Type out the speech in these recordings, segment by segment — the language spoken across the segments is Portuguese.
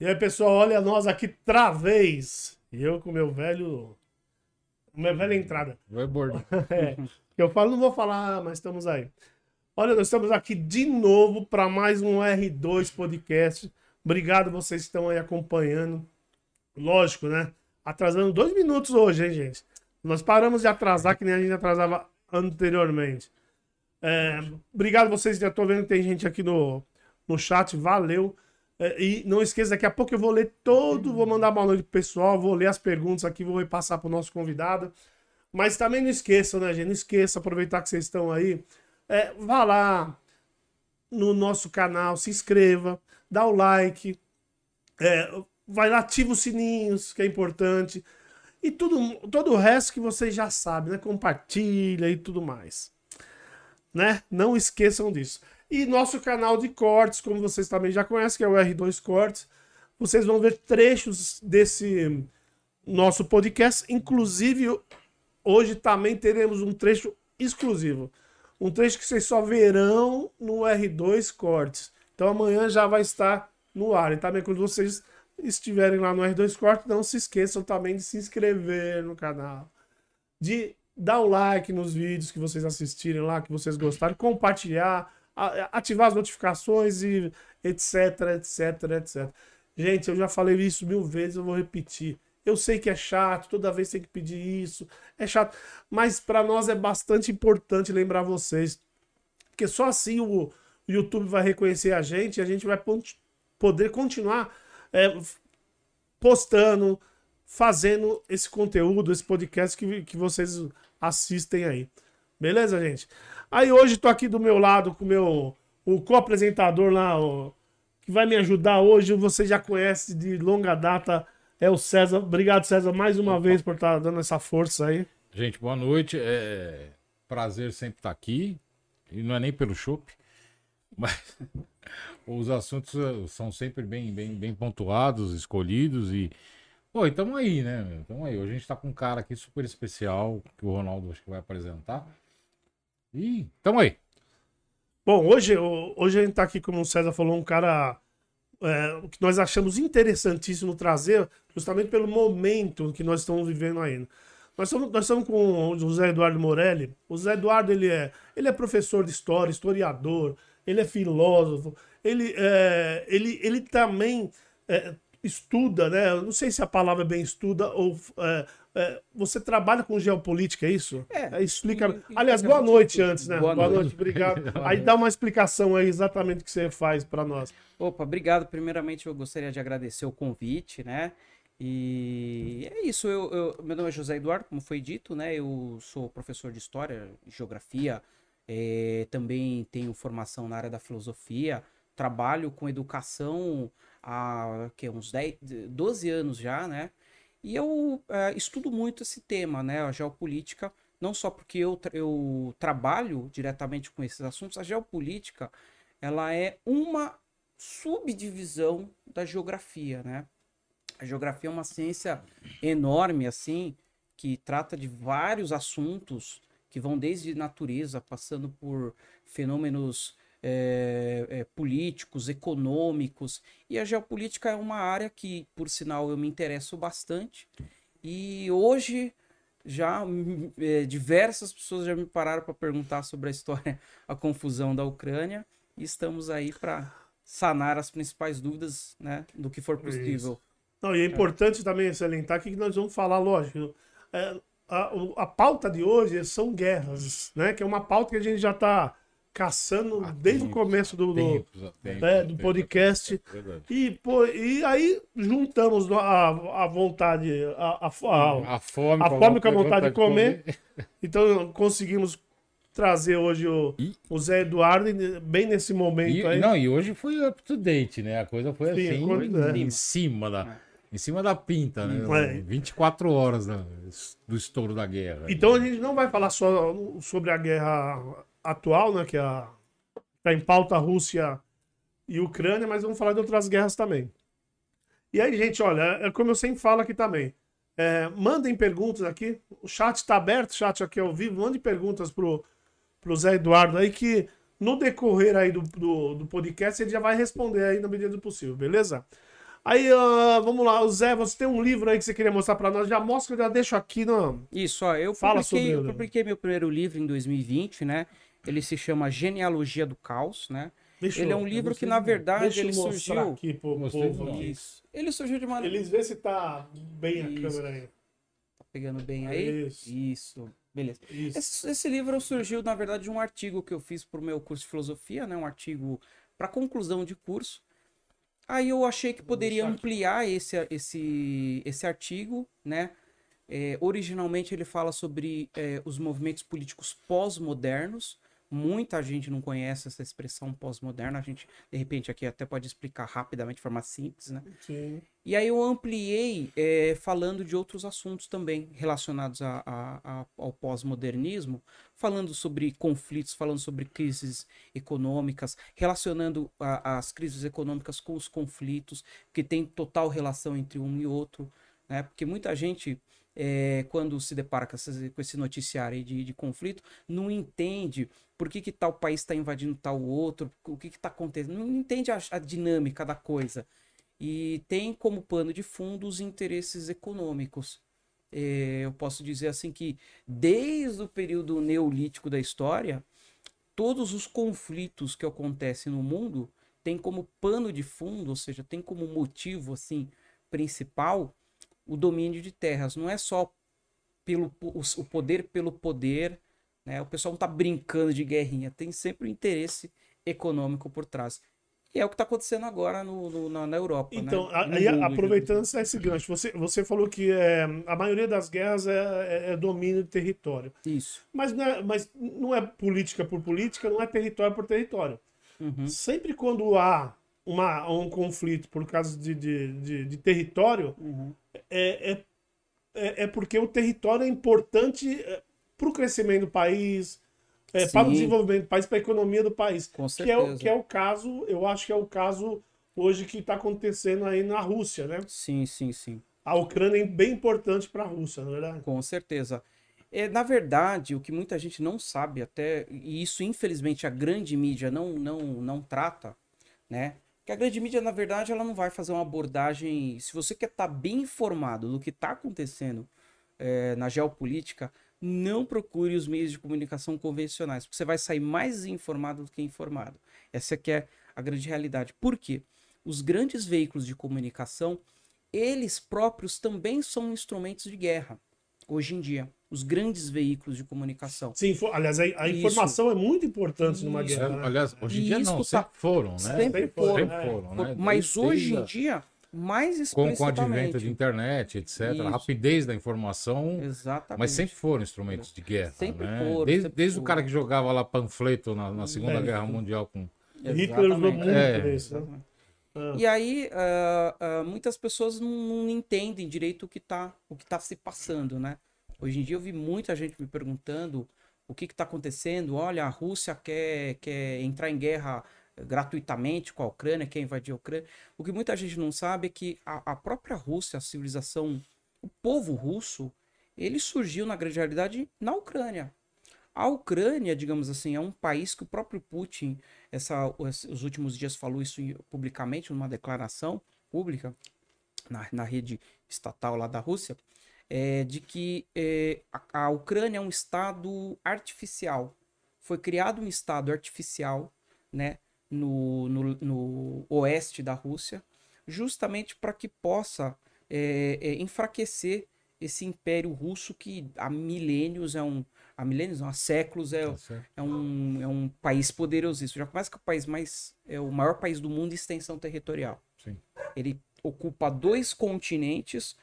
E aí, pessoal, olha nós aqui travês. E eu com meu velho. Minha velha entrada. Vai bordo. É, eu falo, não vou falar, mas estamos aí. Olha, nós estamos aqui de novo para mais um R2 Podcast. Obrigado vocês que estão aí acompanhando. Lógico, né? Atrasando dois minutos hoje, hein, gente? Nós paramos de atrasar que nem a gente atrasava anteriormente. É, obrigado vocês, já tô vendo que tem gente aqui no, no chat, valeu. É, e não esqueça, daqui a pouco eu vou ler todo, vou mandar boa noite pro pessoal, vou ler as perguntas aqui, vou repassar pro nosso convidado. Mas também não esqueçam, né, gente? Não esqueça, aproveitar que vocês estão aí. É, vá lá no nosso canal, se inscreva, dá o like, é, vai lá, ativa os sininhos, que é importante. E tudo, todo o resto que vocês já sabem, né? Compartilha e tudo mais. Né? Não esqueçam disso. E nosso canal de cortes, como vocês também já conhecem, que é o R2 Cortes, vocês vão ver trechos desse nosso podcast. Inclusive, hoje também teremos um trecho exclusivo. Um trecho que vocês só verão no R2 Cortes. Então amanhã já vai estar no ar. E também quando vocês estiverem lá no R2 Cortes, não se esqueçam também de se inscrever no canal. De dar o like nos vídeos que vocês assistirem lá, que vocês gostarem, compartilhar ativar as notificações e etc, etc, etc. Gente, eu já falei isso mil vezes, eu vou repetir. Eu sei que é chato, toda vez tem que pedir isso, é chato, mas para nós é bastante importante lembrar vocês, porque só assim o YouTube vai reconhecer a gente e a gente vai poder continuar é, postando, fazendo esse conteúdo, esse podcast que, que vocês assistem aí. Beleza, gente? Aí hoje tô aqui do meu lado com o meu o co-apresentador lá, o, que vai me ajudar hoje. Você já conhece de longa data, é o César. Obrigado, César, mais uma Opa. vez por estar tá dando essa força aí. Gente, boa noite. É prazer sempre estar aqui. E não é nem pelo chopp, mas os assuntos eh, são sempre bem, bem, bem pontuados, escolhidos e. Pô, e tamo aí, né? Tamo aí. Hoje a gente tá com um cara aqui super especial que o Ronaldo acho que vai apresentar. E tamo aí. Bom, hoje, hoje a gente tá aqui, como o César falou, um cara é, que nós achamos interessantíssimo trazer, justamente pelo momento que nós estamos vivendo ainda. Nós estamos, nós estamos com o José Eduardo Morelli. O José Eduardo ele é, ele é professor de história, historiador, ele é filósofo, ele, é, ele, ele também é, estuda, né? Não sei se a palavra é bem estuda ou é, você trabalha com geopolítica, é isso? É. Explica. Aliás, boa noite antes, né? Boa, boa noite. noite. obrigado. aí dá uma explicação aí exatamente o que você faz para nós. Opa, obrigado. Primeiramente, eu gostaria de agradecer o convite, né? E é isso. Eu, eu, meu nome é José Eduardo, como foi dito, né? Eu sou professor de história, geografia, é, também tenho formação na área da filosofia, trabalho com educação há que, uns 10, 12 anos já, né? E eu é, estudo muito esse tema, né, a geopolítica, não só porque eu, eu trabalho diretamente com esses assuntos, a geopolítica ela é uma subdivisão da geografia, né? A geografia é uma ciência enorme, assim, que trata de vários assuntos que vão desde natureza, passando por fenômenos é, é, políticos, econômicos. E a geopolítica é uma área que, por sinal, eu me interesso bastante. E hoje já é, diversas pessoas já me pararam para perguntar sobre a história, a confusão da Ucrânia. E estamos aí para sanar as principais dúvidas né, do que for possível. Não, e é importante também salientar que nós vamos falar, lógico, é, a, a pauta de hoje são guerras, né? Que é uma pauta que a gente já está caçando há desde tempos, o começo do, tempos, do, tempos, é, do podcast. É e, pô, e aí juntamos a, a vontade, a, a, a, a fome, a fome com a vontade de comer. comer. Então conseguimos trazer hoje o, e, o Zé Eduardo bem nesse momento e, aí. Não, e hoje foi up to date, né? A coisa foi Sim, assim, coisa, em, é. cima da. Em cima da pinta, né? É. 24 horas né? do estouro da guerra. Então a gente não vai falar só sobre a guerra atual, né, que é a, tá em pauta Rússia e Ucrânia, mas vamos falar de outras guerras também. E aí, gente, olha, é como eu sempre falo aqui também. É, mandem perguntas aqui. O chat está aberto, o chat aqui ao vivo. Mandem perguntas pro, pro Zé Eduardo aí que no decorrer aí do, do, do podcast ele já vai responder aí na medida do possível, beleza? Aí, ah, vamos lá, o Zé, você tem um livro aí que você queria mostrar pra nós? Já mostra, já deixo aqui no... Isso, ó, eu Fala publiquei, sobre eu publiquei meu primeiro livro em 2020, né? Ele se chama Genealogia do Caos, né? Deixa Ele é eu- um eu livro que, na de- verdade, deixa eu ele surgiu... aqui pro povo aqui. Isso. Ele surgiu de maneira... Eles vê se tá bem a Isso. câmera aí. Tá pegando bem aí? Isso. Isso. Beleza. Isso. Esse, esse livro surgiu, na verdade, de um artigo que eu fiz pro meu curso de filosofia, né? Um artigo para conclusão de curso. Aí eu achei que poderia ampliar esse, esse, esse artigo, né? É, originalmente ele fala sobre é, os movimentos políticos pós-modernos. Muita gente não conhece essa expressão pós-moderna. A gente, de repente, aqui até pode explicar rapidamente, de forma simples, né? Sim. E aí eu ampliei é, falando de outros assuntos também relacionados a- a- a- ao pós-modernismo, falando sobre conflitos, falando sobre crises econômicas, relacionando as crises econômicas com os conflitos, que tem total relação entre um e outro, né? Porque muita gente, é, quando se depara com, essas- com esse noticiário de, de conflito, não entende por que, que tal país está invadindo tal outro, o que está acontecendo, não entende a- a dinâmica da coisa e tem como pano de fundo os interesses econômicos. É, eu posso dizer assim que desde o período neolítico da história, todos os conflitos que acontecem no mundo têm como pano de fundo, ou seja, tem como motivo assim principal o domínio de terras. Não é só pelo o, o poder pelo poder, né? O pessoal não está brincando de guerrinha, tem sempre um interesse econômico por trás. E é o que está acontecendo agora no, no- na, na Europa. Então, né? a- No aí, mundo, aproveitando esse gancho, você, você falou que é, a maioria das guerras é, é- é domínio de território. Isso. Mas não, é, mas não é política por política, não é território por território. Uhum. Sempre quando há uma, um conflito por causa de, de, de- de território, Uhum. é, é, é, é porque o território é importante para o crescimento do país, é, para o desenvolvimento do país, para a economia do país. Com Que é, certeza. que é o caso, eu acho que é o caso hoje que está acontecendo aí na Rússia, né? Sim, sim, sim. A Ucrânia é bem importante para a Rússia, não é verdade? Com certeza. É, na verdade, o que muita gente não sabe até, e isso infelizmente a grande mídia não, não, não trata, né? Que a grande mídia, na verdade, ela não vai fazer uma abordagem. Se você quer estar bem informado do que está acontecendo é, na geopolítica, não procure os meios de comunicação convencionais, porque você vai sair mais informado do que informado. Essa que é a grande realidade. Por quê? Os grandes veículos de comunicação, eles próprios também são instrumentos de guerra, hoje em dia. Os grandes veículos de comunicação. Sim, fo- aliás, a, a informação é muito importante numa Isso. guerra. né? Aliás, hoje em dia Isso não, tá- sempre foram, né? Sempre Sempre foram. foram, Sempre é. foram, né? Mas Desde- hoje em dia, mais com, explicitamente. com o advento de internet, etc., Isso. a rapidez da informação, Exatamente. mas sempre foram instrumentos de guerra. Sempre né? foram, Desde, sempre desde o foram. cara que jogava lá panfleto na, na Segunda É. Guerra Mundial com. Hitler usou muito É. isso, né? Ah. E aí, ah, ah, muitas pessoas não, não entendem direito o que está o que tá se passando, né? Hoje em dia eu vi muita gente me perguntando o que está acontecendo. Olha, a Rússia quer, quer entrar em guerra gratuitamente com a Ucrânia, quer invadir a Ucrânia. O que muita gente não sabe é que a, a própria Rússia, a civilização, o povo russo, ele surgiu na grande realidade na Ucrânia. A Ucrânia, digamos assim, é um país que o próprio Putin, essa, os os últimos dias falou isso publicamente, numa declaração pública na, na rede estatal lá da Rússia, é, de que é, a, a Ucrânia é um estado artificial. Foi criado um estado artificial, né, no, no, no oeste da Rússia, justamente para que possa é, é, enfraquecer esse império russo que há milênios é um há milênios, não, há séculos é, Tá é um, é um país poderosíssimo. Já começa que o país mais é o maior país do mundo em extensão territorial. Sim. Ele ocupa dois continentes,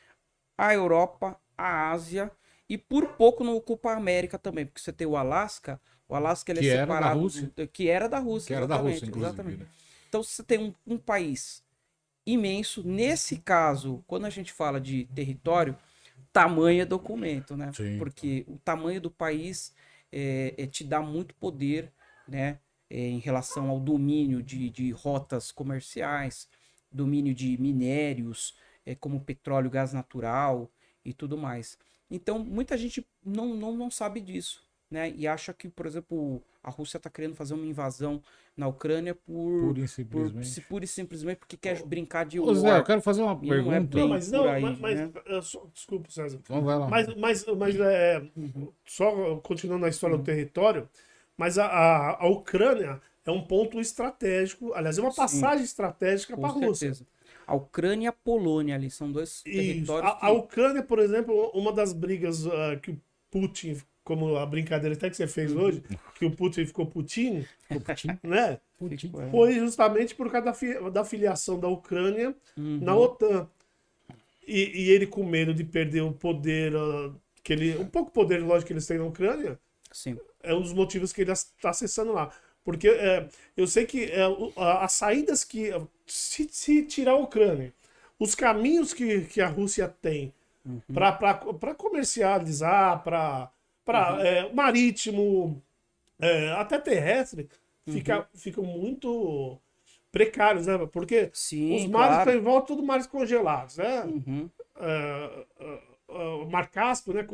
a Europa, a Ásia e por pouco não ocupa a América também, porque você tem o Alasca, o Alasca ele Que é era da separado Rússia. que era da Rússia, Que era da Rússia, inclusive. exatamente. né? Então você tem um, um país imenso. Nesse caso, quando a gente fala de território, tamanho é documento, né? Sim. Porque o tamanho do país é, é te dá muito poder, né? é, em relação ao domínio de, de rotas comerciais, domínio de minérios, é, como petróleo, gás natural e tudo mais. Então, muita gente não, não, não sabe disso. Né? E acha que, por exemplo, a Rússia está querendo fazer uma invasão na Ucrânia por, Pura e por simplesmente. se pura e simplesmente porque quer brincar de Ô, Zé, eu quero fazer uma E não é pergunta. bem- Não, mas não, por aí, mas, mas, né? só- desculpa, César. Então vai lá. Mas, mas, mas é, Uhum. só continuando a história do território, mas a, a, a Ucrânia é um ponto estratégico, aliás, é uma Sim. passagem estratégica Com para a Rússia. certeza. A Ucrânia e a Polônia ali são dois Isso. territórios A, a Ucrânia, por exemplo, uma das brigas ah, que o Putin, como a brincadeira até que você fez Uhum. hoje, que o Putin ficou Putin, né? que ficou- é. Foi justamente por causa da, fi- da filiação da Ucrânia Uhum. na OTAN. E, e ele com medo de perder o poder, ah, que ele, um pouco poder, lógico, que eles têm na Ucrânia, Sim. é um dos motivos que ele está acessando lá. Porque é, eu sei que é, as saídas que. Se, se tirar a Ucrânia, os caminhos que, que a Rússia tem Uhum. para comercializar, para Uhum. marítimo, é, até terrestre, fica, Uhum. ficam muito precários, né? Porque Sim, os mares claro. estão em volta, tudo mares congelados, né? Uhum. É, é, é, Mar Cáspio, né?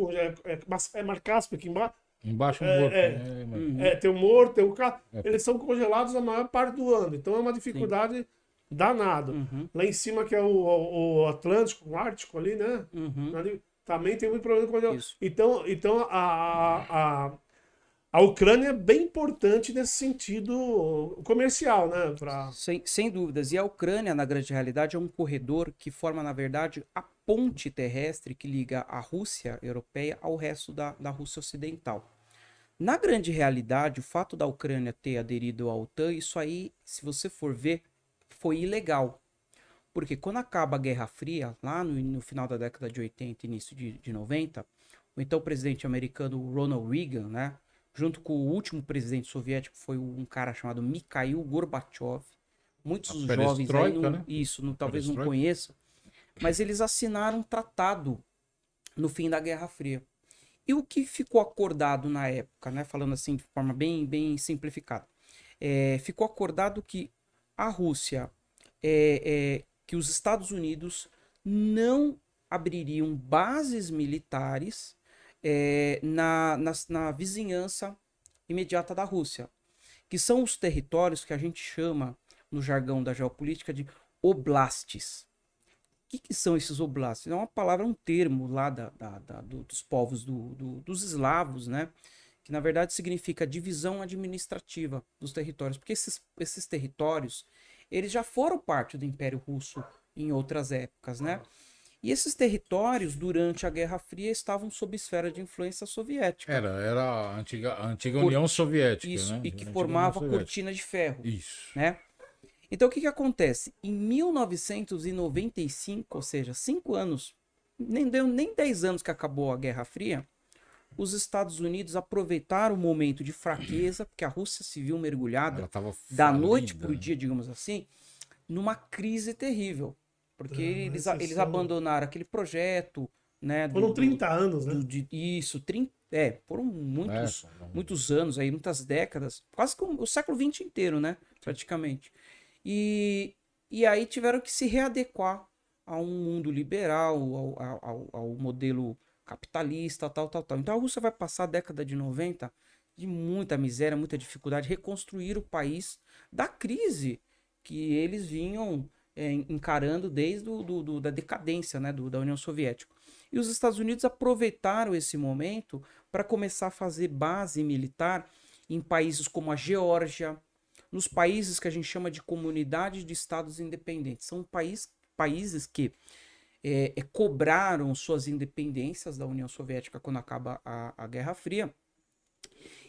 É, é, é Mar Cáspio aqui embaixo. Embaixo É, morto. é. É. É, tem o morto, tem o carro. É. Eles são congelados a maior parte do ano. Então é uma dificuldade danada. Uhum. Lá em cima, que é o, o Atlântico, o Ártico ali, né? Uhum. Ali, também tem muito problema com congelamento. Isso. Então, então a, a, a Ucrânia é bem importante nesse sentido comercial, né? Pra... Sem, sem dúvidas. E a Ucrânia, na grande realidade, é um corredor que forma, na verdade, a ponte terrestre que liga a Rússia europeia ao resto da, da Rússia ocidental. Na grande realidade, o fato da Ucrânia ter aderido à OTAN, isso aí, se você for ver, foi ilegal. Porque quando acaba a Guerra Fria, lá no, no final da década de 80, início de, de 90, o então presidente americano Ronald Reagan, né, junto com o último presidente soviético, foi um cara chamado Mikhail Gorbachev. Muitos A jovens aí não, né? isso, não, talvez não conheçam, mas eles assinaram um tratado no fim da Guerra Fria. E o que ficou acordado na época, né, falando assim de forma bem, bem simplificada, é, ficou acordado que a Rússia, é, é, que os Estados Unidos não abririam bases militares é, na, na, na vizinhança imediata da Rússia, que são os territórios que a gente chama, no jargão da geopolítica, de oblastes. O que, que são esses oblastes? É uma palavra, um termo lá da, da- da- do- dos povos do- do- dos eslavos, né? Que na verdade significa divisão administrativa dos territórios, porque esses, esses territórios eles já foram parte do Império Russo em outras épocas, né? E esses territórios, durante a Guerra Fria, estavam sob esfera de influência soviética. Era, era a antiga, a antiga União Soviética, Isso, né? e que formava Soviética. cortina de ferro Isso. né? Então o que que acontece? Em 1995, ou seja, cinco anos, nem deu nem 10 anos que acabou a Guerra Fria, os Estados Unidos aproveitaram o momento de fraqueza, porque a Rússia se viu mergulhada Ela tava da noite para o dia, digamos assim, numa crise terrível. Porque Ah, eles, recessão. eles abandonaram aquele projeto, né? do- Foram do- 30 anos, né? do- de- isso, 30, é, foram muitos, É, muitos anos aí, muitas décadas, quase que o, o século XX inteiro, né? Praticamente. E, e aí tiveram que se readequar a um mundo liberal, ao, ao- ao- ao modelo capitalista, tal, tal, tal. Então a Rússia vai passar a década de 90 de muita miséria, muita dificuldade, reconstruir o país da crise que eles vinham é, encarando desde do, do- do- da decadência né, da União Soviética. E os Estados Unidos aproveitaram esse momento para começar a fazer base militar em países como a Geórgia, nos países que a gente chama de comunidades de estados independentes. São país, países que é, é, cobraram suas independências da União Soviética quando acaba a, a Guerra Fria.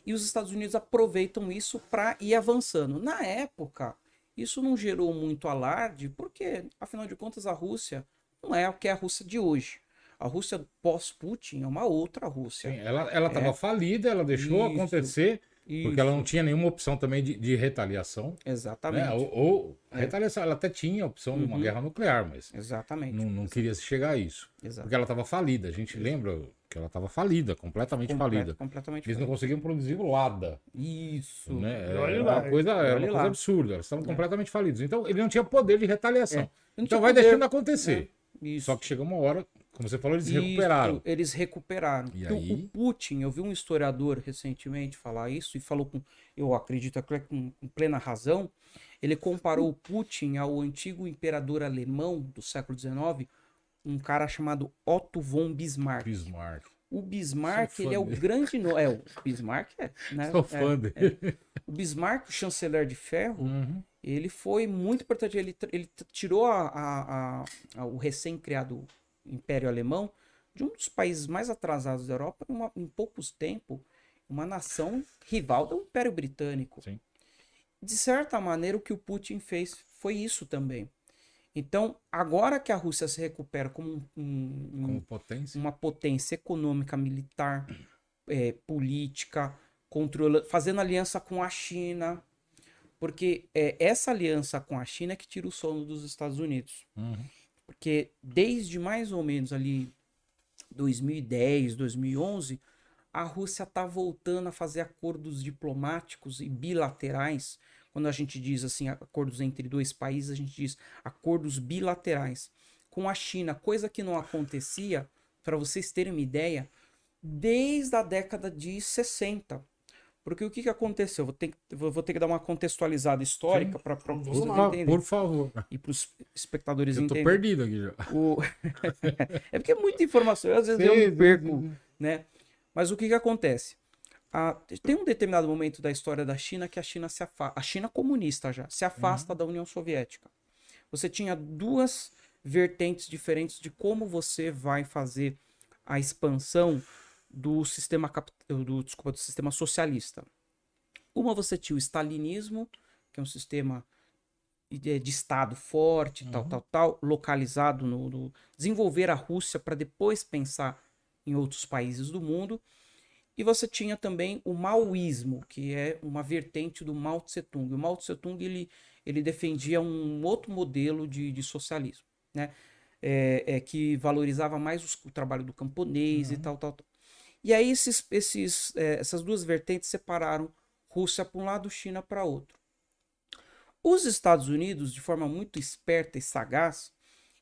E os Estados Unidos aproveitam isso para ir avançando. Na época, isso não gerou muito alarde, porque, afinal de contas, a Rússia não é o que é a Rússia de hoje. A Rússia pós-Putin é uma outra Rússia. Sim, ela, ela tava falida, ela deixou Isso, acontecer, porque ela não Isso, tinha nenhuma opção também de, de retaliação. Exatamente. Né? Ou, ou É. retaliação, ela até tinha a opção de uma Uhum. guerra nuclear, mas Exatamente. não, não queria se chegar a isso. Exato. Porque ela estava falida. A gente lembra que ela estava falida, completamente Comple- falida. Completamente Eles não falida. conseguiam produzir lada. Isso. Né? Era lá, uma coisa, era uma olha coisa absurda. Eles estavam completamente falidos. Então, ele não tinha poder de retaliação. É. Então, vai poder. deixando acontecer. Isso. Só que chega uma hora Como você falou, eles Isso, recuperaram. Eles recuperaram. E Que o- aí? O Putin, eu vi um historiador recentemente falar isso e falou com, eu acredito até com, com plena razão. Ele comparou o Putin ao antigo imperador alemão do século XIX, um cara chamado Otto von Bismarck. Bismarck. O Bismarck, fã ele é o grande. É, o Bismarck é. Né? Sou É. fã dele. O Bismarck, o chanceler de ferro, Uhum. ele foi muito importante. Ele, ele tirou a- a- a- o recém-criado Império Alemão de um dos países mais atrasados da Europa em, uma- em poucos tempos, uma nação rival do Império Britânico. Sim. De certa maneira, o que o Putin fez foi isso também. Então, agora que a Rússia se recupera como um- um- Como potência. uma potência econômica, militar, eh, política, controla, fazendo aliança com a China, porque é essa aliança com a China é que tira o sono dos Estados Unidos. Uhum. Porque desde mais ou menos ali 2010, 2011, a Rússia está voltando a fazer acordos diplomáticos e bilaterais. Quando a gente diz assim, acordos entre dois países, a gente diz acordos bilaterais com a China, coisa que não acontecia, para vocês terem uma ideia, desde a década de 60. Porque o que, que aconteceu? Vou ter, que- vou ter que dar uma contextualizada histórica para vocês Por, lá, entenderem. por favor. E para os espectadores Eu tô entenderem. perdido aqui já. O- é porque é muita informação, eu, às vezes eu Sim, me sim, perco, né? Mas o que que acontece? Ah, tem um determinado momento da história da China que a China se afasta, a China comunista já, se afasta da União Soviética. Você tinha duas vertentes diferentes de como você vai fazer a expansão do sistema cap- do, desculpa, do sistema socialista. Uma você tinha o stalinismo, que é um sistema de, de Estado forte, tal, tal, tal, localizado no, no- desenvolver a Rússia para depois pensar em outros países do mundo. E você tinha também o maoísmo, que é uma vertente do Mao Tse Tung. O Mao Tse Tung ele, ele defendia um outro modelo de, de socialismo, né? É, é, que valorizava mais os- o trabalho do camponês e tal, tal, tal. E aí esses, esses, é, essas duas vertentes separaram Rússia para um lado, China para outro. Os Estados Unidos, de forma muito esperta e sagaz,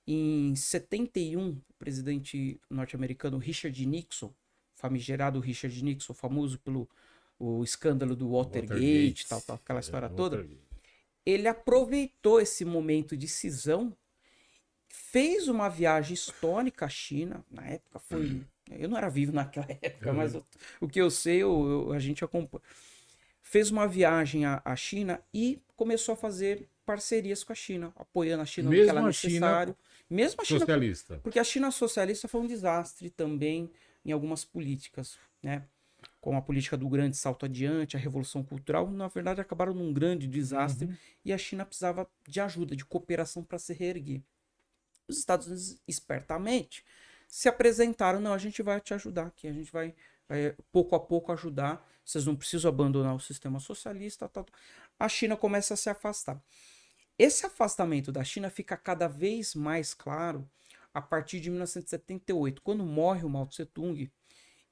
em 71, o presidente norte-americano Richard Nixon, famigerado Richard Nixon, famoso pelo o escândalo do Watergate, Watergate. tal, tal, aquela história É, toda, ele aproveitou esse momento de cisão, fez uma viagem histórica à China, na época foi, eu não era vivo naquela época, mas eu- o que eu sei, eu- eu- a gente acompanha. Fez uma viagem à, à China e começou a fazer parcerias com a China, apoiando a China no que Mesmo era a China necessário. Mesmo a China Socialista. porque a China socialista foi um desastre também em algumas políticas, né? Como a política do grande salto adiante, a revolução cultural, na verdade acabaram num grande desastre Uhum. e a China precisava de ajuda, de cooperação para se reerguer. Os Estados Unidos, espertamente, se apresentaram, não, a gente vai te ajudar aqui, a gente vai, vai pouco a pouco ajudar, vocês não precisam abandonar o sistema socialista. A China começa a se afastar. Esse afastamento da China fica cada vez mais claro a partir de 1978, quando morre o Mao Tse Tung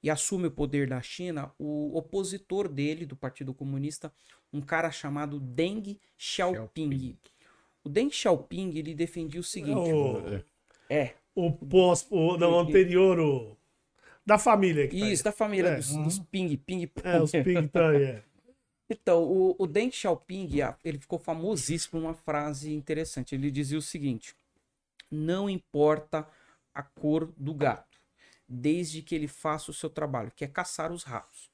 e assume o poder da China, o opositor dele, do Partido Comunista, um cara chamado Deng Xiaoping. O Deng Xiaoping, ele defendia o seguinte, O, é, o pós, o, não, anterior, o, da família. Que tá aí. isso, da família É. dos, dos Ping, Ping, É, os Pink tá aí, é. Então, o, o Deng Xiaoping, ele ficou famosíssimo por uma frase interessante. Ele dizia o seguinte: não importa a cor do gato, desde que ele faça o seu trabalho, que é caçar os ratos.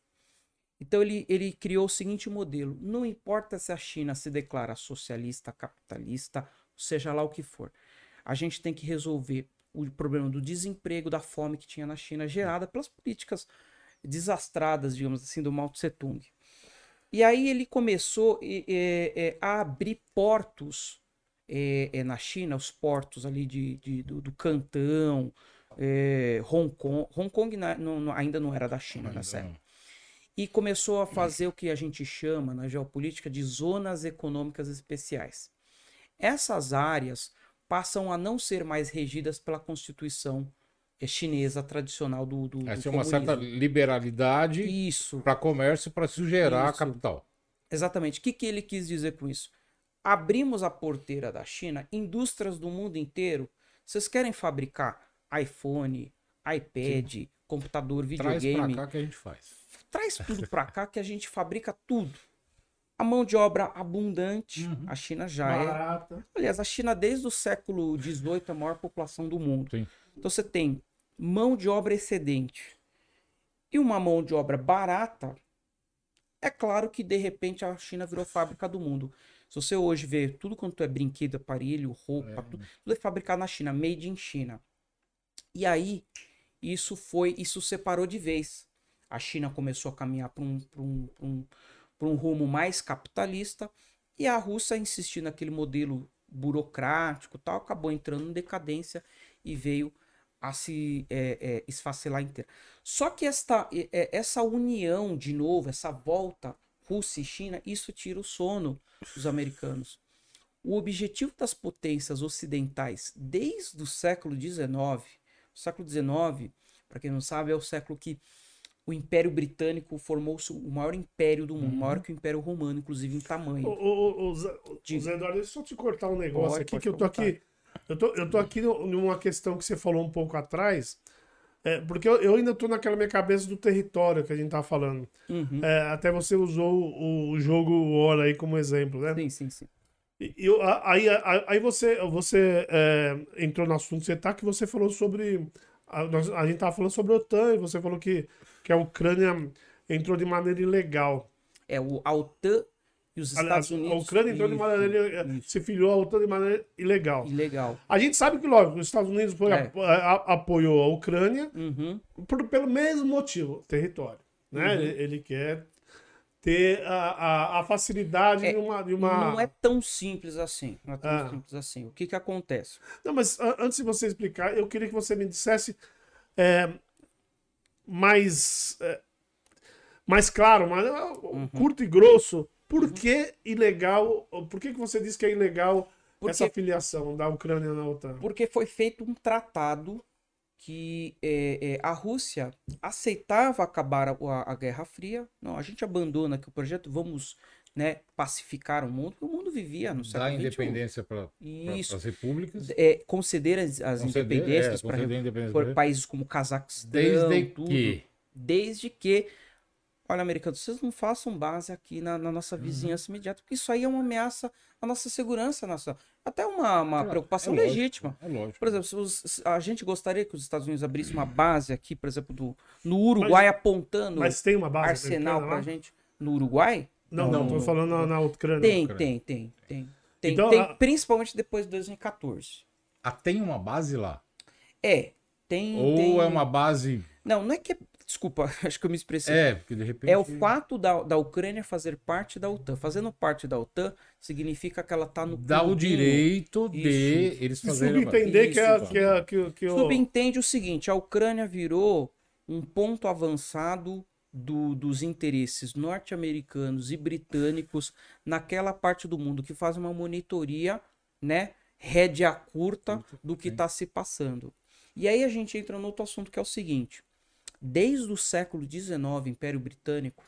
Então ele, ele criou o seguinte modelo: não importa se a China se declara socialista, capitalista, seja lá o que for, a gente tem que resolver o problema do desemprego, da fome que tinha na China, gerada pelas políticas desastradas, digamos assim, do Mao Tse Tung. E aí ele começou eh, eh, a abrir portos eh, eh, na China, os portos ali de, de- do, do Cantão, eh, Hong Kong. Hong Kong na- não- ainda não era da China nessa época. E começou a fazer o que a gente chama na geopolítica de zonas econômicas especiais. Essas áreas passam a não ser mais regidas pela Constituição eh, chinesa tradicional do, do, é uma certa liberalidade Isso. para comércio para se gerar a Isso. capital. Exatamente. O que, que ele quis dizer com isso? Abrimos a porteira da China, indústrias do mundo inteiro. Vocês querem fabricar iPhone, iPad, computador, Traz pra videogame. cá que a gente faz. Traz tudo pra cá que a gente fabrica tudo. A mão de obra abundante, Uhum. a China já é. Barata. Aliás, a China desde o século XVIII é a maior população do mundo. Sim. Então você tem mão de obra excedente e uma mão de obra barata. É claro que de repente a China virou fábrica do mundo. Se você hoje vê tudo quanto é brinquedo, aparelho, roupa, tudo, tudo é fabricado na China, made in China. E aí isso foi, isso separou de vez. A China começou a caminhar para um, um, um, um rumo mais capitalista e a Rússia insistiu naquele modelo burocrático tal, acabou entrando em decadência e veio a se é, é, esfacelar inteira. Só que esta, é, essa união, de novo, essa volta Rússia e China, isso tira o sono dos americanos. O objetivo das potências ocidentais desde o século XIX, o século XIX, para quem não sabe, é o século que o Império Britânico formou-se o maior império do mundo, Uhum. maior que o Império Romano, inclusive em tamanho. Ô, Zé, Eduardo, deixa eu só te cortar um negócio Pode, aqui, pode que eu tô cortar. aqui. Eu tô, eu tô aqui numa questão que você falou um pouco atrás. é, porque eu, eu ainda tô naquela minha cabeça do território que a gente tá falando. Uhum. É, até você usou o, o jogo War aí como exemplo, né? Sim, sim, sim. E eu- a- aí, a- aí você, você é, entrou no assunto que você tá, que você falou sobre. A, nós- a gente tava falando sobre a OTAN e você falou que, que a Ucrânia entrou de maneira ilegal. É o a OTAN e os Estados Unidos. a Ucrânia entrou de maneira isso. se filiou à OTAN de maneira ilegal. Ilegal. A gente sabe que, lógico, os Estados Unidos foi, É. a- a- apoiou a Ucrânia Uhum. por- pelo mesmo motivo, território. Né? Uhum. Ele, ele quer ter a, a, a facilidade É, de uma. De uma... Não é tão simples assim. Não é tão Ah. simples assim. O que que acontece? Não, mas antes de você explicar, eu queria que você me dissesse é, mais, é, mais claro, mais, é, Uhum. curto e grosso, por que ilegal, por que, que você disse que é ilegal Porque- essa filiação da Ucrânia na OTAN? Porque foi feito um tratado que é, é, a Rússia aceitava acabar a, a- Guerra Fria. Não, a gente abandona aqui o projeto, vamos né, pacificar o mundo. O mundo vivia no século XXI. independência para as repúblicas. É, conceder as, as conceder- independências é, para países como Cazaquistão, Desde tudo. que. Desde que, olha, americanos, vocês não façam base aqui na, na Uhum. nossa vizinhança imediata, porque isso aí é uma ameaça à nossa segurança nacional. Até uma, uma Claro, preocupação é lógico, legítima. É lógico. Por exemplo, se os- se a gente gostaria que os Estados Unidos abrissem uma base aqui, por exemplo, do, no Uruguai, apontando Mas tem uma base arsenal pra gente. No Uruguai? Não, não, Não. falando na, na Ucrânia. Tem, Ucrânia. tem, tem, tem. Tem, Então, tem a- principalmente depois de 2014. Ah, tem uma base lá? É, tem. Ou tem- é uma base. Não, não é que é. Desculpa, acho que eu me expressei. É, porque de repente. É o fato da, da Ucrânia fazer parte da OTAN. Fazendo parte da OTAN significa que ela tá no Dá o direito de Isso. eles fazerem. subentender que, é, Isso. que, é, que, que o... Subentende o seguinte: a Ucrânia virou um ponto avançado do- dos interesses norte-americanos e britânicos naquela parte do mundo que faz uma monitoria, né, rédea curta do que está se passando. E aí a gente entra no outro assunto que é o seguinte: desde o século XIX, Império Britânico,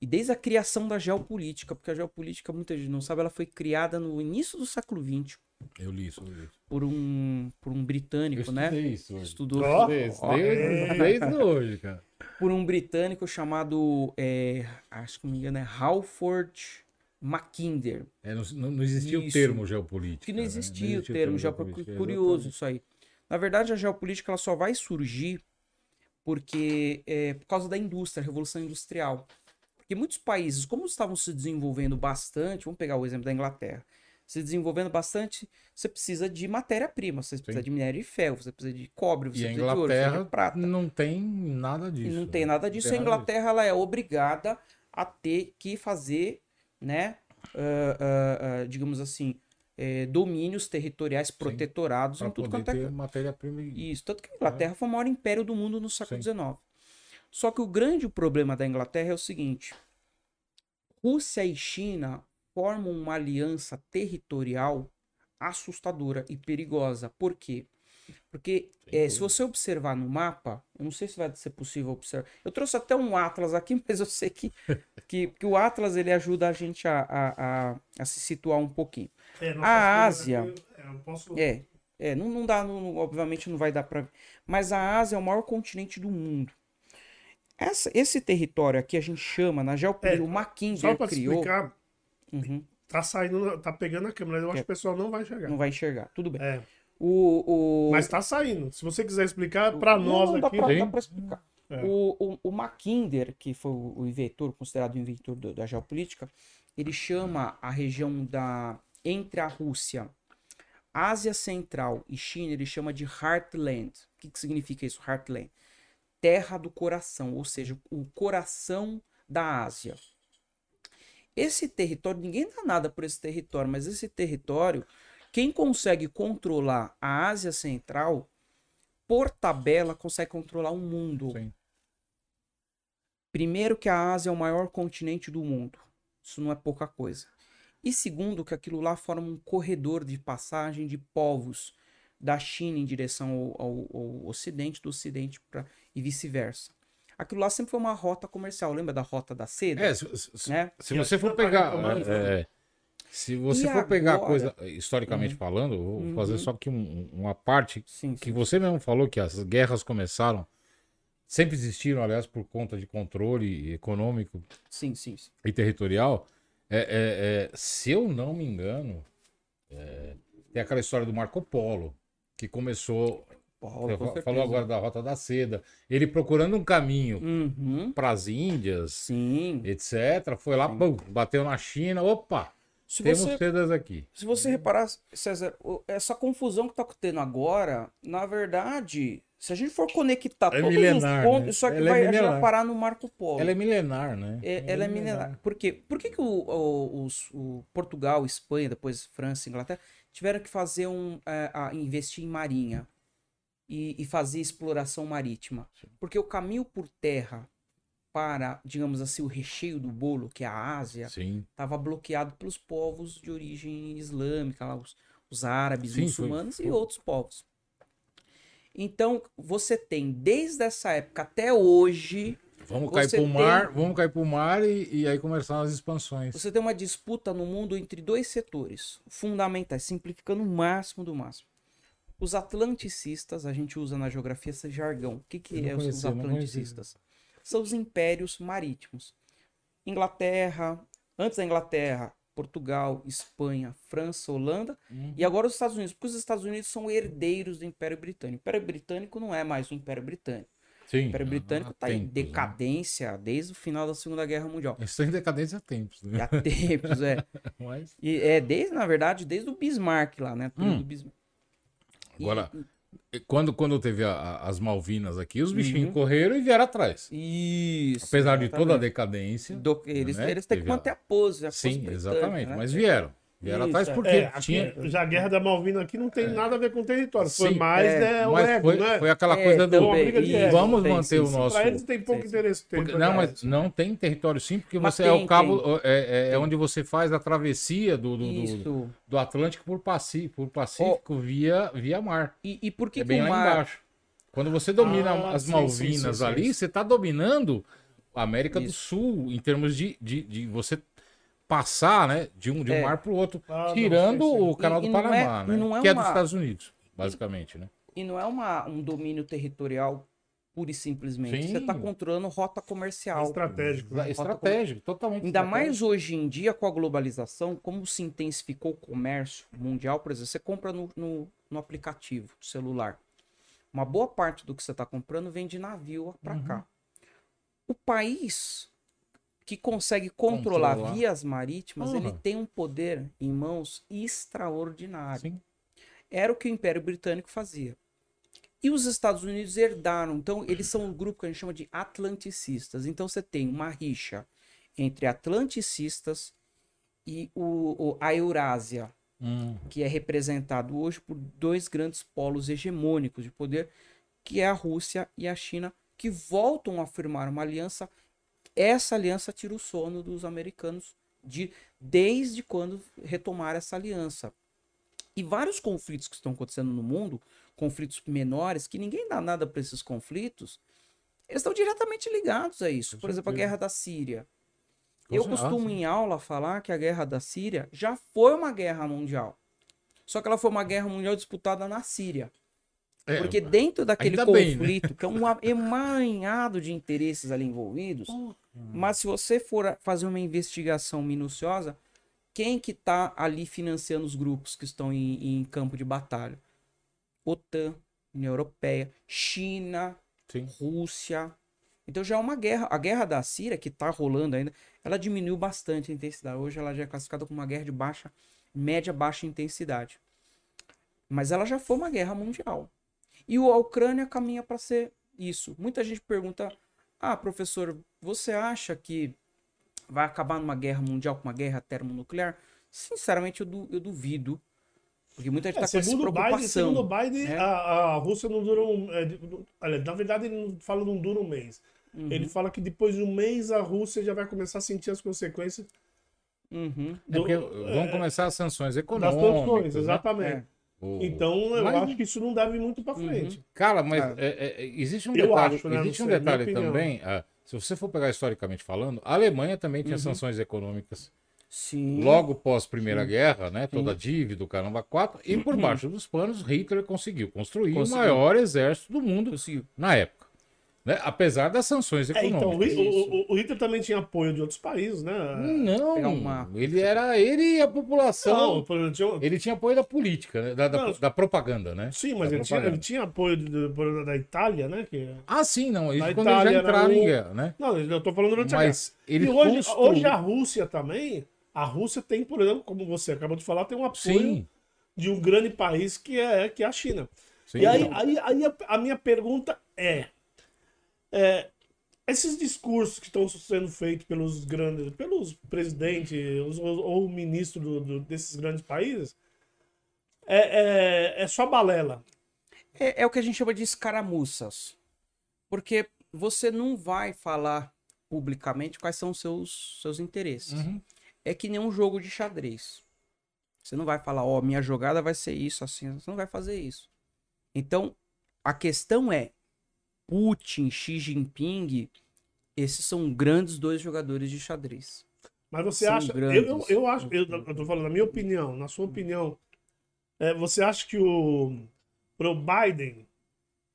e desde a criação da geopolítica, porque a geopolítica, muita gente não sabe, ela foi criada no início do século XX Eu li isso. Eu li isso. por um, por um Eu britânico, né? isso hoje. Estudou Ó, Estudei, Ó, estudei desde hoje, cara. por um britânico chamado, é, acho que não me engano, é Halford Mackinder. É, não, não- não existia o Isso. termo geopolítica. Que não né? existia o termo geopolítica. Curioso isso aí. Na verdade, a geopolítica ela só vai surgir porque é, por causa da indústria, a revolução industrial. Porque muitos países, como estavam se desenvolvendo bastante, vamos pegar o exemplo da Inglaterra, se desenvolvendo bastante, você precisa de matéria-prima, você precisa de minério de ferro, você precisa de cobre, você E a precisa de ouro, você precisa Inglaterra de prata. não tem nada E disso. não tem nada disso. A Inglaterra ela é obrigada a ter que fazer, né, ah, ah, ah, digamos assim, eh, domínios territoriais protetorados em tudo quanto é matéria-prima. e- isso, tanto que a Inglaterra foi o maior império do mundo no século Sim. XIX. Só que o grande problema da Inglaterra é o seguinte: Rússia e China formam uma aliança territorial assustadora e perigosa. Por quê? Porque eh, se você observar no mapa, eu não sei se vai ser possível observar. Eu trouxe até um atlas aqui, mas eu sei que, que, que o atlas ele ajuda a gente a, a, a, a se situar um pouquinho. É, a Ásia- É, eu posso... É. É, não, não dá, não- obviamente não vai dar pra. Mas a Ásia é o maior continente do mundo. Essa- esse território aqui a gente chama na geopolítica, É, o Mackinder Só pra criou. explicar, Uhum, tá saindo, tá pegando a câmera. Eu acho É. que o pessoal não vai chegar. não vai enxergar, tudo bem. É, O, o... mas tá saindo. Se você quiser explicar pra Não, nós não, dá aqui. pra, dá pra explicar. É. O, o, o Mackinder, que foi o o inventor, considerado o inventor do- da geopolítica, ele chama a região da entre a Rússia, Ásia Central e China, ele chama de Heartland. O que, que significa isso, Heartland? Terra do coração, ou seja, o coração da Ásia. Esse território, ninguém dá nada por esse território, mas esse território, quem consegue controlar a Ásia Central, por tabela, consegue controlar o mundo. Sim. Primeiro, que a Ásia é o maior continente do mundo. Isso não é pouca coisa. E segundo, que aquilo lá forma um corredor de passagem de povos da China em direção ao, ao- ao Ocidente, do Ocidente para e vice-versa. Aquilo lá sempre foi uma rota comercial. Lembra da rota da seda? É, se, se- né? se você for pegar. reclamando, é, é, se você E for pegar a agora? coisa, historicamente Uhum. falando, vou fazer Uhum. só aqui um- uma parte Sim, que sim. você mesmo falou que as guerras começaram, sempre existiram, aliás, por conta de controle econômico Sim, sim, sim. e territorial. É, é, é, se eu não me engano, é, tem aquela história do Marco Polo, que começou. Paulo, com falou agora da Rota da Seda. Ele procurando um caminho Uhum. para as Índias, Sim. etc. Foi lá, bateu na China. Opa, Se temos você, sedas aqui. se você reparar, César, essa confusão que tá tendo agora, na verdade, se a gente for conectar É todos milenar, os pontos, né? isso aqui Ela é vai, milenar. parar no Marco Polo. Ela é milenar, né? É, ela é milenar. Por quê? Por que, que o, o- os- o Portugal, Espanha, depois França, Inglaterra, tiveram que fazer um. é, investir em marinha e, e fazer exploração marítima? Porque o caminho por terra para, digamos assim, o recheio do bolo, que é a Ásia, Sim. estava bloqueado pelos povos de origem islâmica, lá, os, os árabes, Sim, muçulmanos foi- e foi- outros povos. Então, você tem, desde essa época até hoje, Vamos cair pro tem- mar, vamos cair pro mar e, e aí começaram as expansões. Você tem uma disputa no mundo entre dois setores fundamentais, simplificando o máximo do máximo. Os atlanticistas, a gente usa na geografia esse jargão. O que, que é os, os atlanticistas? São os impérios marítimos. Inglaterra, antes da Inglaterra, Portugal, Espanha, França, Holanda Uhum. e agora os Estados Unidos, porque os Estados Unidos são herdeiros do Império Britânico. O Império Britânico não é mais o Império Britânico. Sim. O Império Britânico está em né? decadência desde o final da Segunda Guerra Mundial. Estão em decadência há tempos, E né? há tempos, é. Mas, E é desde, na verdade, desde o Bismarck lá, né? Hum. do Bismarck. E- Agora, quando, quando teve a- a- as Malvinas aqui, os bichinhos Uhum. correram e vieram atrás. Isso. Apesar de toda a exatamente. decadência. Do- eles, né? eles têm que manter a pose. A pose Sim, britânica, exatamente. né? Mas vieram. Vieram Isso, atrás é. porque É, aqui, tinha. já a Guerra da Malvina aqui não tem nada a ver com território. Foi Sim, mais é, né, o Mas ego, foi, né? foi aquela É, coisa do. também, Uma briga de isso, ego. Vamos tem, manter sim, o nosso. Pra eles tem pouco Sim, interesse. Porque- territorial. não, mas não tem território sim, porque Mas você tem, é o cabo, tem. é, é- é onde você faz a travessia do, do, do, do Atlântico por Pacífico, por Pacífico via, via mar. E, e por que, é que bem o lá mar... embaixo. Quando você domina Ah, as sim, Malvinas sim, sim, ali, sim. você está dominando a América do Isso. Sul, em termos de, de, de você passar né, de um, de um É. mar para o outro, Ah, não, tirando sim, sim. o canal E- do e é- Panamá, e né? não é que é uma- dos Estados Unidos, basicamente. Né? E não é uma, um domínio territorial pura e simplesmente. Sim. Você está controlando rota comercial. Estratégico. né? Estratégico, totalmente. Ainda estratégico. mais hoje em dia com a globalização, como se intensificou o comércio mundial, por exemplo, você compra no, no, no aplicativo do celular. Uma boa parte do que você está comprando vem de navio para Uhum. cá. O país que consegue controlar, Controlar. vias marítimas, ele Porra. tem um poder em mãos extraordinário. Sim. Era o que o Império Britânico fazia. E os Estados Unidos herdaram. Então, eles são um grupo que a gente chama de atlanticistas. Então, você tem uma rixa entre atlanticistas e o, o- a Eurásia, Hum, que é representado hoje por dois grandes polos hegemônicos de poder, que é a Rússia e a China, que voltam a firmar uma aliança. Essa aliança tira o sono dos americanos de, desde quando retomaram essa aliança. E vários conflitos que estão acontecendo no mundo, conflitos menores, que ninguém dá nada para esses conflitos, eles estão diretamente ligados a isso. Com Por exemplo, a certeza. guerra da Síria. Com Eu cer- costumo ah, em aula falar que a guerra da Síria já foi uma guerra mundial. Só que ela foi uma guerra mundial disputada na Síria. É, Porque dentro daquele ainda bem, né? conflito, que é um emaranhado de interesses ali envolvidos, mas se você for fazer uma investigação minuciosa, quem que tá ali financiando os grupos que estão em, em campo de batalha? OTAN, União Europeia, China, Sim. Rússia. Então já é uma guerra. A guerra da Síria, que tá rolando ainda, ela diminuiu bastante a intensidade. Hoje ela já é classificada como uma guerra de baixa, média baixa intensidade. Mas ela já foi uma guerra mundial. E o- a Ucrânia caminha para ser isso. Muita gente pergunta: "Ah, professor, você acha que vai acabar numa guerra mundial com uma guerra termonuclear?" Sinceramente, eu, du- eu duvido. Porque muita gente É, tá com essa segundo, o Biden, preocupação. segundo o Biden, né? a, a Rússia não dura um. é, na verdade, ele não fala não dura um mês. Uhum. Ele fala que depois de um mês a Rússia já vai começar a sentir as consequências Uhum. É porque do- vão começar as sanções das econômicas. sanções, né? exatamente. O- Então, eu Mas- acho que isso não deve ir muito pra frente. Cara, mas Ah. é- é- existe um detalhe, acho, né? existe um detalhe também. ah, se você for pegar historicamente falando, a Alemanha também Uhum. tinha sanções econômicas. Sim. Logo pós Primeira Guerra, né? Toda a dívida, o caramba 4. E por baixo dos panos, Hitler conseguiu construir Conseguiu. o maior exército do mundo Conseguiu. na época. Né? Apesar das sanções É, então, o, econômicas. o- o- o Hitler também tinha apoio de outros países, né? Não, uma- ele era ele e a população. Não, exemplo, tinha- Ele tinha apoio da política, né? da, da, Não. da propaganda, né? Sim, mas ele tinha, ele tinha apoio de- de- da Itália, né? Que... Ah, sim, não. Isso Na quando eles já Itália entraram em guerra, né? Não, eu tô falando durante a guerra. Mas ele E hoje, construiu- hoje a Rússia também, a Rússia tem, por exemplo, como você acabou de falar, tem um apoio Sim, de um grande país que é, que é a China. sim. E aí, aí, aí a, a minha pergunta é, é, esses discursos que estão sendo feitos pelos grandes, pelos presidentes ou, ou ministros do- do- desses grandes países, é, é, é só balela. É, é o que a gente chama de escaramuças. Porque você não vai falar publicamente quais são os seus, seus interesses. Uhum. É que nem um jogo de xadrez. Você não vai falar, ó, minha jogada vai ser isso, assim. Você não vai fazer isso. Então, a questão é: Putin, Xi Jinping, esses são grandes dois jogadores de xadrez. Mas você São acha. Eu, grandes. eu, eu acho. Eu, eu tô falando, na minha opinião, na sua opinião, é, você acha que o pro Biden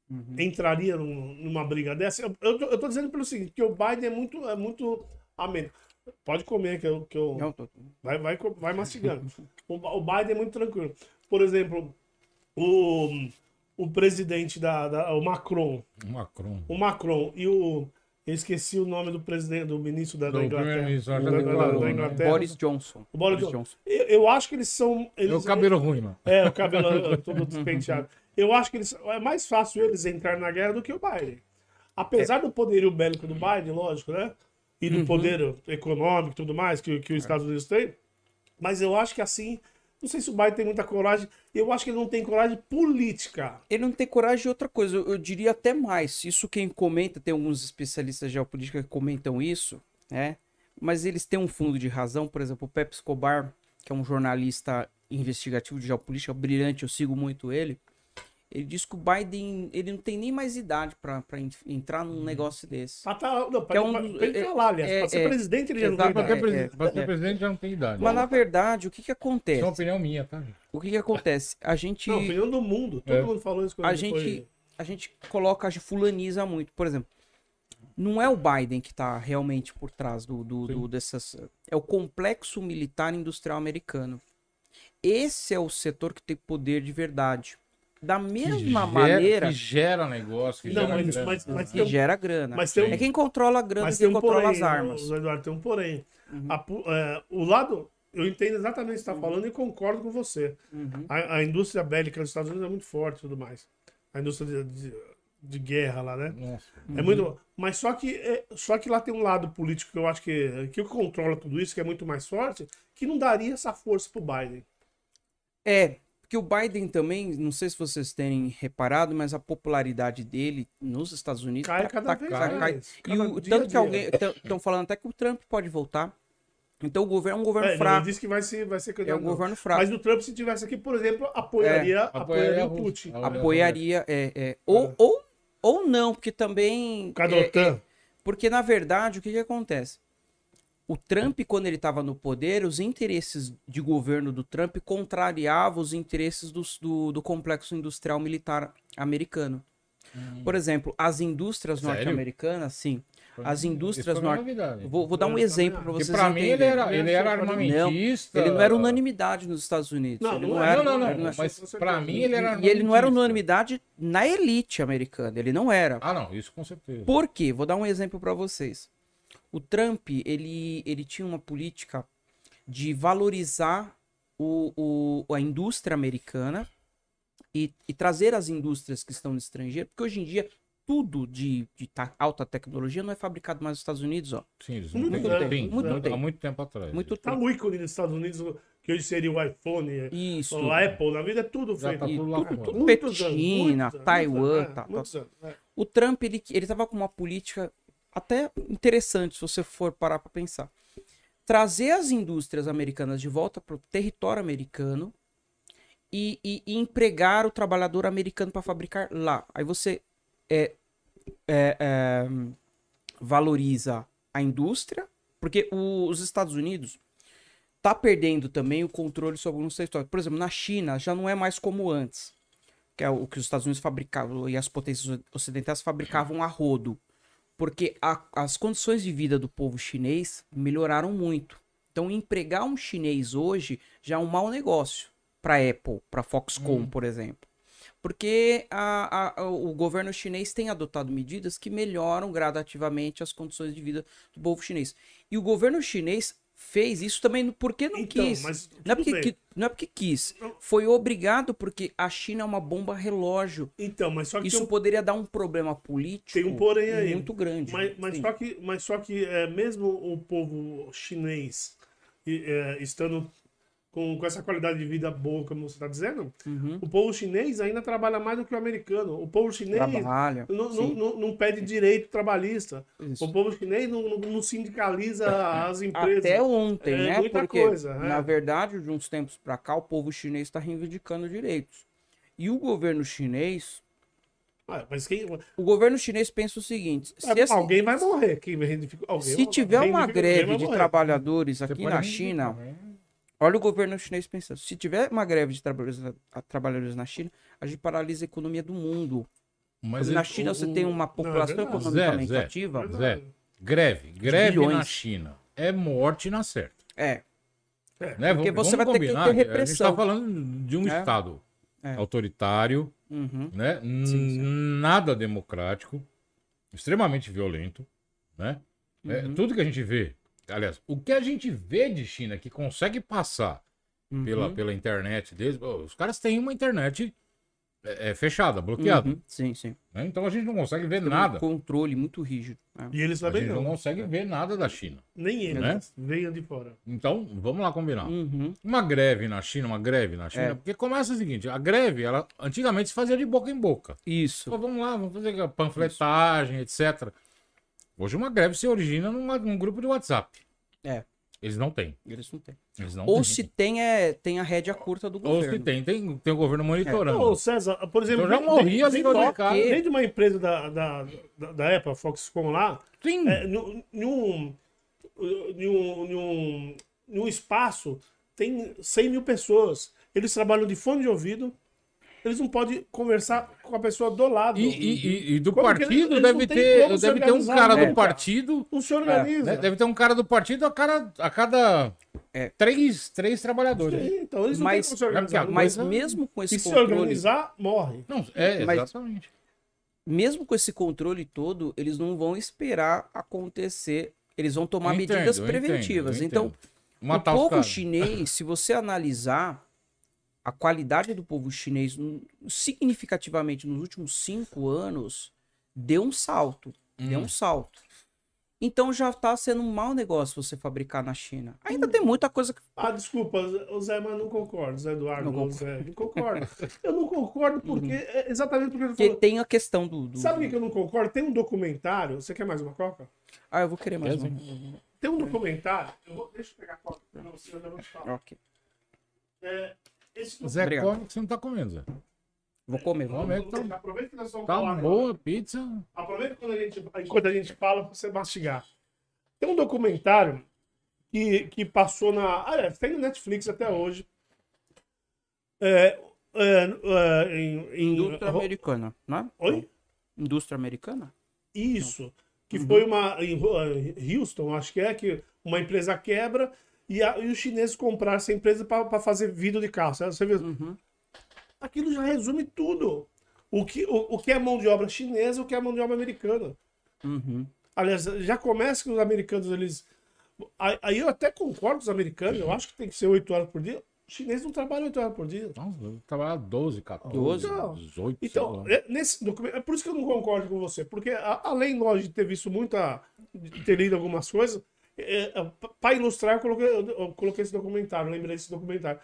Uhum. entraria num- numa briga dessa? Eu, eu, tô, eu tô dizendo pelo seguinte, que o Biden é muito, é muito ameno. Pode comer, que eu. Que eu Não, tô- vai, vai, vai mastigando. o, o Biden é muito tranquilo. Por exemplo, o, o presidente da, da- O Macron. Macron. O Macron e o. Eu esqueci o nome do presidente, do ministro da, da Inglaterra. primeiro-ministro, Da- da-? Inglaterra. Boris Johnson. O Boris Johnson. Eu, eu acho que eles são. É Eles, o cabelo ruim, mano. É, o cabelo todo despenteado. Eu acho que eles, é mais fácil eles entrar na guerra do que o Biden. Apesar do poderio bélico do Biden, lógico, né? E do poder econômico e tudo mais que, que os Estados Unidos têm. Mas eu acho que assim. Não sei se o Biden tem muita coragem. Eu acho que ele não tem coragem política. Ele não tem coragem de outra coisa. Eu, eu diria até mais. Isso quem comenta, tem alguns especialistas de geopolítica que comentam isso, né? Mas eles têm um fundo de razão. Por exemplo, o Pepe Escobar, que é um jornalista investigativo de geopolítica brilhante, eu sigo muito ele. Ele diz que o Biden ele não tem nem mais idade para entrar num negócio desse. Pra tá, não, pra, Que é um pra- dos- pra ele é- tá lá, aliás. é- pra ser é- presidente, ele já não tem ser, é, idade. presi- pra ser é. presidente já não tem idade. Mas na verdade, o que que Isso é uma acontece? opinião minha, tá? O que que acontece? A gente Não, opinião do mundo. Todo É. mundo falou isso a gente, foi- a gente coloca, a gente fulaniza muito. Por exemplo, não é o Biden que está realmente por trás do, do, do- dessas. É o complexo militar industrial americano. Esse é o setor que tem poder de verdade. Da Que mesma gera- maneira Que gera negócio, que Não, gera mas, grana. mas, mas que tem um- gera grana. mas tem um- É quem controla a grana, Mas quem tem um controla porém, as armas. o Eduardo, tem um porém. Uhum. A é, o lado, eu entendo exatamente o que você está falando e concordo com você. Uhum. A, a indústria bélica dos Estados Unidos é muito forte e tudo mais. A indústria de, de, de guerra lá, né? Nossa. É muito. Mas só que, é, só que lá tem um lado político que eu acho que, que controla tudo isso, que é muito mais forte, que não daria essa força pro Biden. É, porque o Biden também, não sei se vocês têm reparado, mas a popularidade dele nos Estados Unidos Cai tá- cada tá- vez mais. cai. E Cada o, dia tanto que alguém estão falando até que o Trump pode voltar. Então o governo é um governo É, ele fraco. disse que vai ser, vai ser É candidato. um não. governo fraco. Mas o Trump, se tivesse aqui, por exemplo, apoiaria, É, apoiaria, a o. Putin. Apoiaria, é, é, ou, ou, ou não, porque também. É, OTAN. Porque, na verdade, o que, que acontece? O Trump, quando ele estava no poder, os interesses de governo do Trump contrariavam os interesses dos- do, do complexo industrial militar americano. Por exemplo, as indústrias norte-americanas, sim. As indústrias norte. Vou, vou dar um exemplo para vocês pra mim ele era, ele era armamentista. Ele não era unanimidade nos Estados Unidos. Não, ele não não era. Não, não, ele não. não era- Mas pra mim ele era E ele não era unanimidade na elite americana. Ele não era. Ah, não, isso com certeza. Por quê? Vou dar um exemplo para vocês. O Trump, ele, ele tinha uma política de valorizar o, o- a indústria americana e, e trazer as indústrias que estão no estrangeiro, porque hoje em dia tudo de, de ta- alta tecnologia não é fabricado mais nos Estados Unidos, ó. Sim, eles Muito não tempo, muito muito- tempo. há muito tempo atrás. Muito Tá tempo. o ícone dos Estados Unidos, que hoje seria o iPhone, Isso. o Apple, na vida é tudo Já feito. tá tudo lá tudo- tudo Petina, anos, Taiwan, muitos anos, tá, é, é. O Trump, ele, ele tava com uma política até interessante, se você for parar para pensar. Trazer as indústrias americanas de volta para o território americano e, e- e empregar o trabalhador americano para fabricar lá. Aí você é, é, é, valoriza a indústria, porque o- os Estados Unidos tá perdendo também o controle sobre alguns territórios. Por exemplo, na China já não é mais como antes que é o que os Estados Unidos fabricavam e as potências ocidentais fabricavam a rodo. Porque a- as condições de vida do povo chinês melhoraram muito. Então, empregar um chinês hoje já é um mau negócio para Apple, para Foxconn, por exemplo. Porque a- a- o governo chinês tem adotado medidas que melhoram gradativamente as condições de vida do povo chinês. E o governo chinês fez isso também porque não Então, quis. mas Não é, porque, qui- não é porque quis. Foi obrigado porque a China é uma bomba relógio. Então, mas só que Isso um, poderia dar um problema político tem um porém aí. muito grande. Mas, mas Sim. só que, mas só que é, mesmo o povo chinês e, é, estando com, com essa qualidade de vida boa, como você está dizendo, Uhum. o povo chinês ainda trabalha mais do que o americano. O povo chinês Trabalha. não, não, não, não pede direito trabalhista. Isso. O povo chinês não, não, não sindicaliza as empresas. Até ontem, É né? muita Porque, coisa, é. na verdade, de uns tempos pra cá, o povo chinês está reivindicando direitos. E o governo chinês. Ah, quem, O governo chinês pensa o seguinte: se, esse- alguém vai morrer. Quem alguém se tiver uma greve de morrer. trabalhadores aqui na China, né? Olha o governo chinês pensando: se tiver uma greve de trabalhadores, trabalhadores na China, a gente paralisa a economia do mundo. Mas na ele- China o- você tem uma população verdade. economicamente Zé, Zé. ativa. Zé, greve. Greve na. China. É morte na certa. É. Né? Porque Vamos- você vamos vai ter que combinar ter A gente repressão. tá falando de um É. Estado É. autoritário, Uhum. né? N- sim. Nada democrático, extremamente violento, né? É, Uhum. tudo que a gente vê, aliás, o que a gente vê de China que consegue passar Uhum. pela, pela internet deles, os caras têm uma internet é, é, fechada, bloqueada, Uhum. Sim, sim. né? Então a gente não consegue ver Tem um nada. controle muito rígido. né? E eles A também gente não não. consegue ver nada da China. Nem eles. Né? Venham de fora. Então, vamos lá combinar. Uhum. Uma greve na China, uma greve na China, É. porque começa o seguinte, a greve, ela antigamente se fazia de boca em boca. Isso. Pô, vamos lá, vamos fazer panfletagem, etc. Hoje uma greve se origina numa- num grupo de WhatsApp. É. Eles não têm. Eles não têm. Eles não Ou têm. se tem, é, tem a rédea curta do Ou governo. se tem, tem, tem o governo monitorando. Ô, César, por exemplo, Então já dentro- morria dentro, ali no dentro, de uma empresa da, da, da, da Apple, Foxconn lá, Sim. é, num, num, num, num, num espaço tem 100 mil pessoas. Eles trabalham de fone de ouvido. Eles não podem conversar com a pessoa do lado. E, e- e- e do Como partido eles- eles deve não ter, se deve ter um cara né, do partido. Não se organiza. né? Deve ter um cara do partido a, cara, a cada É. três, três trabalhos. Sim, então eles não Mas- têm como se organizar. Mas- Mas mesmo com esse e se controle, organizar, morre. Não, é, Mas- exatamente. mesmo com esse controle todo, eles não vão esperar acontecer. Eles vão tomar entendo, medidas entendo, preventivas. então, entendo. Matar o povo chinês, se você analisar a qualidade do povo chinês hum, significativamente nos últimos cinco anos, deu um salto. Deu Hum. um salto. Então já está sendo um mau negócio você fabricar na China. Ainda tem muita coisa que. Ah, desculpa, o Zé, mas não concordo, Zé Eduardo. Não Não, Zé, não concordo. eu não concordo porque, é exatamente porque Porque falando. tem a questão do. do- Sabe o que que eu não concordo? Tem um documentário. Você quer mais uma coca? Ah, eu vou querer mais Quer, um. Tem um documentário. eu vou- deixa eu pegar a coca pra você, eu já vou te falar. Ok. É, Zé, Obrigado. come que você não tá comendo, Zé. Vou comer. Vamos ver que tá, Aproveita que nós estamos tá falando. boa pizza. Aproveita quando a gente, enquanto a gente fala pra você mastigar. Tem um documentário que, que passou na. Aliás, tem no Netflix até hoje. É, é, é, em, em- Indústria americana, não é? Oi? Indústria americana? Isso. Que Uhum. foi uma. Em Houston, acho que é, que uma empresa quebra e, a- e os chineses compraram essa empresa para fazer vidro de carro. Você viu? Uhum. Aquilo já resume tudo. O que, o, o que é mão de obra chinesa e o que é mão de obra americana. Uhum. Aliás, já começa que os americanos, eles. Aí eu até concordo com os americanos, eu acho que tem que ser 8 horas por dia. Os chineses não trabalham 8 horas por dia. Trabalhava 12, 14, 12. 18, Então, é, nesse documento, é por isso que eu não concordo com você, porque a- além nós de ter visto muita, de ter lido algumas coisas, para ilustrar, eu coloquei, eu- eu coloquei esse documentário, lembrei desse documentário.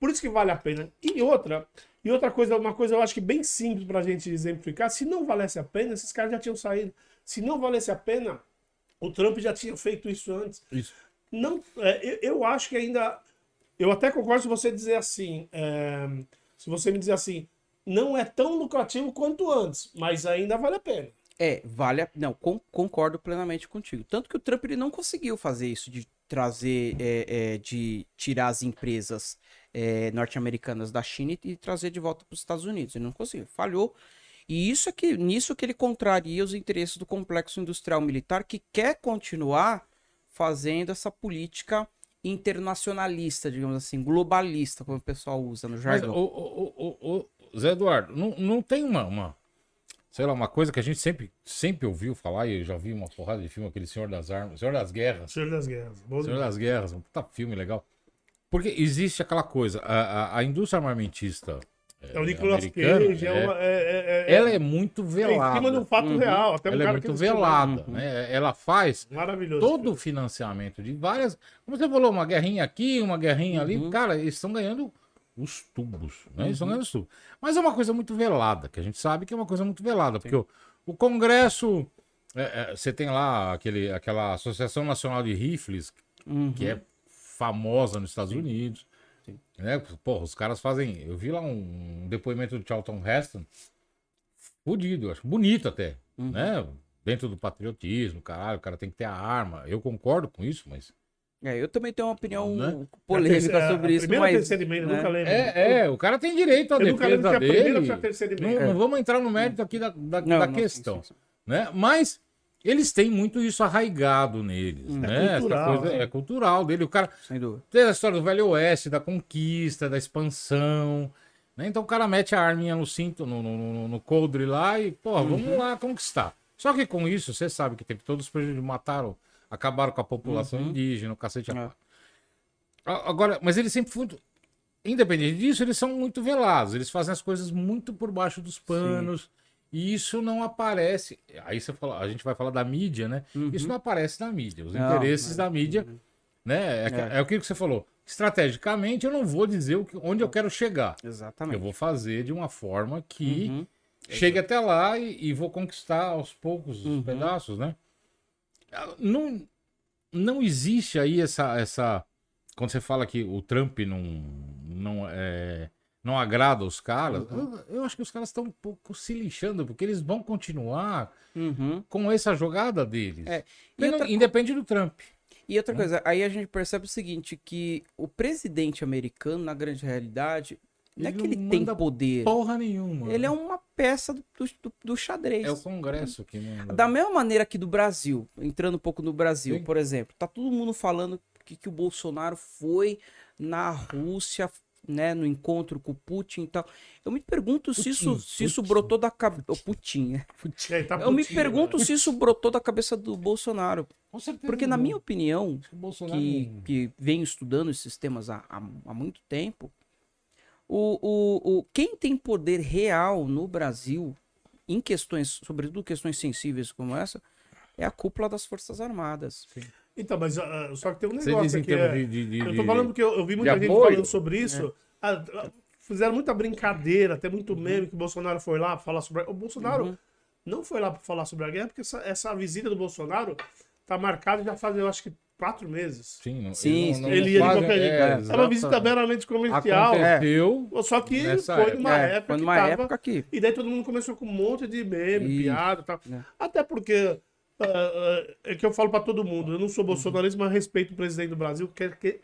Por isso que vale a pena. E outra, e outra coisa, uma coisa eu acho que bem simples para a gente exemplificar, se não valesse a pena, esses caras já tinham saído. Se não valesse a pena, o Trump já tinha feito isso antes. Isso. Não, é, eu, eu acho que ainda. Eu até concordo se você dizer assim. é, se você me dizer assim, não é tão lucrativo quanto antes, mas ainda vale a pena. É, vale a... Não, con- concordo plenamente contigo. Tanto que o Trump ele não conseguiu fazer isso de trazer, é, é, de tirar as empresas é, norte-americanas da China e, trazer de volta para os Estados Unidos. Ele não conseguiu, falhou. E isso é que, nisso que ele contraria os interesses do complexo industrial militar que quer continuar fazendo essa política internacionalista, digamos assim, globalista, como o pessoal usa no Mas, jargão. o, o, o- o Zé Eduardo, não, não tem uma, uma, sei lá, uma coisa que a gente sempre, sempre ouviu falar, e eu já vi uma porrada de filme, aquele Senhor das Armas, Senhor das Guerras, Senhor das Guerras. Bom Senhor das Guerras, um puta filme legal. Porque existe aquela coisa, a, a, a indústria armamentista é o Nicolas Cage, é, é- uma, é, é, é, ela é muito é velada. em cima de um fato Uhum. real. Até um Ela é cara que muito velada, Uhum. né? Ela faz todo o financiamento de várias. Como você falou, uma guerrinha aqui, uma guerrinha ali. Uhum. Cara, eles estão ganhando os tubos, né? Estão ganhando os tubos. Mas é uma coisa muito velada, que a gente sabe que é uma coisa muito velada, porque o, o Congresso. é, é, você tem lá aquele, aquela Associação Nacional de Rifles, Uhum. que é famosa nos Estados Unidos. Sim. Né? Porra, os caras fazem. Eu vi lá um depoimento do Charlton Heston. Fudido, eu acho bonito até. Uhum. Né? Dentro do patriotismo, caralho, o cara tem que ter a arma. Eu concordo com isso, mas. É, eu também tenho uma opinião Né? polêmica A sobre isso, primeira ou mas... terceira emenda, né? nunca lembro. É, é, o cara tem direito à Eu nunca lembro se defesa é a primeira dele. é a terceira Não, emenda. não vamos entrar no mérito aqui da, da, Não, da não, questão. sim, sim, sim. Né? Mas eles têm muito isso arraigado neles. Hum. né? Essa cultural, coisa né? é cultural dele. O cara Sem dúvida. tem a história do Velho Oeste, da conquista, da expansão. né? Então o cara mete a arminha no cinto, no, no, no, no coldre lá e, pô, Uhum. vamos lá conquistar. Só que com isso, você sabe que teve todos os prejuízos, mataram, acabaram com a população Uhum. indígena, o cacete. É. Agora, mas eles sempre foram. Independente disso, eles são muito velados. Eles fazem as coisas muito por baixo dos panos. E isso não aparece. Aí você fala, a gente vai falar da mídia, né? Isso não aparece na mídia. Os Uhum. Não, interesses não. da mídia, né? É, É. é aquilo que você falou. Estrategicamente, eu não vou dizer o que- onde eu quero chegar. Exatamente. Eu vou fazer de uma forma que Uhum. chegue até lá e, e vou conquistar aos poucos os Uhum. pedaços, né? Não, não existe aí essa, essa. Quando você fala que o Trump não, não, é, não agrada os caras, Uhum. eu, eu acho que os caras estão um pouco se lixando, porque eles vão continuar Uhum. com essa jogada deles. É, outra Independe do Trump. E outra coisa, aí a gente percebe o seguinte, que o presidente americano, na grande realidade, não é Ele que ele tem poder. Porra nenhuma. Ele é uma peça do, do, do xadrez. É o Congresso que manda. Da mesma maneira que do Brasil, entrando um pouco no Brasil, Sim. por exemplo, tá todo mundo falando que, que o Bolsonaro foi na Rússia, né, no encontro com o Putin e tal. Eu me pergunto se isso, Putin, se isso Putin. brotou da cabeça. O Putin, né? É, tá Eu me putinho, pergunto né? se isso brotou da cabeça do Bolsonaro. Com certeza Porque, na minha opinião, que Bolsonaro que venho estudando esses temas há, há, há muito tempo, o, o, o, quem tem poder real no Brasil, em questões, sobretudo questões sensíveis como essa, é a cúpula das Forças Armadas. Então, mas ah, só que tem um negócio aqui. é- de, de, de- Eu tô falando porque eu, eu vi muita gente apoio. falando sobre isso. Ah, ah, fizeram muita brincadeira, até muito meme que o Bolsonaro foi lá pra falar sobre. O Bolsonaro Uhum. não foi lá pra falar sobre a guerra, porque essa, essa visita do Bolsonaro tá marcada já faz, eu acho que, quatro meses. Sim, não, Sim, sim. não- Ele não ia de fazem- qualquer jeito. é, Era uma visita meramente comercial. Aconteceu. Só que foi época. numa É, época foi que numa tava. época que. E daí todo mundo começou com um monte de meme, Isso. piada e tal. É. Até porque ah, é que eu falo pra todo mundo. Eu não sou bolsonarista, mas respeito o presidente do Brasil, quer, que,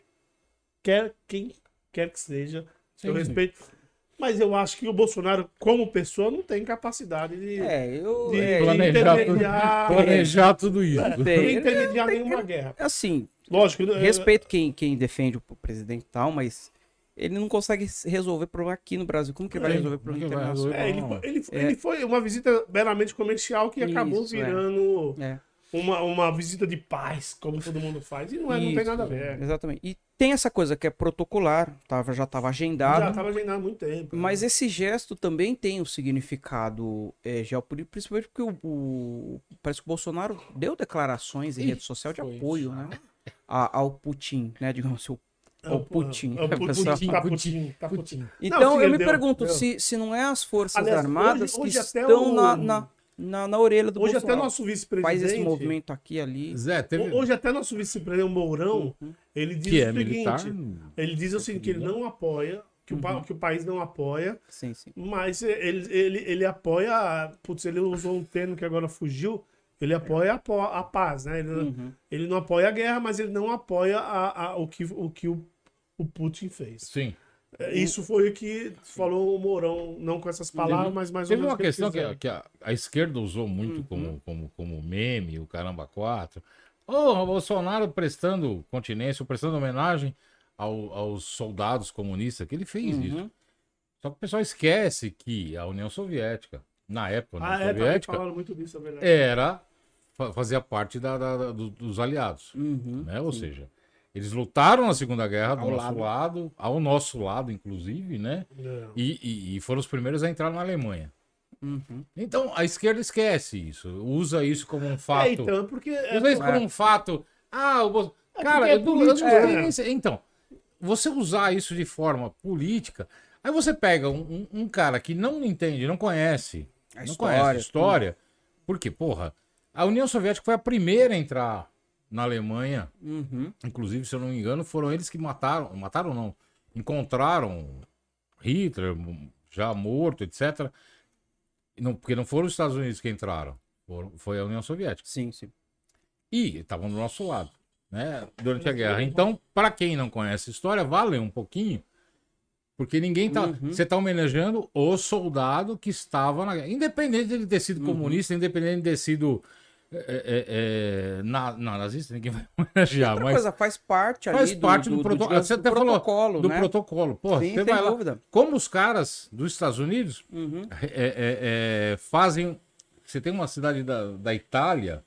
quer quem quer que seja. eu Sim, sim. Mas eu acho que o Bolsonaro, como pessoa, não tem capacidade de, É, eu. de, é, de Planejar tudo. intermediar, Planejar tudo isso. de tem. intermediar nenhuma guerra. assim, Lógico. eu- respeito quem, quem defende o presidente e tal, mas ele não consegue resolver problema aqui no Brasil. Como que ele vai Sim, resolver problema internacional? É, ele, Não. foi- ele, É. ele foi uma visita meramente comercial que acabou Isso, é. virando É. uma, uma visita de paz, como todo mundo faz. E não, é, não tem Isso, nada a ver. Exatamente. E tem essa coisa que é protocolar, tava, já estava agendado. Já estava agendado há muito tempo. né? Mas esse gesto também tem um significado é, geopolítico, principalmente porque o, o- parece que o Bolsonaro deu declarações em Ih, rede social de apoio né, a- ao Putin, né? Digamos assim, o- É ao Putin. É o Putin, tá Putin, Putin, tá Putin. Então Não, sim, eu me deu, pergunto deu. se, se não é as Forças Aliás, Armadas hoje- hoje que estão o- na, na, na, na orelha do Hoje até Bolsonaro. nosso Faz vice-presidente... esse movimento aqui ali. Zé, teve. Hoje até nosso vice-presidente Mourão, Uhum. ele diz que o é seguinte... militar. Ele diz assim, que ele não apoia, que, o, Uhum. pa- que o país não apoia, Sim, sim. mas ele, ele, ele apoia... Putz, ele usou um termo que agora fugiu. Ele apoia a, a paz, né? Ele, Uhum. ele não apoia a guerra, mas ele não apoia a, a- o que, o, que o, o Putin fez. Sim. É, Isso foi o que falou o Mourão, não com essas palavras, mas mais ou Teve menos. uma o que questão que, que a, a esquerda usou muito Uhum. como, como, como meme, o Caramba 4. Ô, o Bolsonaro prestando continência, prestando homenagem ao- aos soldados comunistas, que ele fez isso. Uhum. Só que o pessoal esquece que a União Soviética, na época, a União Ah, é, Soviética, falaram muito disso, é verdade. era fa- fazia parte da, da- da- do- dos aliados, Uhum. né? Ou seja, eles lutaram na Segunda Guerra do Ao nosso lado. lado. ao nosso lado, inclusive, né? É. E, e- e foram os primeiros a entrar na Alemanha. Uhum. Então, a esquerda esquece isso, usa isso como um fato. É, então, porque. É, Usa isso é. como um fato. Ah, o Bolso- É Cara, é eu não- eu político, esse- Então, você usar isso de forma política, aí você pega um, um- um cara que não entende, não conhece, A não história, conhece a história, porque, porra, a União Soviética foi a primeira a entrar na Alemanha, Uhum. inclusive, se eu não me engano, foram eles que mataram, mataram não, encontraram Hitler já morto, etc. Não, porque não foram os Estados Unidos que entraram, foram- foi a União Soviética. Sim, sim. E estavam do nosso lado, né? Durante a guerra. Então, para quem não conhece a história, vale um pouquinho, porque ninguém tá. Uhum. Você tá homenageando o soldado que estava na guerra. Independente de ele ter sido Uhum. comunista, independente de ter sido é, é, é, na, não, nazista, ninguém vai homenagear, mas coisa, faz parte ali faz parte do, proto- digamos, Você do até falou protocolo, do né? protocolo. Porra, Sim, vai lá. dúvida. Como os caras dos Estados Unidos Uhum. é, é, é, fazem. Você tem uma cidade da, da Itália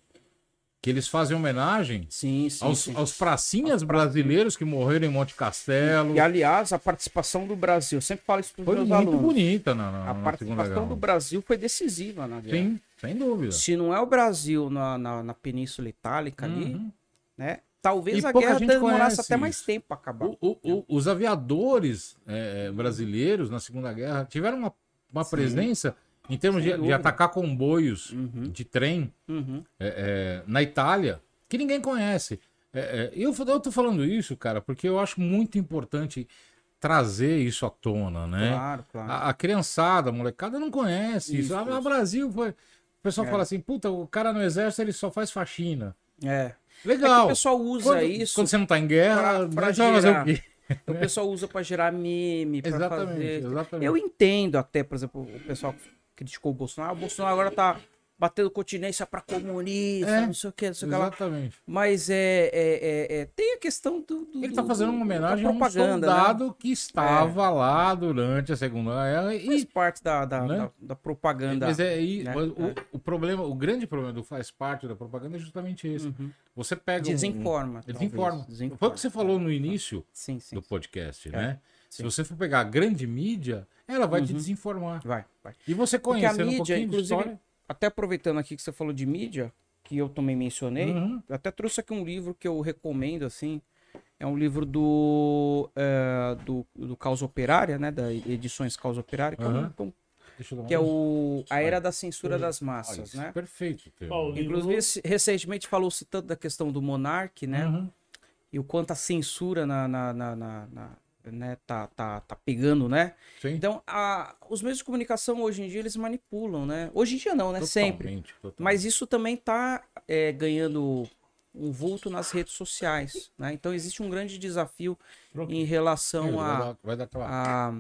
que eles fazem homenagem Sim, sim, aos, sim. aos pracinhas brasileiros que morreram em Monte Castelo. E aliás, a participação do Brasil, eu sempre falo isso para os Foi meus muito alunos. bonita na, na, A participação do Brasil foi decisiva na guerra. Sim, sem dúvida. Se não é o Brasil na, na, na Península Itálica ali, Uhum. né? Talvez E a guerra demorasse até mais tempo para acabar. O- o- o- os aviadores é, brasileiros na Segunda Guerra tiveram uma, uma Sim. presença em termos de, de atacar comboios Uhum. de trem Uhum. é, é, na Itália, que ninguém conhece. É, é, eu, eu tô falando isso, cara, porque eu acho muito importante trazer isso à tona, né? Claro, claro. A, a criançada, a molecada não conhece isso. Isso, Ah, isso. O Brasil foi. O pessoal É. fala assim, puta, o cara no exército ele só faz faxina. É. É Legal. o pessoal usa quando, isso. quando você não tá em guerra, pra- pra fazer o quê? O pessoal usa para gerar meme, para Exatamente, fazer. exatamente. Eu entendo até, por exemplo, o pessoal criticou o Bolsonaro. O Bolsonaro agora tá batendo continência para comunista, É, não sei o que, não sei o que lá. Exatamente. Mas é, é, é- é- tem a questão do. do- Ele tá do- fazendo do- uma homenagem a um né? soldado que estava lá durante a Segunda Guerra Faz e parte da, da, né? da, da propaganda. Mas é aí, né? o, o- É. problema, o grande problema do faz parte da propaganda é justamente esse. Uhum. Você pega Desinforma. um, desinforma. Desinforma. Foi o que você falou no início Sim, sim. do podcast, É, né? Se sim. você for pegar a grande mídia, ela vai te Uhum. desinformar. Vai, vai. E você conhecendo um pouquinho de história... até aproveitando aqui que você falou de mídia, que eu também mencionei, Uhum. eu até trouxe aqui um livro que eu recomendo, assim. É um livro do, é, do, do Causa Operária, né? Da Edições Causa Operária, que, é, um- que é um- Deixa eu dar uma que é o A Era da Censura das Olha Massas, isso, né? Perfeito. Inclusive, recentemente falou-se tanto da questão do monarque, né? Uhum. E o quanto a censura na, na, na- na- né, tá, tá, tá pegando, né? Sim. Então, a, os meios de comunicação hoje em dia eles manipulam, né? Hoje em dia não, né? Sempre. Totalmente, totalmente. Mas isso também tá é, ganhando um vulto nas redes sociais, né? Então existe um grande desafio em relação vai, a, dar, vai dar aquela... a,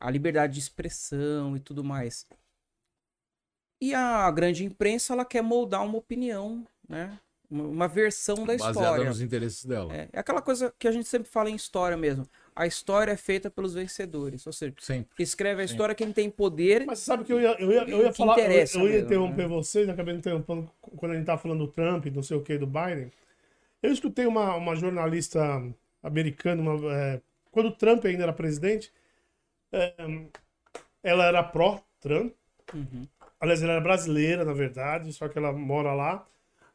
a liberdade de expressão e tudo mais. E a grande imprensa, ela quer moldar uma opinião, né? Uma- versão da baseada história. nos interesses dela. É, é aquela coisa que a gente sempre fala em história mesmo. A história é feita pelos vencedores. Ou seja, Sempre. escreve a história quem tem poder. Mas você sabe que eu ia, eu ia, eu ia falar, eu, interessa eu ia mesmo, interromper né? vocês, acabei interrompendo quando a gente tava falando do Trump, não sei o que, do Biden. Eu escutei uma, uma jornalista americana, uma, é, quando o Trump ainda era presidente, é, ela era pró-Trump, Uhum. aliás, ela era brasileira, na verdade, só que ela mora lá.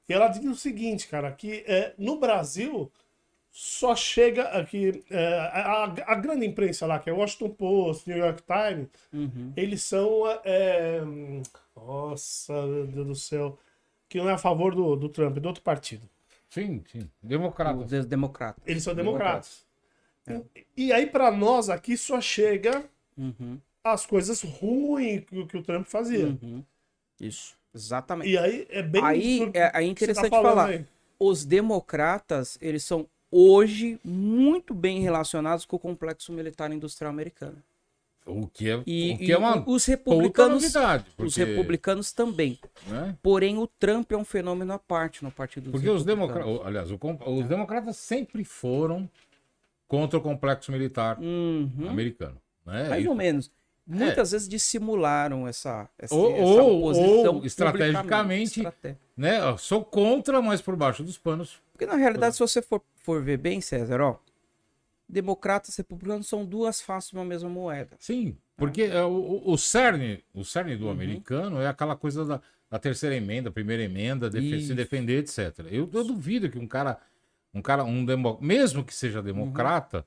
E ela diz o seguinte, cara, que é, no Brasil só chega aqui. é, a, a- grande imprensa lá, que é Washington Post, New York Times, Uhum. eles são. é, nossa, meu Deus do céu. Que não é a favor do, do Trump, é do outro partido. Sim, sim. Democrata. Os de- democratas. Eles são Democratas. democratas. E aí, pra nós aqui, só chega Uhum. as coisas ruins que, o- que o Trump fazia. Uhum. Isso. Exatamente. E aí é bem Aí é, é tá interessante falando falar. aí. Os democratas, eles são hoje muito bem relacionados com o complexo militar industrial americano. O que é, E, o que é uma os republicanos, novidade. Porque, os republicanos também. né? Porém, o Trump é um fenômeno à parte no partido dos Porque os democratas, aliás, o os democratas sempre foram contra o complexo militar Uhum. americano. Né? Mais Isso- ou menos. Muitas vezes dissimularam essa, essa, Ou- essa oposição ou estrategicamente- estrate- né? Sou contra, mas por baixo dos panos. Porque na realidade, se você for, for ver bem, César, ó, democratas e republicanos são duas faces de uma mesma moeda. Sim, porque é, o, o- o cerne, o cerne Uhum. do americano é aquela coisa da, da terceira emenda, primeira emenda, defe- se defender, etc. Eu, eu duvido que um cara, um cara, um demo, mesmo que seja democrata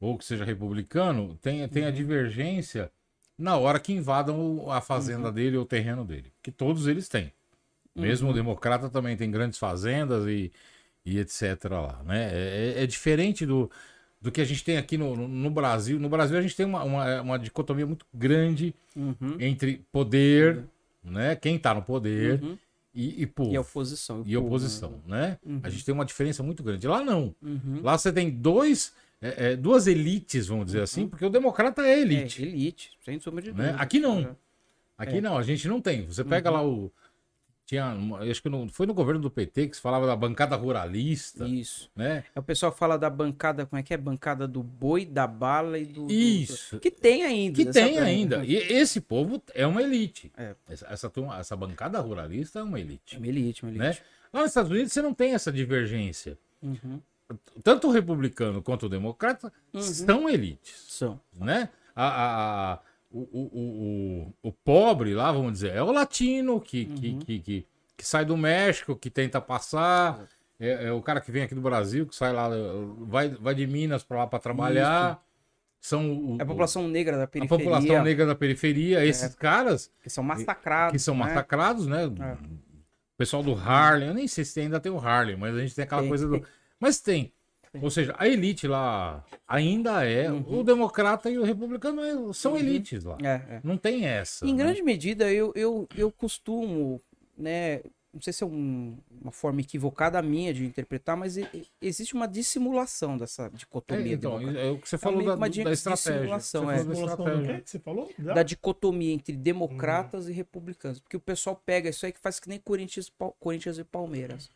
Uhum. ou que seja republicano, tenha, tenha divergência na hora que invadam o- a Uhum. fazenda dele ou o terreno dele. Que todos eles têm. Mesmo o Uhum. democrata também tem grandes fazendas e, e etc. lá, né? É, é- é diferente do, do que a gente tem aqui no, no- Brasil. No Brasil a gente tem uma, uma, uma dicotomia muito grande Uhum. entre poder, né? Quem tá no poder Uhum. e, e povo. E oposição. E povo, oposição, né? Uhum. A gente tem uma diferença muito grande. Lá não. Uhum. Lá você tem dois, é, é, duas elites, vamos dizer assim, porque o democrata é É, elite. elite, sem sombra de Né? dúvida. Aqui não. É. Aqui não, a gente não tem. Você pega lá o. Tinha, uma- acho que no- foi no governo do PT que se falava da bancada ruralista, Isso. né? É, O pessoal fala da bancada, como é que é? Bancada do boi, da bala e do. do- Isso. Que tem ainda. Que tem ainda. E esse povo é uma elite. É. Essa, essa, turma- essa bancada ruralista é uma elite. É uma elite, uma Né? elite. Lá nos Estados Unidos você não tem essa divergência. Uhum. Tanto o republicano quanto o democrata Uhum. são elites. São. Né? A, a- a- o, o, o, o, pobre lá, vamos dizer, é o latino que, Uhum. que, que, que sai do México, que tenta passar. É, é o cara que vem aqui do Brasil, que sai lá, vai, vai de Minas para lá para trabalhar. São o, É a população negra da a periferia. população negra da periferia, esses caras Que são massacrados. que são né? massacrados, né? É. O pessoal do Harlem, eu nem sei se ainda tem o Harlem, mas a gente tem aquela Tem, coisa do. Mas tem. Ou seja, a elite lá ainda é. Uhum. O democrata e o republicano é- são elites lá. É, é. Não tem essa. Em né? grande medida, eu, eu, eu costumo, né? Não sei se é um- uma forma equivocada minha de interpretar, mas existe uma dissimulação dessa É, dicotomia. então, democrática. é o que você falou da, da estratégia. dissimulação, Você é. estratégia. que você falou? da dicotomia entre democratas e republicanos. Porque o pessoal pega isso aí que faz que nem Corinthians, Corinthians e Palmeiras.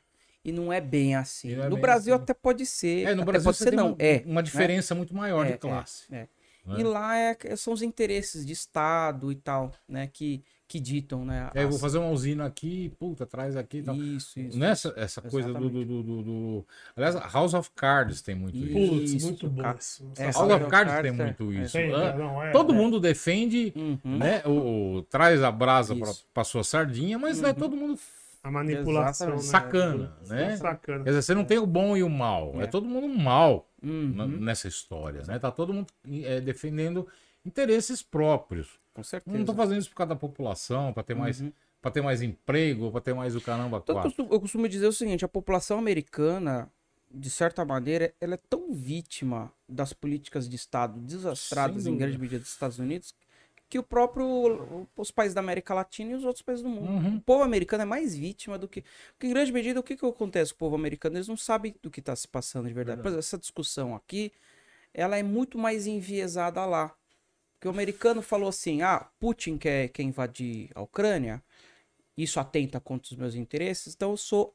E não é bem assim. É no bem Brasil assim. até pode ser. É, no até Brasil pode você ser tem não. uma, é. uma diferença muito maior É, de classe. é. né? E lá é- são os interesses de Estado e tal, né? Que, que ditam, né? É, eu vou fazer uma usina aqui, puta, traz aqui e tal. Isso, isso. Nessa essa coisa do, do, do, do- Aliás, House of Cards tem muito isso. Putz, Isso, muito bom. É, House of of Cards tem é- muito é. isso. Tem, Ah, não, é, todo é. mundo defende, Uhum. né? O, o- traz a brasa pra sua sardinha, mas não é todo mundo A manipulação. Né? sacana, né? Sacana. Quer dizer, você não tem o bom e o mal. É, É. todo mundo mal Uhum. nessa história, né? Tá todo mundo é, defendendo interesses próprios. Com certeza. Não tô fazendo isso por causa da população, para ter mais Uhum. para ter mais emprego, para ter mais o caramba Então, eu, quatro. costumo, eu costumo dizer o seguinte: a população americana de certa maneira, ela é tão vítima das políticas de Estado desastradas em grande medida dos Estados Unidos que o próprio os países da América Latina e os outros países do mundo. Uhum. O povo americano é mais vítima do que. Porque, em grande medida, o que, que acontece com o povo americano? Eles não sabem do que está se passando de verdade. Por exemplo, essa discussão aqui, ela é muito mais enviesada lá. Porque o americano falou assim: ah, Putin quer, quer invadir a Ucrânia, isso atenta contra os meus interesses, então eu sou,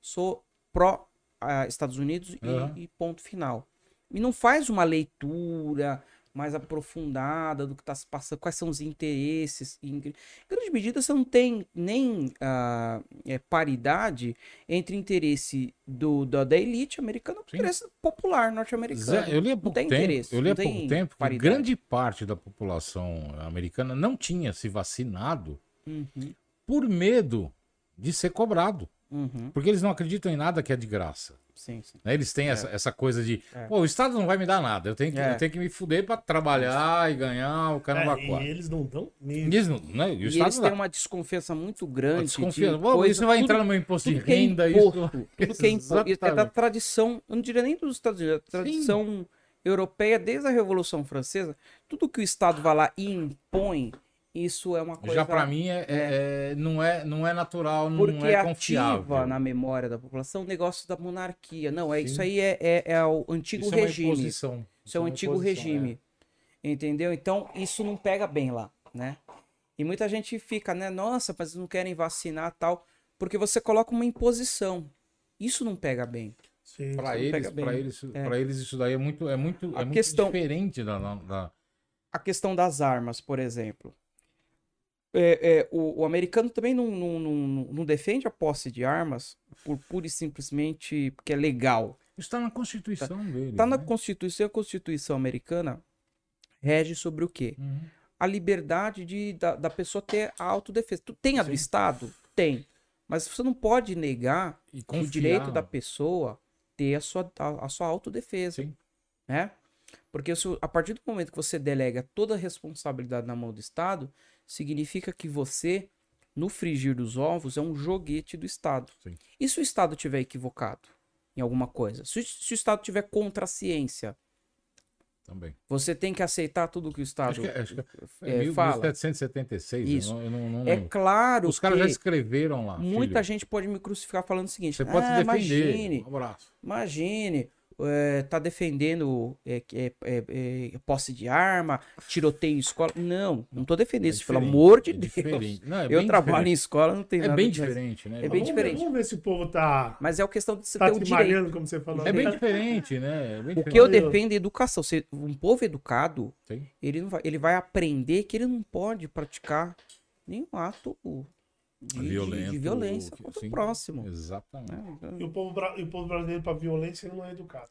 sou pró ah, Estados Unidos e- Aham. e ponto final. E não faz uma leitura mais aprofundada do que está se passando, quais são os interesses. Em gr- em grande medida, você não tem nem ah, é, paridade entre interesse do, da, da elite americana e interesse popular norte-americano. Eu li há pouco tem tempo, interesse, eu li há pouco tem tempo que grande parte da população americana não tinha se vacinado Uhum, por medo de ser cobrado. Uhum, Porque eles não acreditam em nada que é de graça. sim, sim. né? Eles têm essa, essa coisa de, É. pô, o Estado não vai me dar nada, eu tenho que, É. eu tenho que me fuder pra trabalhar e ganhar o caramba É, e eles não dão mesmo. Eles não, né? E o E Estado eles não têm uma desconfiança muito grande. Desconfia. de Pô, coisa- isso vai tudo- entrar no meu imposto de é renda, imposto, isso. tudo que é imposto. É da tradição, eu não diria nem dos Estados Unidos, é da tradição europeia desde a Revolução Francesa. Tudo que o Estado vai lá e impõe, isso é uma coisa. Já pra mim é, é- não, é, não é natural, não Porque é confiável. ativa na memória da população o negócio da monarquia. Não, é Sim. isso aí é, é, é o antigo Isso é uma regime. imposição. Isso é um uma antigo imposição, regime. Entendeu? Então, isso não pega bem lá, né? E muita gente fica, né? Nossa, mas não querem vacinar tal. Porque você coloca uma imposição. Isso não pega bem. Para eles, para eles, É. pra eles isso daí é muito, é muito, A é muito questão- diferente da, da- da- A questão das armas, por exemplo. É, é, o, o americano também não, não, não, não defende a posse de armas por pura e simplesmente porque é legal. Está na Constituição dele. Tá na né? Constituição, a Constituição americana rege sobre o quê? Uhum. a liberdade de, da, da pessoa ter a autodefesa. Tu tem a do Sim. Estado? Tem. Mas você não pode negar E o direito da pessoa ter a sua, a, a sua autodefesa. Sim. Né? Porque se- a partir do momento que você delega toda a responsabilidade na mão do Estado, significa que você, no frigir dos ovos, é um joguete do Estado. Sim. E se o Estado tiver equivocado em alguma coisa? Se, o- se o Estado tiver contra a ciência, Também. você tem que aceitar tudo que o Estado Acho que, acho que é, é, mil- fala. 1776. Isso. Eu não, eu não- não É claro Os caras já escreveram lá. muita filho. gente pode me crucificar falando o seguinte: Você pode ah, se defender. imagine, Um abraço. imagine, é, tá defendendo é, é, é, é, posse de arma, tiroteio em escola. Não, não tô defendendo isso, pelo amor de é Deus. Não, é Eu bem trabalho em diferente. escola, não tem É nada bem demais. diferente, né? É bem Vamos diferente. Vamos ver se o povo tá, Mas é a questão de você tá ter direito. como você falou. É bem diferente, né? É bem O diferente. que eu defendo é educação. Se um povo educado, Sim. ele, não vai, ele vai aprender que ele não pode praticar nenhum ato de, Violento, de violência que- contra sim, o próximo. Exatamente. né? E o povo, e o povo brasileiro, pra violência, ele não é educado.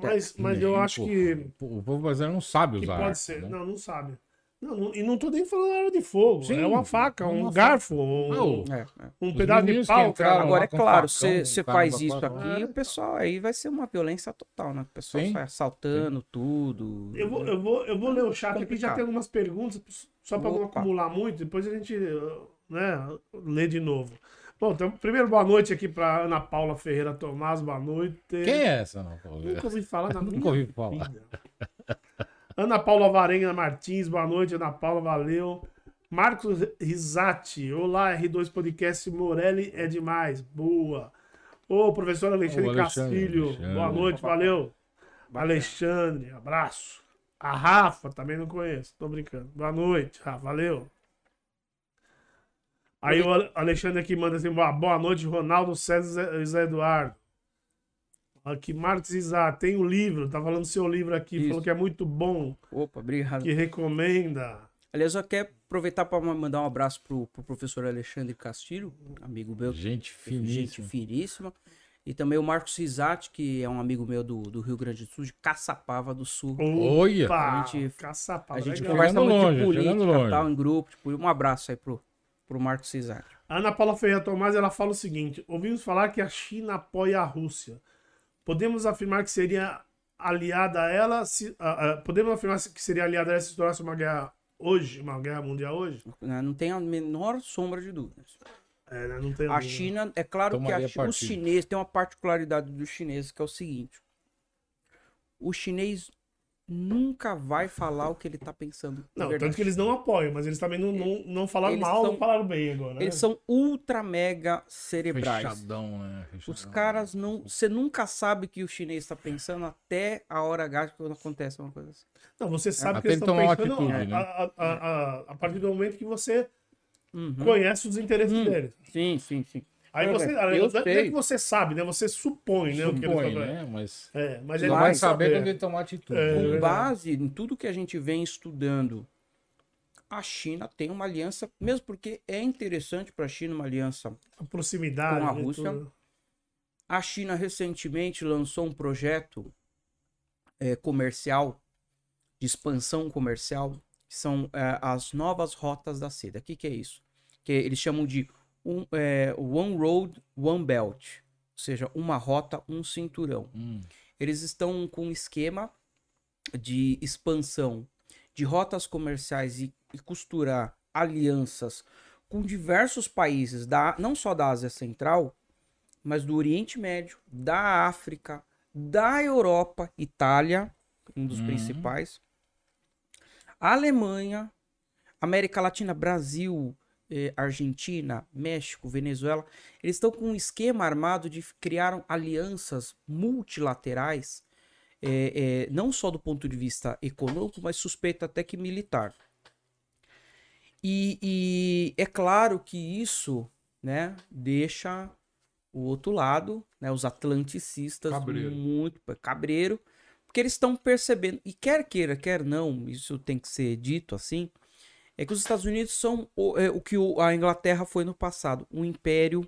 É. Mas, mas eu acho pô, que, O povo brasileiro não sabe que usar. pode ser. né? Não, não sabe. Não, não- e não tô nem falando arma de fogo. Sim, é uma faca, é um uma garfo, um, Não, É, é. um pedaço de pau. entraram. Agora, é claro, você faz isso aqui, É. o pessoal aí vai ser uma violência total, né? O pessoal Sim. sai assaltando tudo. Eu vou, eu, vou, eu vou ler o chat aqui, já tem algumas perguntas, só para não acumular muito, depois a gente né, lê de novo. Bom, então, primeiro boa noite aqui para Ana Paula Ferreira Tomás, boa noite. Quem é essa, não? pô? Nunca ouvi falar na Nunca ouvi falar. vida. Ana Paula Varenga Martins, boa noite, Ana Paula, valeu. Marcos Risati, olá, R2 Podcast, Morelli é demais, boa. Ô, professor Alexandre, Ô, Alexandre, Castilho, Alexandre. boa noite, valeu. Alexandre, abraço. A Rafa, também não conheço, tô brincando. Boa noite, Rafa, valeu. Aí o Ale- Alexandre aqui manda assim, boa boa noite, Ronaldo César Zé- Zé Eduardo. Aqui, Marcos Isá, tem o livro, tá falando do seu livro aqui, Isso. falou que é muito bom, Opa, obrigado. que recomenda. Aliás, eu quero aproveitar para mandar um abraço pro, pro professor Alexandre Castilho, amigo meu, Gente gente finíssima. finíssima. E também o Marcos Rizati, que é um amigo meu do, do Rio Grande do Sul, de Caçapava do Sul. Olha! Opa, A gente- caçapa, A gente legal. conversa muito longe, de política tal, em grupo. Tipo, um abraço aí pro, pro Marcos Rizati. A Ana Paula Ferreira Tomás, ela fala o seguinte, ouvimos falar que a China apoia a Rússia. Podemos afirmar que seria aliada a ela, se, ah, ah, podemos afirmar que seria aliada a ela se estourasse uma guerra hoje, uma guerra mundial hoje? né? Não tem a menor sombra de dúvidas. É, né, não tem A China, é claro que Tomaria a, Chi- os chineses tem uma particularidade dos chineses que é o seguinte: o chinês nunca vai falar o que ele tá pensando. Não, verdade. tanto que eles não apoiam, mas eles também não, não, não falaram Eles mal, são- não falaram bem agora. né? Eles são ultra mega cerebrais. Fechadão, né? Fechadão. Os caras não. Você nunca sabe o que o chinês está pensando até a hora H quando acontece uma coisa assim. Não, você sabe Até que eles ele estão uma pensando atitude, né? a, a, a, a- partir do momento que você Uhum. conhece os interesses Hum. deles. Sim, sim, sim. Aí você, exemplo, não eu é sei. que você sabe, né? Você supõe, né? o que Supõe, estão né? Mas É, mas ele vai saber saber. quando ele tomar atitude. É, Com verdade. base em tudo que a gente vem estudando, a China tem uma aliança, mesmo porque é interessante para a China uma aliança. A proximidade. Com a né, Rússia. tudo. A China recentemente lançou um projeto eh, comercial, de expansão comercial, que são eh, as novas rotas da seda. O que, que é isso? Que eles chamam de um, eh, One Road, One Belt. Ou seja, uma rota, um cinturão. Hum, Eles estão com um esquema de expansão de rotas comerciais e, e costurar alianças com diversos países, da, não só da Ásia Central, mas do Oriente Médio, da África, da Europa, Itália, um dos Uhum. principais, Alemanha, América Latina, Brasil, eh, Argentina, México, Venezuela, eles estão com um esquema armado de criar alianças multilaterais, eh, eh, não só do ponto de vista econômico, mas suspeito até que militar. E, e é claro que isso né, deixa o outro lado, né, os atlanticistas, Cabreiro. muito cabreiro, porque eles estão percebendo, e quer queira, quer não, isso tem que ser dito assim, é que os Estados Unidos são o, é, o que o- a Inglaterra foi no passado, um império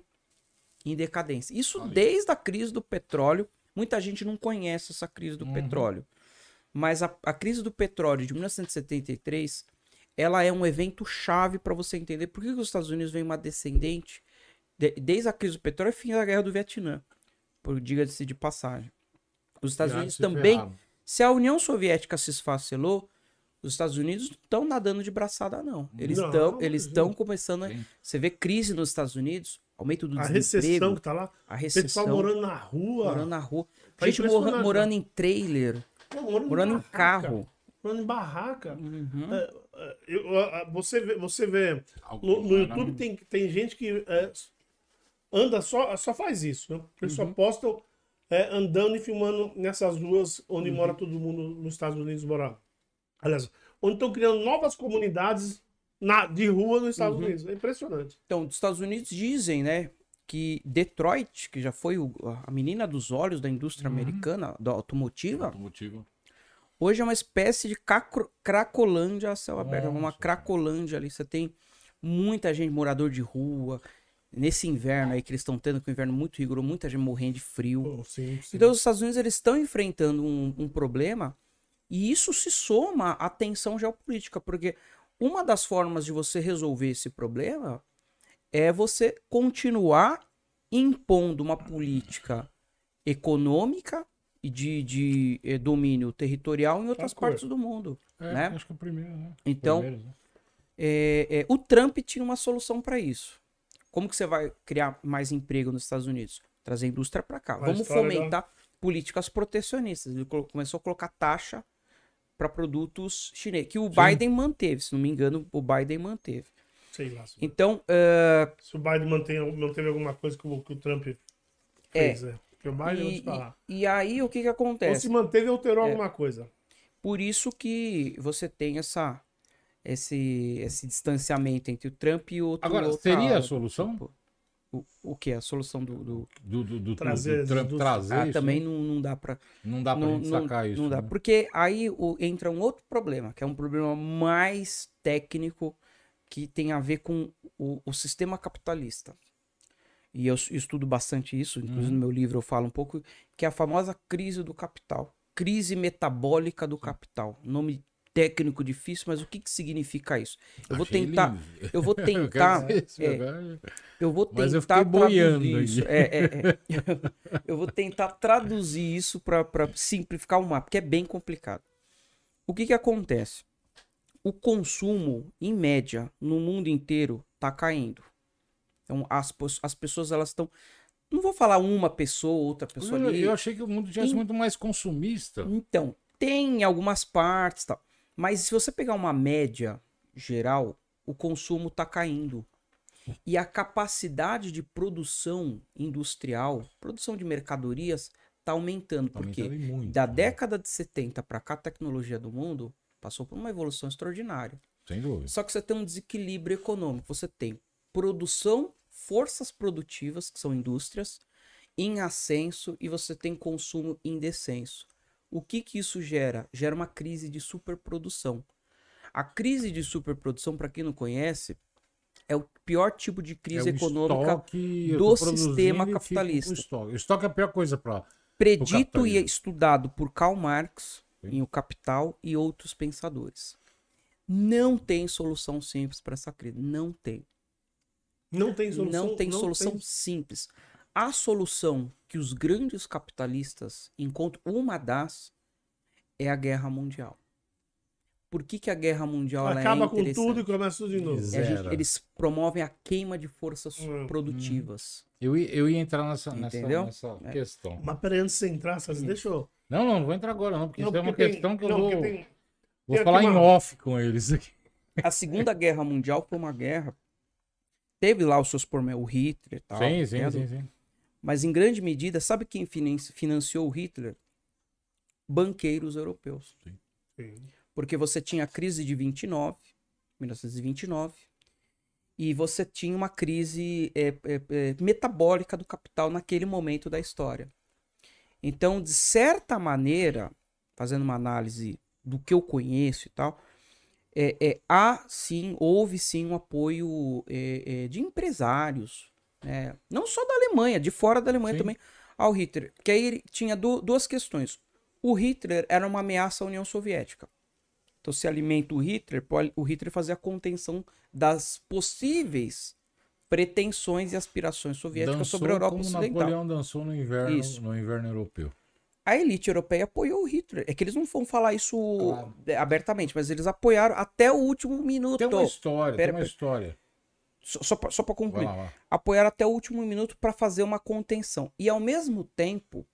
em decadência. Isso desde a crise do petróleo. Muita gente não conhece essa crise do Uhum. petróleo. Mas a, a crise do petróleo de 1973, ela é um evento chave para você entender por que, que os Estados Unidos vem uma descendente de- desde a crise do petróleo e fim da guerra do Vietnã. Por diga-se de passagem. Os Estados Já Unidos também se a União Soviética se esfacelou, os Estados Unidos não estão nadando de braçada, não. Eles estão eles estão começando. A... Você vê crise nos Estados Unidos, aumento do A desemprego, recessão que tá lá. a Pessoal recessão, morando na rua. morando na rua. Tá gente impressionante, morando em trailer, Não, morando, morando em barraca, carro. Morando em barraca. Uhum. É, é, eu- a- a- você vê, você vê no, no YouTube tem, tem gente que é, anda só, só faz isso. Né? Eles Uhum. só postam é, andando e filmando nessas ruas onde Uhum. mora todo mundo nos Estados Unidos morar. Aliás, onde estão criando novas comunidades na, de rua nos Estados Uhum. Unidos. É impressionante. Então, os Estados Unidos dizem, né, que Detroit, que já foi o- a menina dos olhos da indústria Uhum. americana, da automotiva, Outro motivo. Hoje é uma espécie de cacro- cracolândia a céu aberto, é uma Nossa, cracolândia ali. Você tem muita gente morador de rua. Nesse inverno aí que eles estão tendo, que é um inverno muito rigoroso, muita gente morrendo de frio. Pô, sim, sim. Então os Estados Unidos eles estão enfrentando um, um problema e isso se soma à tensão geopolítica, porque uma das formas de você resolver esse problema é você continuar impondo uma política econômica e de, de eh, domínio territorial em outras partes do mundo. É, Né? acho que é o primeiro, né? Então, Primeiros, né? é, é, o Trump tinha uma solução para isso. Como que você vai criar mais emprego nos Estados Unidos? Trazer indústria para cá. Vamos história da- fomentar políticas protecionistas. Ele começou a colocar taxa para produtos chineses, que o Biden manteve, se não me engano, o Biden manteve. Sei lá. Se, Então, é, se o Biden mantém, manteve alguma coisa que o, que o Trump fez. É. Porque o Biden, eu vou e, te falar. e- e aí o que que Ou acontece? se manteve, alterou É. alguma coisa. Por isso que você tem essa esse, esse distanciamento entre o Trump e o outro. Agora, outra seria a solução O, o que? A solução do. do- do, do, do, Trazer do Trump as trazer Ah, isso? também né? não, não dá pra. Não dá pra não, gente não- sacar isso. não dá. né? Porque aí o- entra um outro problema, que é um problema mais técnico, que tem a ver com o, o sistema capitalista. E eu estudo bastante isso, inclusive Uhum. no meu livro eu falo um pouco, que é a famosa crise do capital. Crise metabólica do capital. Nome técnico difícil, mas o que, que significa isso? Eu vou Achei tentar. lindo. Eu vou Eu tentar. dizer isso é, eu vou tentar eu traduzir isso. aqui. É, é, é. Eu vou tentar traduzir isso para simplificar o mapa, porque é bem complicado. O que que acontece? O consumo, em média, no mundo inteiro, está caindo. Então, as, as pessoas, elas estão. Não vou falar uma pessoa, outra pessoa Eu, ali. eu achei que o mundo tivesse Em- muito mais consumista. Então, tem algumas partes e tal. Mas se você pegar uma média geral, o consumo está caindo. E a capacidade de produção industrial, produção de mercadorias, está aumentando. Tá Porque aumentando muito, da né? década de 70 para cá, a tecnologia do mundo passou por uma evolução extraordinária. Sem dúvida. Só que você tem um desequilíbrio econômico. Você tem produção, forças produtivas, que são indústrias, em ascenso e você tem consumo em descenso. O que, que isso gera? Gera uma crise de superprodução. A crise de superprodução, para quem não conhece, é o pior tipo de crise É econômica estoque, do sistema capitalista. O estoque. o estoque é a pior coisa para. predito e estudado por Karl Marx Sim. em O Capital e outros pensadores. Não tem solução simples para essa crise. Não tem. Não tem solução. não tem não solução tem- simples. A solução que os grandes capitalistas encontram, uma das, é a guerra mundial. Por que, que a guerra mundial ela Acaba é com tudo e começa tudo de novo. É, gente- Zero. eles promovem a queima de forças Hum. produtivas. Eu, ia- eu ia entrar nessa, nessa, Entendeu? nessa É. questão. Mas peraí, antes de você entrar, César, deixa eu. Não, não, não vou entrar agora, não, porque Não, isso é uma porque tem- questão que eu não, vou, porque tem- vou tem falar aqui em uma- off com eles aqui. A Segunda Guerra Mundial foi uma guerra. Teve lá os seus pormentos, o Hitler e tal. sim, sim, sim, sim. Mas em grande medida, sabe quem finan- financiou o Hitler? Banqueiros europeus. Sim. Porque você tinha a crise de 29, 1929, e você tinha uma crise é, é, é, metabólica do capital naquele momento da história. Então, de certa maneira, fazendo uma análise do que eu conheço e tal, é, é, há sim, houve sim um apoio é, é, de empresários, né? não só da Alemanha, de fora da Alemanha Sim. também, ao Hitler. Que aí ele tinha du- duas questões. O Hitler era uma ameaça à União Soviética. Então, se alimenta o Hitler, o Hitler fazia a contenção das possíveis pretensões e aspirações soviéticas Dançou sobre a Europa como Ocidental. Napoleão dançou no inverno, Isso. no inverno europeu. A elite europeia apoiou o Hitler. É que eles não vão falar isso Claro. é, abertamente, mas eles apoiaram até o último minuto. Tem uma história, Pera, tem uma pera. história. Só, só, pra, só pra Vai concluir. lá, lá. apoiaram até o último minuto para fazer uma contenção. E ao mesmo tempo,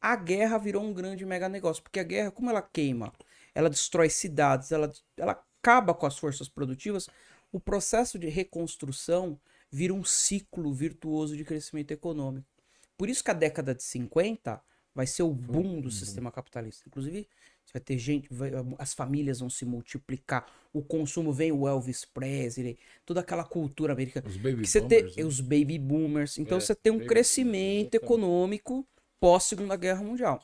a guerra virou um grande mega negócio, porque a guerra, como ela queima, ela destrói cidades, ela, ela acaba com as forças produtivas, o processo de reconstrução vira um ciclo virtuoso de crescimento econômico. Por isso que a década de 50 vai ser o boom do sistema capitalista. Inclusive, você vai ter gente, vai- as famílias vão se multiplicar, o consumo vem o Elvis Presley, toda aquela cultura americana. Os baby você tem boomers, né? os baby boomers. Então É, você tem um baby crescimento exatamente. econômico pós Segunda Guerra Mundial.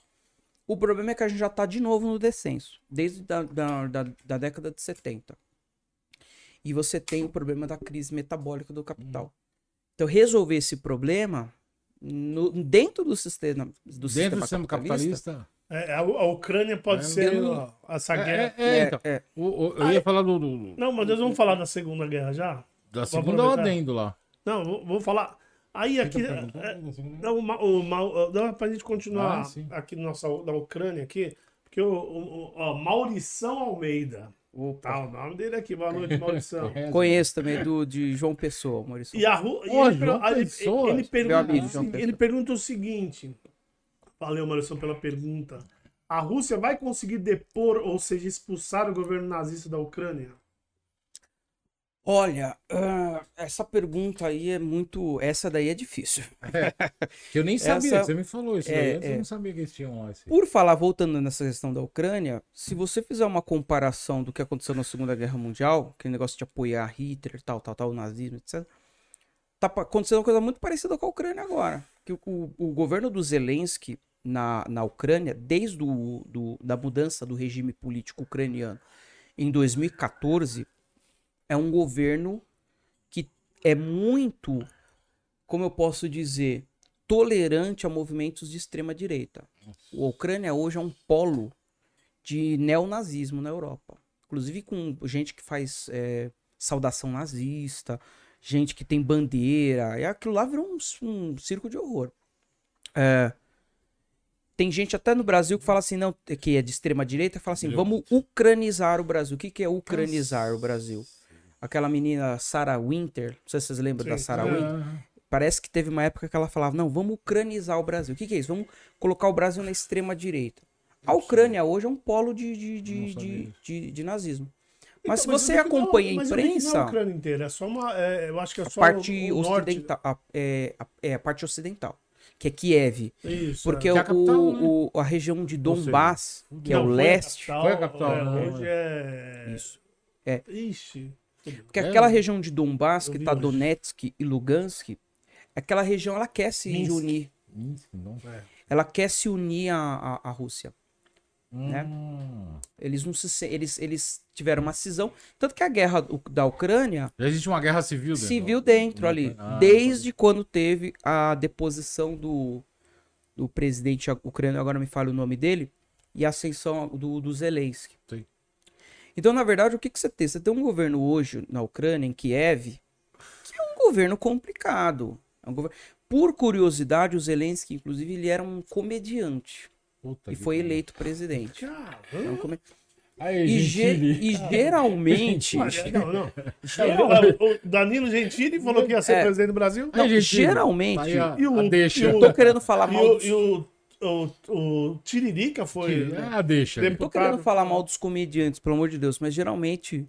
O problema é que a gente já está de novo no descenso, desde da, da, da, da década de 70. E você tem o problema da crise metabólica do capital. Então, resolver esse problema no- dentro do sistema, do Dentro sistema do sistema capitalista, capitalista. É, a, a Ucrânia pode É, ser ó, essa É, guerra. é, é, é, então. é. O- o- eu ia falar do, do- do- Não, mas nós vamos falar da Segunda Guerra já? da segunda aproveitar. adendo lá. Não, vou, vou falar. Aí aqui. É, Não, o, não, pra gente continuar Ah, aqui na nossa da Ucrânia aqui, porque o, o, ó, Maurição Almeida. Opa. Tá, o nome dele aqui. Boa noite, Maurição. Conhece? Conheço também do, de João Pessoa, Maurício. E a Ru... e Ô, ele, ele- Pessoa. ele pergunta, amigo, ele pergunta o seguinte. Valeu, Maurição, pela pergunta. A Rússia vai conseguir depor, ou seja, expulsar o governo nazista da Ucrânia? Olha, ah, essa pergunta aí é muito. Essa daí é difícil. Que eu nem sabia, Essa- você me falou isso É, daí. antes é. Eu não sabia que eles tinham esse. Por falar, voltando nessa questão da Ucrânia, se você fizer uma comparação do que aconteceu na Segunda Guerra Mundial, aquele negócio de apoiar Hitler, tal, tal, tal, o nazismo, etc., tá acontecendo uma coisa muito parecida com a Ucrânia agora. Que o- o governo do Zelensky na, na Ucrânia, desde o, do, da mudança do regime político ucraniano em 2014, é um governo que é muito, como eu posso dizer, tolerante a movimentos de extrema direita. A Ucrânia hoje é um polo de neonazismo na Europa. Inclusive com gente que faz é, saudação nazista, gente que tem bandeira. E aquilo lá virou um, um circo de horror. É, tem gente até no Brasil que fala assim, não, que é de extrema direita, fala assim, vamos ucranizar o Brasil. O que, que é ucranizar o Brasil? aquela menina Sarah Winter, não sei se vocês lembram da Sim. Sarah É, Winter. Parece que teve uma época que ela falava: não, vamos ucranizar o Brasil. O que, que é isso? Vamos colocar o Brasil na extrema direita. A Ucrânia hoje é um polo de, de, de, de, de- de nazismo. Mas se Então, você eu vi que não- acompanha a mas que Não é imprensa, a Ucrânia inteira, é só uma. é, eu acho que é a só parte o, o norte. ocidental, a, é, a, é a parte ocidental, que é Kiev. Isso. Porque é. Que é o, a capital, né? o- a região de seja, Donbass, que é o foi a leste, capital, Foi a capital, é, né? hoje é. isso. Ixi. fudeu. Porque É, aquela região de Donbass, que tá hoje. Donetsk e Lugansk, aquela região ela quer se Minsk. unir. Minsk, não. Ela quer se unir à, à, à Rússia. Né? Hum. Eles não se eles, eles tiveram uma cisão, tanto que a guerra da Ucrânia Já existe uma guerra civil dentro. civil dentro ali, Ah, desde quando teve a deposição do, do presidente ucraniano, agora me fala o nome dele, e a ascensão do, do Zelensky. Sim. Então, na verdade, o que, que você tem? Você tem um governo hoje na Ucrânia, em Kiev, que é um governo complicado. É um governo... Por curiosidade, o Zelensky, inclusive, ele era um comediante Puta e foi pariu. eleito presidente. Come- Aí, E, ge- e geralmente, Não, não. Geral- O Danilo Gentili falou que ia ser É. presidente do Brasil. Aí, Gentili. geralmente, aí a, E o- deixa. e o- tô querendo falar E mal o, dos... e o, o, o Tiririca foi. Que- Ah, deixa. Depois- Tô deputado. querendo falar mal dos comediantes, pelo amor de Deus, mas geralmente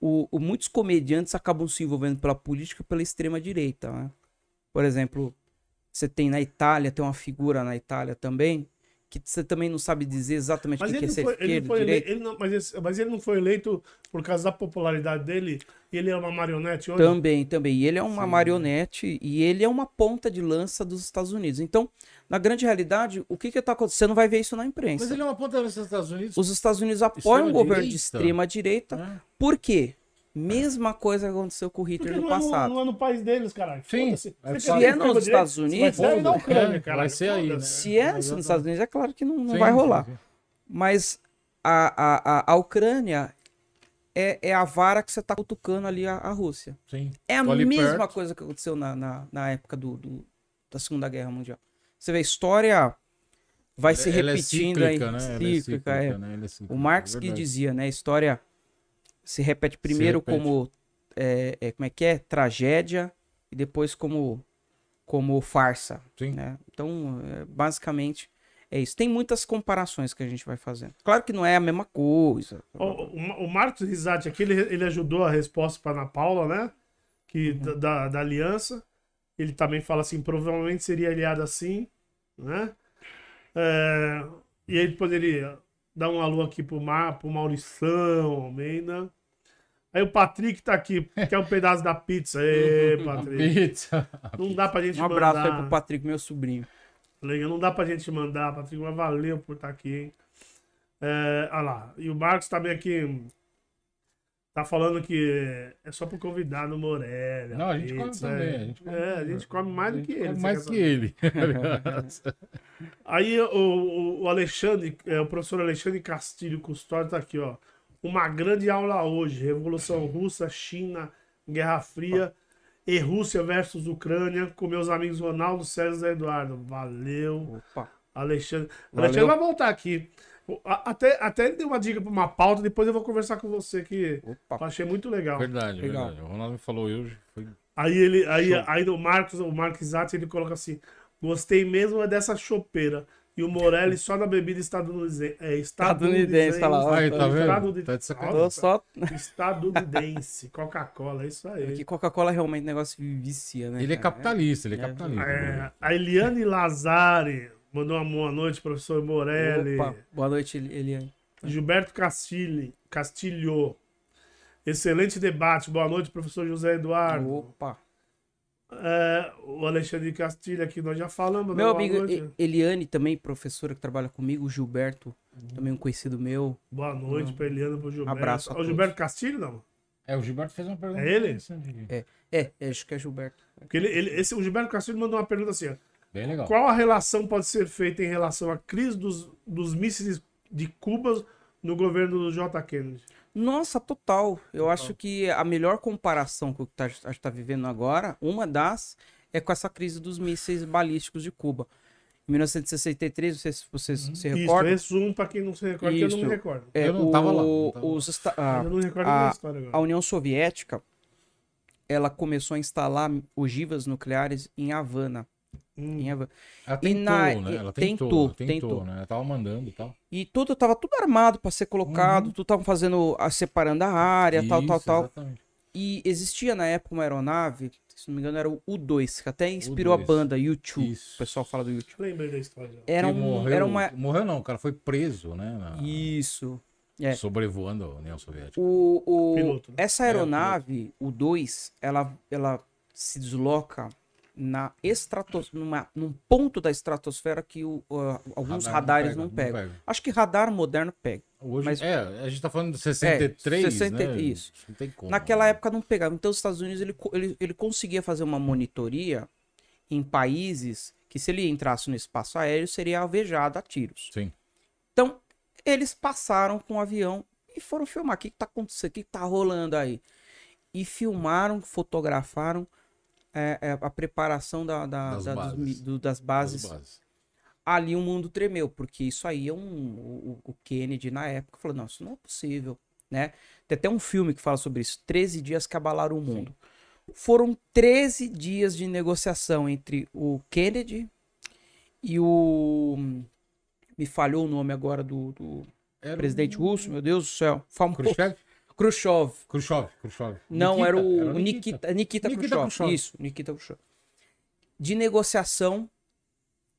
o, o- muitos comediantes acabam se envolvendo pela política e pela extrema direita, né? Por exemplo, você tem na Itália, tem uma figura na Itália também, que você também não sabe dizer exatamente o que, que ele é ser foi, ele esquerda, não foi eleito, direita. ele não- mas, esse- mas ele não foi eleito por causa da popularidade dele. E ele é uma marionete hoje. Também, também. E ele é uma Sim. marionete e ele é uma ponta de lança dos Estados Unidos. Então, na grande realidade, o que que tá acontecendo? Você não vai ver isso na imprensa. Mas ele é uma ponta dos Estados Unidos. Os Estados Unidos apoiam o governo de Extrema-direita. extrema direita. né? Por quê? Mesma coisa que aconteceu com o Porque Hitler no não é, no, passado. não é no país deles, caralho. Sim. É se é dizer nos Estados você vai Unidos, ser na é, Ucrânia, caralho. vai ser aí, né? Se é nos Estados Unidos, é claro que não, não Sim, vai rolar. sim. Mas a, a, a, a Ucrânia é, é a vara que você tá cutucando ali a, a Rússia. Sim. É a mesma perto. coisa que aconteceu na, na, na época do, do- da Segunda Guerra Mundial. Você vê, a história vai se Ela é repetindo cíclica, aí. né? É Cíclica, é. né? É O Marx é que dizia, né? A história se repete primeiro repete. como é, é, como é que é? Tragédia e depois como como farsa, Sim. né? Então, é, basicamente é isso. Tem muitas comparações que a gente vai fazendo. Claro que não é a mesma coisa. O, o, o Marcos Risati aqui, ele, ele ajudou a resposta para Ana Paula, né? Que, da, da, da aliança. Ele também fala assim, provavelmente seria aliado assim, né? É, e aí poderia dar um alô aqui pro, Mar, pro Maurição, Almeida. Aí o Patrick tá aqui, quer um pedaço da pizza. Ê, Patrick. Pizza. Não dá pra gente Um abraço aí mandar. pro Patrick, meu sobrinho. Legal, não dá pra gente mandar, Patrick, mas valeu por estar aqui, hein? É, olha lá, e o Marcos também aqui tá falando que é só pro convidado Morelli. Não, a gente come pizza, também. é. A gente come, É, a gente come mais do que ele, come Mais que ele. Aí o, o, o Alexandre, é, o professor Alexandre Castilho Custódio tá aqui, ó. Uma grande aula hoje. Revolução Russa, China, Guerra Fria e Rússia versus Ucrânia com meus amigos Ronaldo, César e Eduardo. Valeu. Opa. Alexandre. Valeu. Alexandre vai voltar aqui. Até, até ele deu uma dica pra uma pauta, depois eu vou conversar com você, que eu Opa. achei muito legal. Verdade, Legal. verdade. O Ronaldo me falou hoje. Foi... Aí ele, aí, Show. aí o Marcos, o Marcos Zatti, ele coloca assim: gostei mesmo é dessa chopeira. E o Morelli só na bebida estadunidense. É, Estadunidense, fala, ó, Aí, tá vendo? Estadunidense. Tá de Tô sacanagem. só. Estadunidense. Coca-Cola, é isso aí. Que Coca-Cola realmente negócio vicia, né? Ele é capitalista, ele é É. capitalista. É, a Eliane Lazari mandou uma boa noite, professor Morelli. Opa. Boa noite, Eliane. Gilberto Castilho, Castilho. Excelente debate. Boa noite, professor José Eduardo. Opa. É, o Alexandre Castilho aqui, nós já falamos. né? Meu amigo noite. Eliane também, professora que trabalha comigo, o Gilberto, também um conhecido meu. Boa noite para Eliana, pro Gilberto. Abraço a o. Gilberto Castilho, não? É, o Gilberto fez uma pergunta. É ele? É, é, é, acho que é Gilberto. Porque ele, ele- esse, o Gilberto Castilho mandou uma pergunta assim: ó, Bem legal. qual a relação pode ser feita em relação à crise dos, dos mísseis de Cuba no governo do J. Kennedy? Nossa, total. Eu acho que a melhor comparação que o que a gente está vivendo agora, uma das, é com essa crise dos mísseis balísticos de Cuba. Em 1963, não sei se vocês se Isso, recordam. esse um, pra quem não se recorda, que eu não me Isso. recordo. é, Eu não o- tava lá, não tava os esta- eu não me recordo a- da história agora. a União Soviética ela começou a instalar ogivas nucleares em Havana. Hum. Em Havana. Ela E tentou, na- né? Ela tentou, tentou, tentou, tentou. né? Ela tava mandando e tal. E tudo tava tudo armado para ser colocado, Uhum. tudo tava fazendo a separando a área, tal, tal, Isso, tal. exatamente. E existia na época uma aeronave, se não me engano era o U2, que até inspirou a U2. banda U2. Isso. O pessoal fala do U2. Lembrei da história. Era, um, morreu, era uma Morreu não, o cara foi preso, né? na- isso. É. Sobrevoando a União Soviética. O, o- Piloto, né? Essa É, o aeronave, o 2, ela, ela se desloca na estratos, numa, num ponto da estratosfera que o, uh, alguns Radar radares pega, não pegam. pega. Acho que radar moderno pega. Hoje, Mas- é, a gente tá falando de 63, É, 60 né? isso. Não tem como. Naquela época não pegava. Então os Estados Unidos ele, ele, ele conseguia fazer uma monitoria em países que se ele entrasse no espaço aéreo seria alvejado a tiros. Sim. Então eles passaram com o avião e foram filmar o que, que tá acontecendo, o que, que tá rolando aí. E filmaram, fotografaram é, é, a preparação da, da- Das da- bases. do- das Das bases. bases. Ali o mundo tremeu, porque isso aí é um. O, o Kennedy na época falou: não, isso não é possível. Né? Tem até um filme que fala sobre isso: 13 dias que abalaram o mundo. Foram 13 dias de negociação entre o Kennedy e o. Me falhou o nome agora do, do presidente o- russo, meu Deus do céu. Fala um pouco. Khrushchev? Khrushchev. Khrushchev, Khrushchev. Não, Nikita, era o, era o Nikita, Nikita, Nikita Khrushchev. Khrushchev. Isso, Nikita Khrushchev. De negociação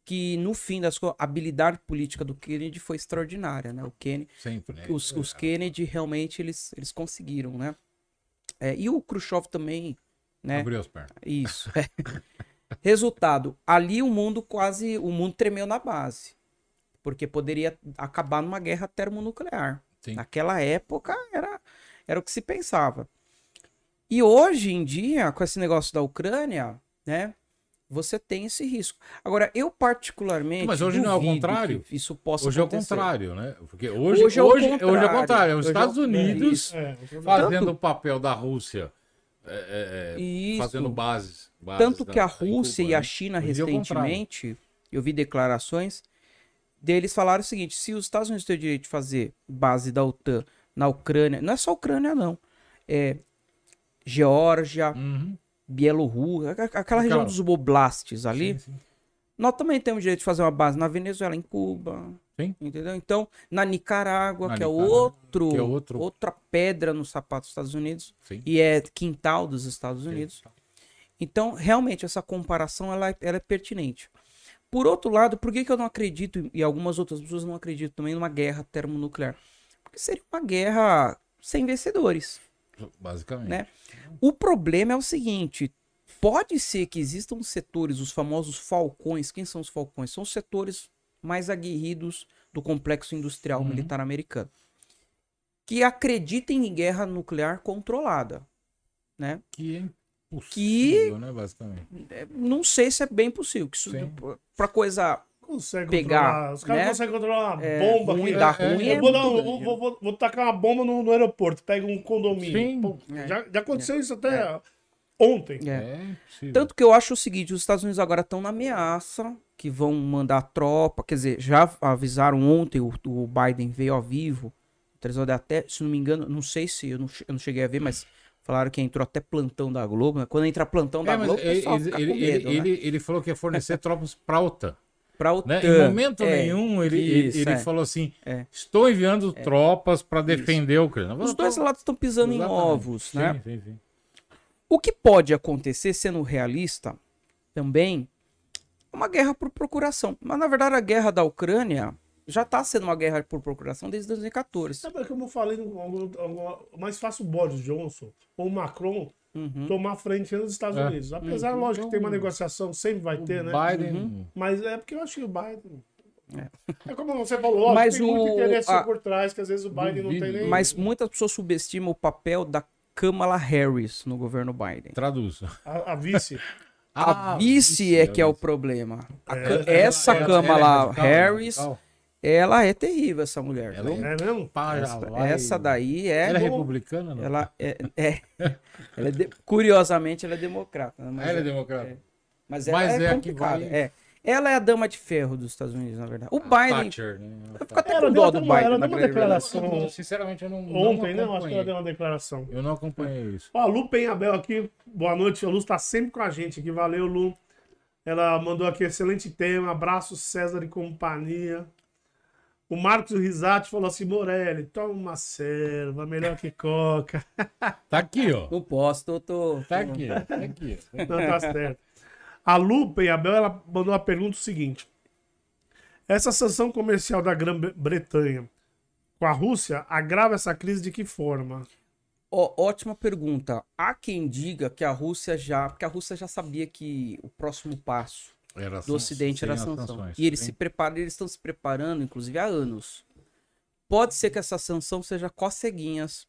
que, no fim das contas, a habilidade política do Kennedy foi extraordinária, né? O Kennedy, Sempre, né? os, os Kennedy realmente eles, eles conseguiram, né? É, e o Khrushchev também, né? Abriu as pernas. Isso. é. Resultado, ali o mundo quase, o mundo tremeu na base, porque poderia acabar numa guerra termonuclear. Sim. Naquela época era, era o que se pensava. E hoje em dia, com esse negócio da Ucrânia, né? Você tem esse risco. Agora, eu particularmente. Mas hoje não é o contrário. Isso possa Hoje é o acontecer. contrário, né? Porque hoje, Hoje hoje, é o hoje, é o contrário. contrário. É os Hoje é o- Estados Unidos Isso. É, fazendo Tanto- o papel da Rússia, é, é, é, fazendo bases. bases Tanto da- que a Cuba, Rússia e a né? China Hoje é o contrário. recentemente, eu vi declarações deles falaram o seguinte: se os Estados Unidos têm o direito de fazer base da OTAN na Ucrânia, não é só Ucrânia, não. É Geórgia, Uhum. Bielorrússia, aquela, aquela região dos oblastes ali. Sim, sim. Nós também temos o direito de fazer uma base na Venezuela, em Cuba. Sim. Entendeu? Então, na Nicarágua, Na que, é Nicarágua, outro, que é outro- outra pedra no sapato dos Estados Unidos Sim. e é quintal dos Estados Unidos. Então, realmente, essa comparação ela, é- ela é pertinente. Por outro lado, por que, que eu não acredito, e algumas outras pessoas não acreditam também, numa guerra termonuclear? Seria uma guerra sem vencedores. Basicamente. Né? O problema é o seguinte: pode ser que existam setores, os famosos falcões. Quem são os falcões? São os setores mais aguerridos do complexo industrial Uhum. militar americano. Que acreditem em guerra nuclear controlada. Né? Que é impossível, né? Basicamente. É, Não sei se é bem possível. Que pra coisa Consegue Pegar. Os caras né? conseguem controlar uma é, bomba ruim, aqui. dar é, ruim é, é, Eu vou, dar, muito um- grande. vou, vou, vou tacar uma bomba no, no aeroporto, pega um condomínio. Sim. Pô, É. já, já aconteceu isso até ontem. É. É. Tanto que eu acho o seguinte, os Estados Unidos agora estão na ameaça, que vão mandar tropa, quer dizer, já avisaram ontem, o, o Biden veio ao vivo, até, se não me engano, não sei se, eu não, eu não cheguei a ver, mas falaram que entrou até plantão da Globo, né? Quando entra plantão da É, Globo, o ele, pessoal ele, fica ele, com medo, ele, né? ele- ele falou que ia fornecer tropas para a OTAN. Pra o Né? Em momento é, nenhum ele, ele- isso, ele é. falou assim: É. estou enviando tropas para defender a Ucrânia. Os dois lados estão pisando em Exatamente. ovos, Sim, né? sim, sim. O que pode acontecer, sendo realista, também, é uma guerra por procuração. Mas, na verdade, a guerra da Ucrânia já está sendo uma guerra por procuração desde 2014. Sabe como eu falei, mais fácil o Boris Johnson ou o Macron Uhum. tomar frente nos Estados É. Unidos. Apesar, Uhum. lógico, que tem uma negociação, sempre vai ter, né? Biden. Mas é porque eu acho que o Biden. É, como você falou, Mas tem muito o- interesse a- por trás, que às vezes o Biden não tem nem. Mas muitas pessoas subestimam o papel da Kamala Harris no governo Biden. Traduz. A, a vice. A Ah, vice é a que é o vice. problema. A É, essa Ela- Kamala é Harris, radical. Ela é terrível, essa mulher. Ela viu? é É mesmo? Pá, já Essa, essa daí é. Ela é republicana, não? Ela é, é- ela é de- curiosamente, ela é democrata. né? Mas Ela é é- democrata. Mas ela Mas é, é complicada. vai- É. Ela é a dama de ferro dos Estados Unidos, na verdade. O Biden. Thatcher, né? Eu fico até Ela com dó do uma- Biden. ela deu uma declaração Sinceramente, eu não. ontem, não não, acho que ela deu uma declaração. Eu não acompanhei isso. Ó, a Lu Penhabel aqui, boa noite. A Lu está sempre com a gente aqui. Valeu, Lu. Ela mandou aqui excelente tema. Abraço, César e companhia. O Marcos Risati falou assim: Morelli, toma uma serva, melhor que coca. Tá aqui, ó. Não posso, tô. tô- Tá aqui. Tá aqui. Não tá certo. A Lu Penhabel, ela mandou uma pergunta o seguinte: Essa sanção comercial da Grã-Bretanha com a Rússia agrava essa crise de que forma? Ó, ótima pergunta. Há quem diga que a Rússia já. Porque a Rússia já sabia que o próximo passo Era do Ocidente era a sanções. E eles Sim. se preparam, eles estão se preparando, inclusive, há anos. Pode ser que essa sanção seja coceguinhas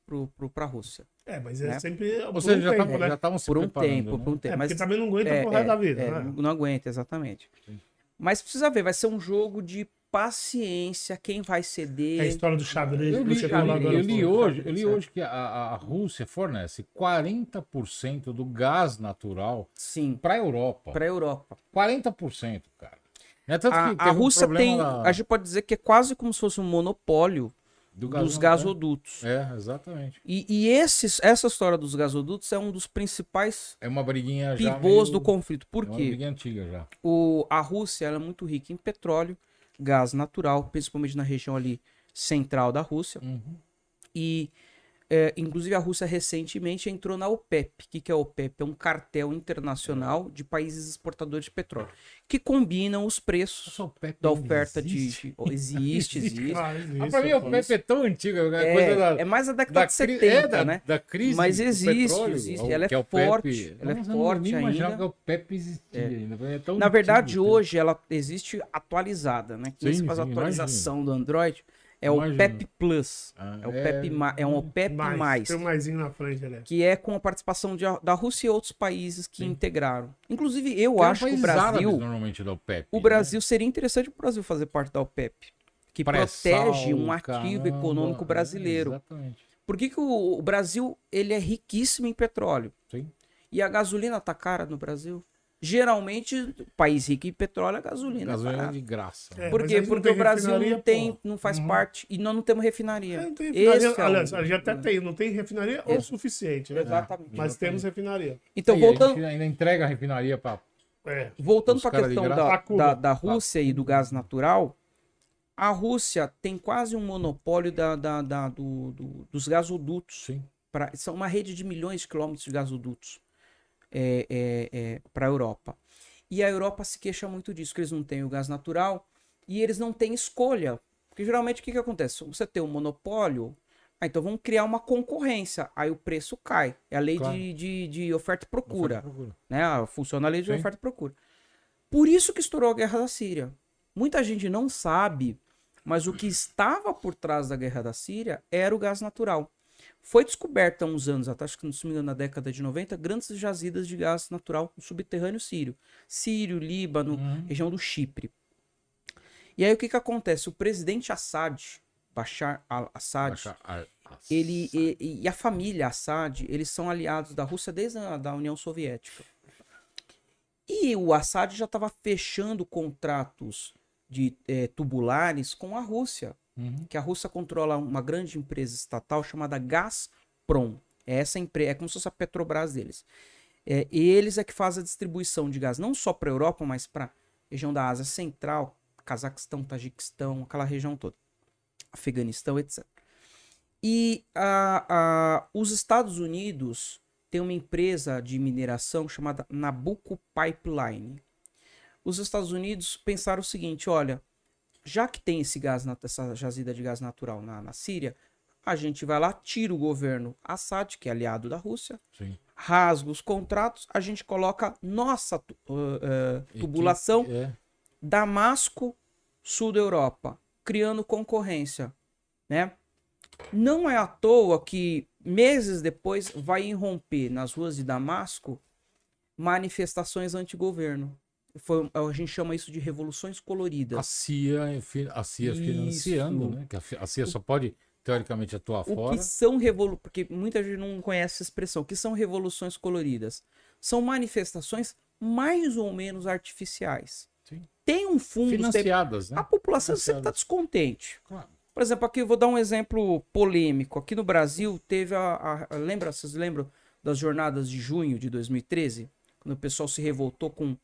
para a Rússia. É, mas é Né? sempre. Ou por seja, um já tempo, estavam né? já estavam se Por um tempo, né? por um É, tempo. porque Mas também não aguenta é, resto é, da vida. é, né? não aguenta, exatamente. Sim. Mas precisa ver, vai ser um jogo de paciência, quem vai É a ceder. história do xadrez. Eu que li, você eu falou li- agora eu há li pouco. hoje, eu li hoje que a, a- Rússia fornece 40% do gás natural Sim, para a Europa. para a Europa. 40%, cara. É tanto A, que a um Rússia problema tem, a gente pode dizer que é quase como se fosse um monopólio do dos gasol- gasodutos. É, exatamente. E, e esses, essa história dos gasodutos é um dos principais É uma briguinha já pivôs meio- do conflito. Por é uma quê? briguinha antiga já. O, a Rússia ela é muito rica em petróleo, gás natural, principalmente na região ali central da Rússia. Uhum. E, é, inclusive, a Rússia recentemente entrou na OPEP. O que, que é a OPEP? É um cartel internacional de países exportadores de petróleo, que combinam os preços da oferta de, existe. de- oh, Existe, existe. Ah, existe, Ah, pra mim, o pô. Pepe é tão antigo. É, É, coisa da, é mais da década da de cri- 70, é, da, né? da crise Mas existe, petróleo, existe. o- Ela é que o forte, ela é forte ainda. que o Pepe existia ainda. É Na verdade, antigo, hoje ela existe atualizada, né? Quem Sim, faz a sim, atualização do Android é o Imagino. PEP Plus. Ah, É o PEP, ma- é um OPEP+, Mais, Tem um maisinho na frente, né? que é com a participação de- da Rússia e outros países que Sim. integraram. Inclusive, eu Que eram acho que o Brasil, normalmente da OPEP. o né? Brasil seria interessante o Brasil fazer parte da OPEP, que protege um ativo caramba, econômico é, brasileiro. exatamente. Por que, que o, o Brasil ele é riquíssimo em petróleo? Sim. E a gasolina tá cara no Brasil? Geralmente, país rico em petróleo, a gasolina, é Gasolina barata. de graça. É, Por quê? Porque o Brasil não tem, pô. não faz Uhum. parte e nós não temos refinaria. É, não tem refinaria. Esse é o- Aliás, a gente até tem, não tem refinaria o suficiente, né? Exatamente. Mas temos refinaria. Então, E a voltando, gente ainda entrega a refinaria para É. voltando para a questão da, da, da Rússia e do gás natural, a Rússia tem quase um monopólio da, da- da- do- do- dos gasodutos. Sim. Pra, são uma rede de milhões de quilômetros de gasodutos para a Europa. E a Europa se queixa muito disso, que eles não têm o gás natural e eles não têm escolha. Porque geralmente o que, que acontece? Você tem um monopólio, ah, então vamos criar uma concorrência, aí o preço cai. É a lei Claro. de, de, de oferta e procura. Procura. Né? Ah, Funciona a lei de Sim. oferta e procura. Por isso que estourou a guerra da Síria. Muita gente não sabe, mas o que estava por trás da guerra da Síria era o gás natural. Foi descoberta há uns anos atrás, acho que se não me engano, na década de 90, grandes jazidas de gás natural no subterrâneo sírio. Sírio, Líbano, Uhum. região do Chipre. E aí o que, que acontece? O presidente Assad, Bashar al-Assad, ele e, e a família Assad, eles são aliados da Rússia desde a da União Soviética. E o Assad já estava fechando contratos de eh, tubulares com a Rússia, Uhum. que a Rússia controla uma grande empresa estatal chamada Gazprom. É essa empresa, é como se fosse a Petrobras deles. É, e eles é que fazem a distribuição de gás não só para a Europa, mas para a região da Ásia Central, Cazaquistão, Tajiquistão, aquela região toda, Afeganistão, etc. E a- a- os Estados Unidos têm uma empresa de mineração chamada Nabucco Pipeline. Os Estados Unidos pensaram o seguinte: olha, já que tem esse gás, essa jazida de gás natural na, na Síria, a gente vai lá, tira o governo Assad, que é aliado da Rússia, Sim. rasga os contratos, a gente coloca nossa uh, uh, tubulação que- é. Damasco, sul da Europa, criando concorrência, né? Não é à toa que meses depois vai irromper nas ruas de Damasco manifestações anti-governo. Foi, a gente chama isso de revoluções A coloridas. CIA, enfim, a CIA financiando, né? Que a a CIA só pode, teoricamente, atuar O fora. que são revoluções, porque muita gente não conhece essa expressão, o que são revoluções coloridas? São manifestações mais ou menos artificiais. Sim. Tem um fundo. Financiadas, né? A população sempre está descontente. Claro. Por exemplo, aqui eu vou dar um exemplo polêmico. Aqui no Brasil teve a, a- lembra, vocês lembram das jornadas de junho de 2013, quando o pessoal se revoltou com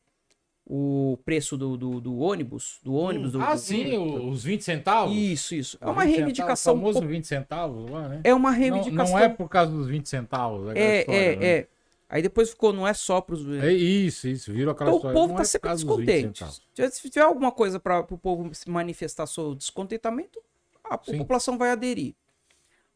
o preço do, do, do ônibus, do ônibus, do, Ah, do- sim, o- os 20 centavos. Isso, isso. É Os uma 20 reivindicação. Centavos, o famoso po- 20 centavos lá, né? É uma Não, reivindicação. não é por causa dos 20 centavos. é, história, é, né? é. Aí depois ficou, não é só para os. É isso, isso. Virou aquela Então o história. povo não tá é sempre causa dos 20 descontente. Se tiver- alguma coisa para o povo se manifestar seu descontentamento, a Sim. população vai aderir.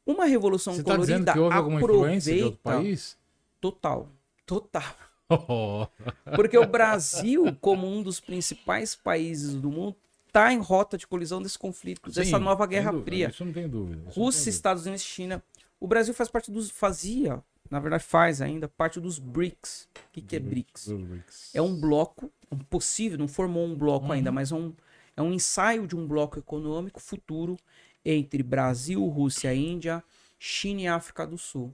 Uma revolução Você está colorida dizendo que houve alguma influência de outro país? Total. Total. Oh, Porque o Brasil, como um dos principais países do mundo, está em rota de colisão desse conflito, dessa sim, nova sem Guerra dúvida, Fria. Isso não tem dúvida. não Rússia, tem Estados Unidos, China. O Brasil faz parte dos. fazia, na verdade faz ainda, parte dos BRICS. O que, que é dúvida. BRICS? BRICS. É um bloco, um possível, não formou um bloco Uhum. ainda, mas é um, é um ensaio de um bloco econômico futuro entre Brasil, Rússia, Índia, China e África do Sul.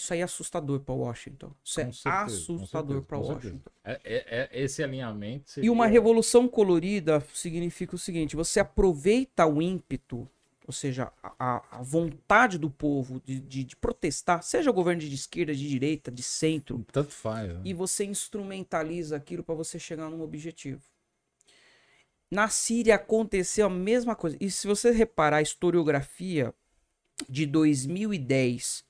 Isso aí é assustador para Washington. Isso é Com certeza, com assustador certeza, para Washington. certeza. É- é- é- esse alinhamento E seria... uma revolução colorida significa o seguinte: você aproveita o ímpeto, ou seja, a, a- a vontade do povo de, de- de protestar, seja o governo de esquerda, de direita, de centro, Tanto faz. né? e você instrumentaliza aquilo para você chegar num objetivo. Na Síria aconteceu a mesma coisa. E se você reparar a historiografia de 2010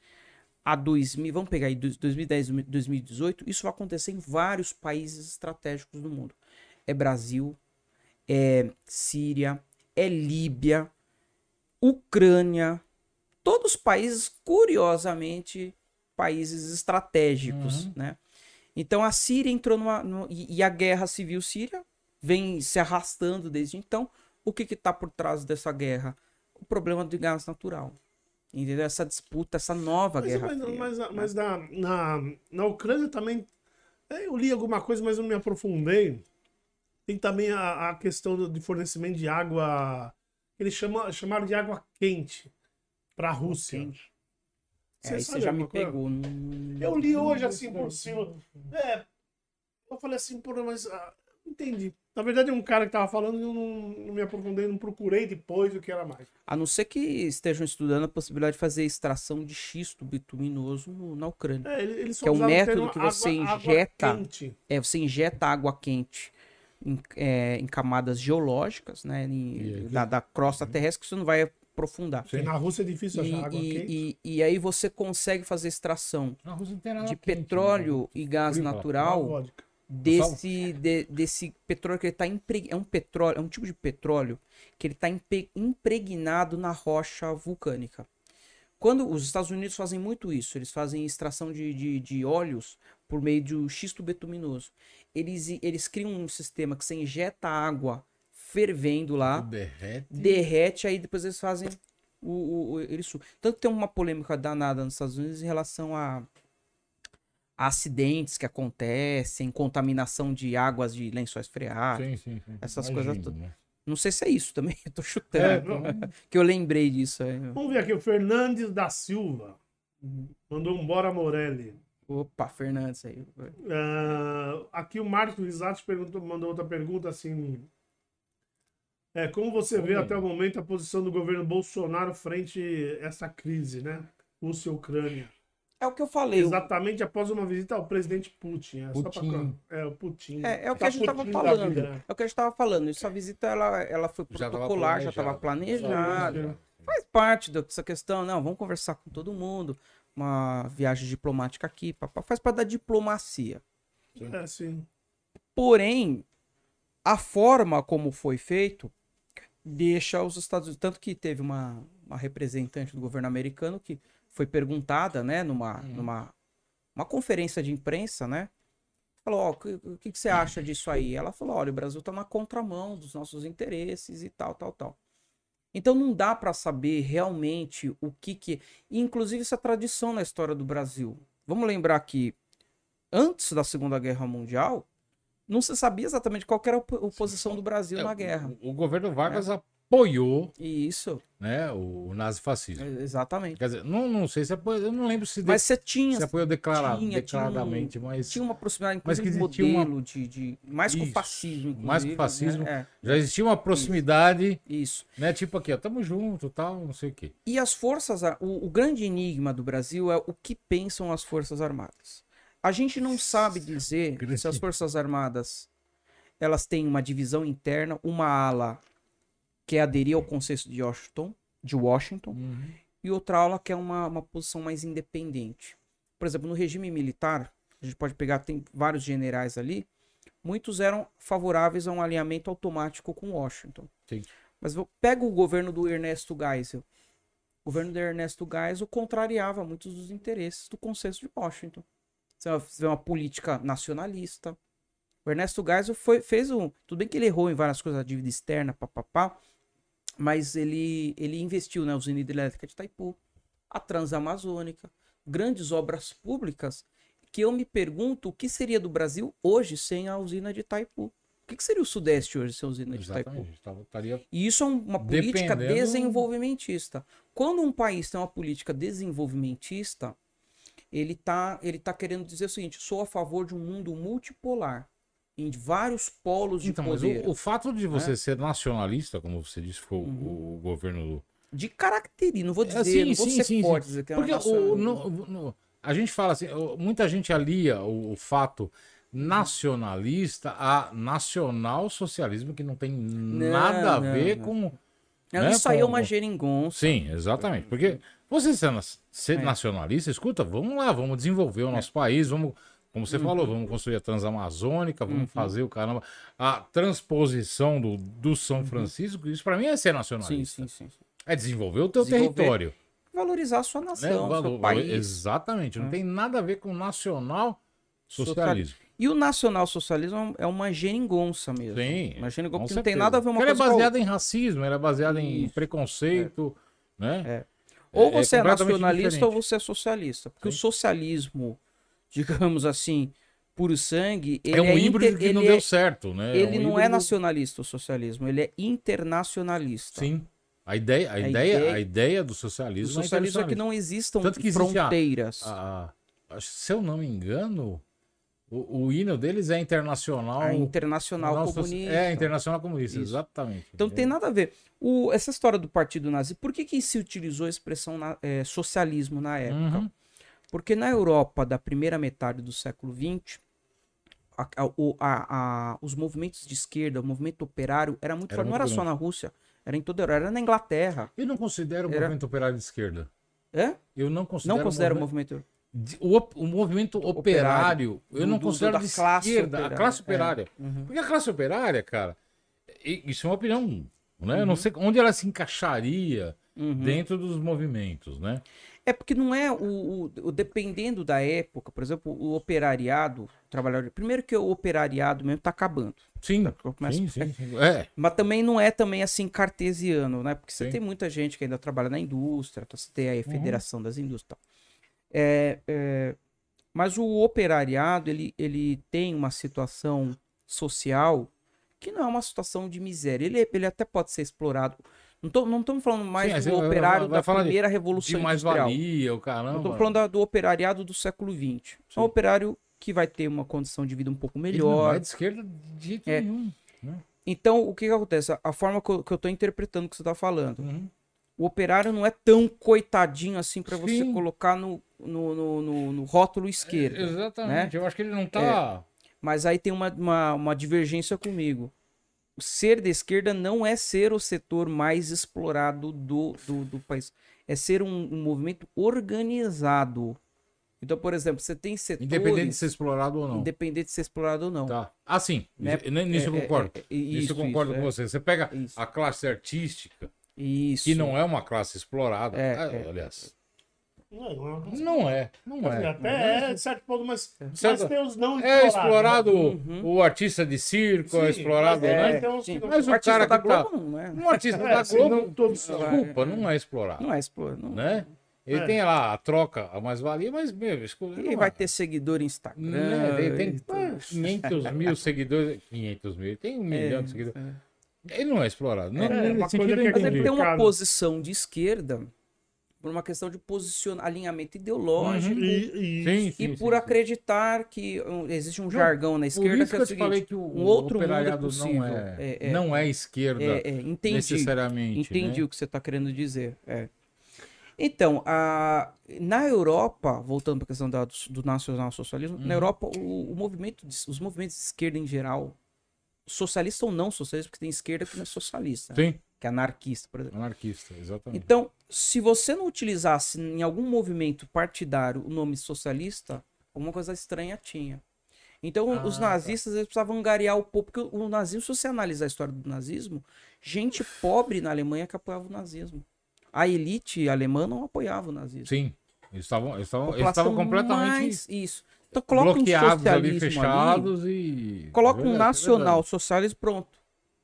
a 2000, vamos pegar aí dos- 2010 e 2018, isso vai acontecer em vários países estratégicos do mundo. É Brasil, é Síria, é Líbia, Ucrânia, todos países curiosamente países estratégicos, Uhum. né? Então a Síria entrou numa. no- e, e a guerra civil síria vem se arrastando desde então. O que está por trás dessa guerra? O problema do gás natural. Entendeu? Essa disputa, essa nova Mas, guerra. mas, Fria, mas, né? mas na, na, na Ucrânia também. é, Eu li alguma coisa, mas não me aprofundei. Tem também a, a questão de fornecimento de água. Eles chamam, chamaram de água quente para a Rússia. Quente. Você É, você já me coisa? pegou. Eu li hoje assim por cima. É. Eu falei assim, porra, mas. Entendi. Na verdade, é um cara que tava falando e eu não, não me aprofundei, não procurei depois o que era mais. A não ser que estejam estudando a possibilidade de fazer extração de xisto bituminoso no- na Ucrânia. É, ele- eles só Que é um o método que você água- água injeta. quente. É, você injeta água quente em, é, em camadas geológicas, né? em- E- da, da crosta terrestre, que você não vai aprofundar. Porque na Rússia é difícil E, achar água e- quente. e- e aí você consegue fazer extração Na Rússia não tem nada de quente, né? petróleo e gás Frio, natural. Desse, de- desse petróleo que ele está é um petróleo, é um tipo de petróleo que ele está impregnado na rocha vulcânica. Quando os Estados Unidos fazem muito isso, eles fazem extração de, de, de óleos por meio de um xisto betuminoso. Eles, eles criam um sistema que você injeta água fervendo lá, Derrete. derrete, aí depois eles fazem o, o, o eles Tanto tem uma polêmica danada nos Estados Unidos em relação a acidentes que acontecem, contaminação de águas de lençóis freáticos. Sim, sim, sim. essas Imagino, coisas tudo. né? Não sei se é isso também, eu tô É, chutando. que eu lembrei disso. é. Vamos ver aqui, o Fernandes da Silva. Mandou um Bora Morelli. Opa, Fernandes aí. Ah, aqui o Marcos Risati perguntou, mandou outra pergunta assim. É, como você vê Oi. até o momento a posição do governo Bolsonaro frente a essa crise, né? Rússia e Ucrânia. É o que eu falei. Exatamente após uma visita ao presidente Putin. É, só pra- Putin. é o Putin. É, é o que Tá a gente tava Putin da falando. né? É o que a gente tava falando. Essa visita ela, ela foi protocolar, já estava planejado. planejada. Faz parte dessa questão, não, vamos conversar com todo mundo. Uma viagem diplomática aqui, papá, faz parte da diplomacia. É, sim. Porém, a forma como foi feito deixa os Estados Unidos. Tanto que teve uma, uma representante do governo americano que foi perguntada, né, numa, numa uma conferência de imprensa, né? Falou, ó, o que, o que que você acha disso aí? Ela falou, olha, o Brasil tá na contramão dos nossos interesses e tal, tal, tal. Então não dá para saber realmente o que que. e, Inclusive, é tradição na história do Brasil. Vamos lembrar que antes da Segunda Guerra Mundial, não se sabia exatamente qual era a po- a posição do Brasil É, na guerra. O, o governo Vargas a- apoiou Isso, né, o, o nazifascismo. é, exatamente. Quer dizer, não, não sei se apoiou, eu não lembro se, de- Mas você tinha, se apoiou declara- tinha- tinha um- declaradamente, mas tinha uma proximidade, Mas que existia uma- modelo de, de. Mais com o Isso, fascismo, inclusive. mais com o fascismo. né? já existia uma proximidade, isso. né, tipo aqui, ó, tamo junto, tal, não sei o quê. E as forças. O, o grande enigma do Brasil é o que pensam as Forças Armadas. A gente não sabe dizer se as Forças Armadas elas têm uma divisão interna, uma ala que é aderir ao consenso de Washington, de Washington e outra ala que é uma, uma posição mais independente. Por exemplo, no regime militar, a gente pode pegar, tem vários generais ali, muitos eram favoráveis a um alinhamento automático com Washington. Sim. Mas pega o governo do Ernesto Geisel. O governo do Ernesto Geisel contrariava muitos dos interesses do consenso de Washington. Você vai ver uma política nacionalista. O Ernesto Geisel foi, fez um. Tudo bem que ele errou em várias coisas, a dívida externa, papapá. Mas ele, ele investiu na usina hidrelétrica de Itaipu, a Transamazônica, grandes obras públicas, que eu me pergunto o que seria do Brasil hoje sem a usina de Itaipu. O que, que seria o Sudeste hoje sem a usina de Itaipu? Exatamente. Estaria- E isso é um- uma política Dependendo- desenvolvimentista. Quando um país tem uma política desenvolvimentista, ele tá, ele tá querendo dizer o seguinte: sou a favor de um mundo multipolar, em vários polos de Então, mas poder. o, o fato de você né? ser nacionalista, como você disse, foi o- Uhum. o governo do, De característica, não vou dizer, É, sim, não vou sim, ser sim, forte sim. dizer que é Porque nacional- o, no- no- a gente fala assim, muita gente alia o, o fato nacionalista a nacional-socialismo, que não tem nada a não, ver não. com. Não, né, isso aí é uma geringonça. Sim, exatamente. Porque você ser, É. nacionalista, escuta, vamos lá, vamos desenvolver o nosso país, vamos. Como você Uhum. falou, vamos construir a Transamazônica, vamos fazer o caramba. A transposição do, do São Francisco, isso para mim é ser nacionalista. sim, sim, sim. É desenvolver o teu Desenvolver. território. Valorizar a sua né? nação, O valor- seu país. Exatamente, não É. tem nada a ver com nacional socialismo. E o nacional-socialismo é uma geringonça mesmo. Sim. Uma geringonça porque não tem nada a ver uma coisa Ela é com baseada em racismo, ela é baseada em Isso. preconceito, né? Ou É- é você é, completamente nacionalista diferente. ou você é socialista. Porque Sim. o socialismo, digamos assim, puro sangue, ele É um é híbrido inter- que não ele deu é- certo, né? Ele um não é híbrido- nacionalista o socialismo, ele é internacionalista. Sim. A ideia, a, A ideia, ideia- a ideia do O socialismo, socialismo é que não existam Tanto que fronteiras. A- a- se eu não me engano, o, o hino deles é internacional. A internacional Não, comunista. É, internacional comunista, Isso. exatamente. Então não tem nada a ver. O- essa história do partido nazi, por que, que se utilizou a expressão na- eh, socialismo na época? Uhum. Porque na Europa da primeira metade do século XX, a- a- a- a- os movimentos de esquerda, o movimento operário, era muito Era forte. Não muito era só na Rússia, era em toda a Europa, era na Inglaterra. Eu não considero o Era- movimento operário de esquerda. É? Eu não considero. Não considera o movimento... movimento. de- O, op- o movimento operário, eu Do- não do- considero da de classe esquerda, a operária. classe É. operária. Uhum. Porque a classe operária, cara, isso é uma opinião, né? Eu não sei onde ela se encaixaria Uhum. dentro dos movimentos, né? É porque não é o, o- o- dependendo da época, por exemplo, o operariado, o trabalhador. Primeiro que o operariado mesmo tá acabando. Sim, Eu começo- sim, sim, sim. É, Mas também não é também assim cartesiano, né? Porque você Sim. tem muita gente que ainda trabalha na indústria, tá? você tem aí a Uhum. Federação das Indústrias. e tal. É, é, mas o operariado, ele, ele tem uma situação social que não é uma situação de miséria. Ele, ele até pode ser explorado. Não tô- não estamos falando mais Sim, do operário da de- primeira de revolução mais industrial. valia, o caramba. Estou falando da- do operariado do século XX. É um operário que vai ter uma condição de vida um pouco Ele não melhor. é de esquerda de jeito É. nenhum. Então, o que, que acontece? A- forma que eu, tô interpretando o que você está falando. Uhum. O operário não é tão coitadinho assim para você colocar no, no, no, no- no rótulo esquerdo. Exatamente, né? eu acho que ele não tá. Mas aí tem uma, uma, uma divergência comigo. Ser de esquerda não é ser o setor mais explorado do, do, do país. É ser um, um movimento organizado. Então, por exemplo, você tem setores... Independente de ser explorado ou não. independente de ser explorado ou não. Tá. Ah, sim. Né? N- Nisso eu É, é, concordo. é, é, Isso, isso, eu concordo isso, com é. você. Você pega Isso. a classe artística, Isso. que não é uma classe explorada. É, ah, é. Aliás, Não, não, não. não é. Não é. Até é, de certo ponto, mas, mas Certo. tem os não É explorados, explorado né? Uhum. o artista de circo, é Sim, explorado, mas é, né? tem uns que Sim. não- Mas o artista cara da que tá- Globo não é. Um artista É, da Globo, não todos são. desculpa, não é explorado. Não é explorado. Não. Né? Ele É. tem lá a troca, a mais-valia, mas, meu, escolha. E vai ter seguidor em Instagram. Né? Ele tem e tudo. 500 mil seguidores. 500 mil, ele tem um milhão É, de seguidores. é. Ele não é explorado. Não, É, nesse uma sentido coisa eu que é Mas ele tem uma posição de esquerda por uma questão de posicionar alinhamento ideológico Uhum. E, e- Sim, e sim, por sim, acreditar que existe um jargão na esquerda que que é eu o te seguinte, falei que o, um outro mundo é possível. não é, É, é. não é esquerda é, é, entendi. necessariamente. Entendi né? o que você está querendo dizer. é. Então, a, na Europa, voltando para a questão da- do, do nacional-socialismo, Uhum. na Europa, o, o movimento de- os movimentos de esquerda em geral, socialista ou não socialista, porque tem esquerda que não é socialista, né? Sim, que é anarquista, por exemplo. anarquista, exatamente. Então, se você não utilizasse em algum movimento partidário o nome socialista, alguma coisa estranha tinha. Então, Ah, os tá. nazistas eles precisavam angariar o povo, porque o nazismo, se você analisar a história do nazismo, gente pobre na Alemanha que apoiava o nazismo. A elite alemã não apoiava o nazismo. Sim, eles estavam, eles estavam, eles estavam completamente mais- Isso. Então, coloca um socialismo ali, fechados e... Coloca É um verdade, é nacional verdade, socialismo, pronto.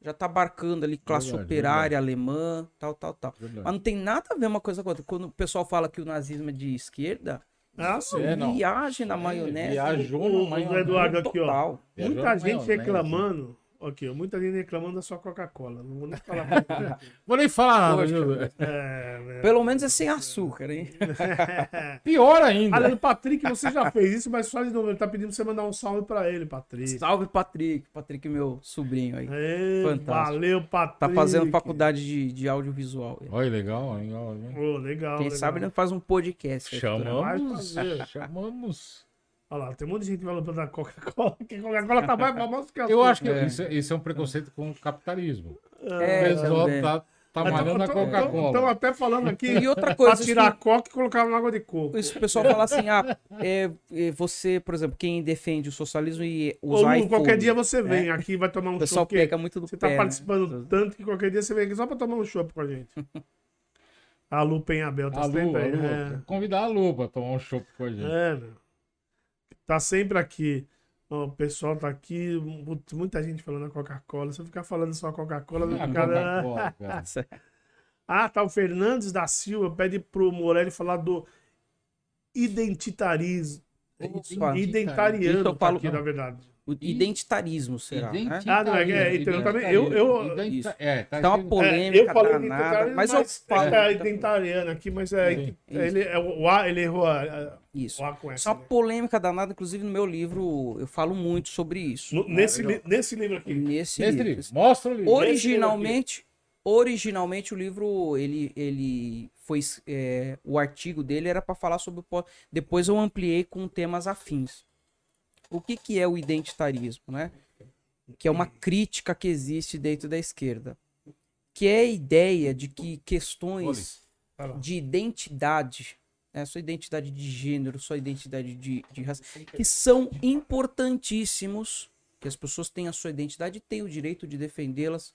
Já tá abarcando ali classe Verdade, operária alemã, tal, tal, tal. verdade. Mas não tem nada a ver uma coisa com a outra. Quando o pessoal fala que o nazismo é de esquerda, Ah, sim. É, não. viagem na maionese. Viajou O- o na maionese. Eduardo aqui, ó. Muita gente maionese. reclamando. Ó, muita gente reclamando da sua Coca-Cola. Não vou nem falar. Vou nem falar nada, viu? É, né? Pelo menos é sem açúcar, hein? Pior ainda. Aliás, o Patrick, você já fez isso, mas só de novo, ele tá pedindo pra você mandar um salve pra ele, Patrick. Salve, Patrick. Patrick, meu sobrinho aí. Ê, Fantástico. valeu, Patrick. Tá fazendo faculdade de, de audiovisual. Olha, legal, legal. legal. Ô, legal. Quem legal. sabe ele faz um podcast. Chamamos. fazer. Chamamos. Olha lá, tem um monte de gente falando da Coca-Cola, que a Coca-Cola tá mais famosa que a Eu acho que É. isso, isso é um preconceito com o capitalismo. É, o pessoal também. tá, tá malhando Estão Coca-Cola. até falando aqui E outra pra coisa, isso tirar a Coca e colocar na água de coco. Isso o pessoal fala assim, ah, é, é, você, por exemplo, quem defende o socialismo e Ô, usar Lu, iPhone, qualquer dia você vem aqui vai tomar um o pessoal pega muito do Você pé, tá né? participando tanto que qualquer dia você vem aqui só pra tomar um chopp com a gente. A Lu Penhabel tá A sempre a aí. Lu, É, convidar a Lu pra tomar um chopp com a gente. é, meu. Tá sempre aqui. O pessoal tá aqui, mu- muita gente falando da Coca-Cola. Se eu ficar falando só Coca-Cola, vai A ficar. Cara. Ah, tá. O Fernandes da Silva pede pro Morelli falar do identitarismo. Identitariano, Isso eu tá falo- aqui, na verdade. O identitarismo, será? né? Ah, não, é- é, então, eu também- eu- eu- Identa- É, tá Tá uma escrito- polêmica É, eu falei danada, identitariano, mas eu falo... É identitariano aqui, mas é. Ele, é o A, ele errou a, a- Isso. o A com é essa. uma polêmica danada, inclusive no meu livro eu falo muito sobre isso. No- nesse, li- nesse livro aqui. Nesse, Nesse livro. livro. Mostra o livro. Originalmente, originalmente o livro ele, ele foi é, o artigo dele era para falar sobre depois eu ampliei com temas afins. O que que é o identitarismo, né? Que é uma crítica que existe dentro da esquerda, que é a ideia de que questões de identidade, né, sua identidade de gênero, sua identidade de, de raça, que são importantíssimos, que as pessoas têm a sua identidade e têm o direito de defendê-las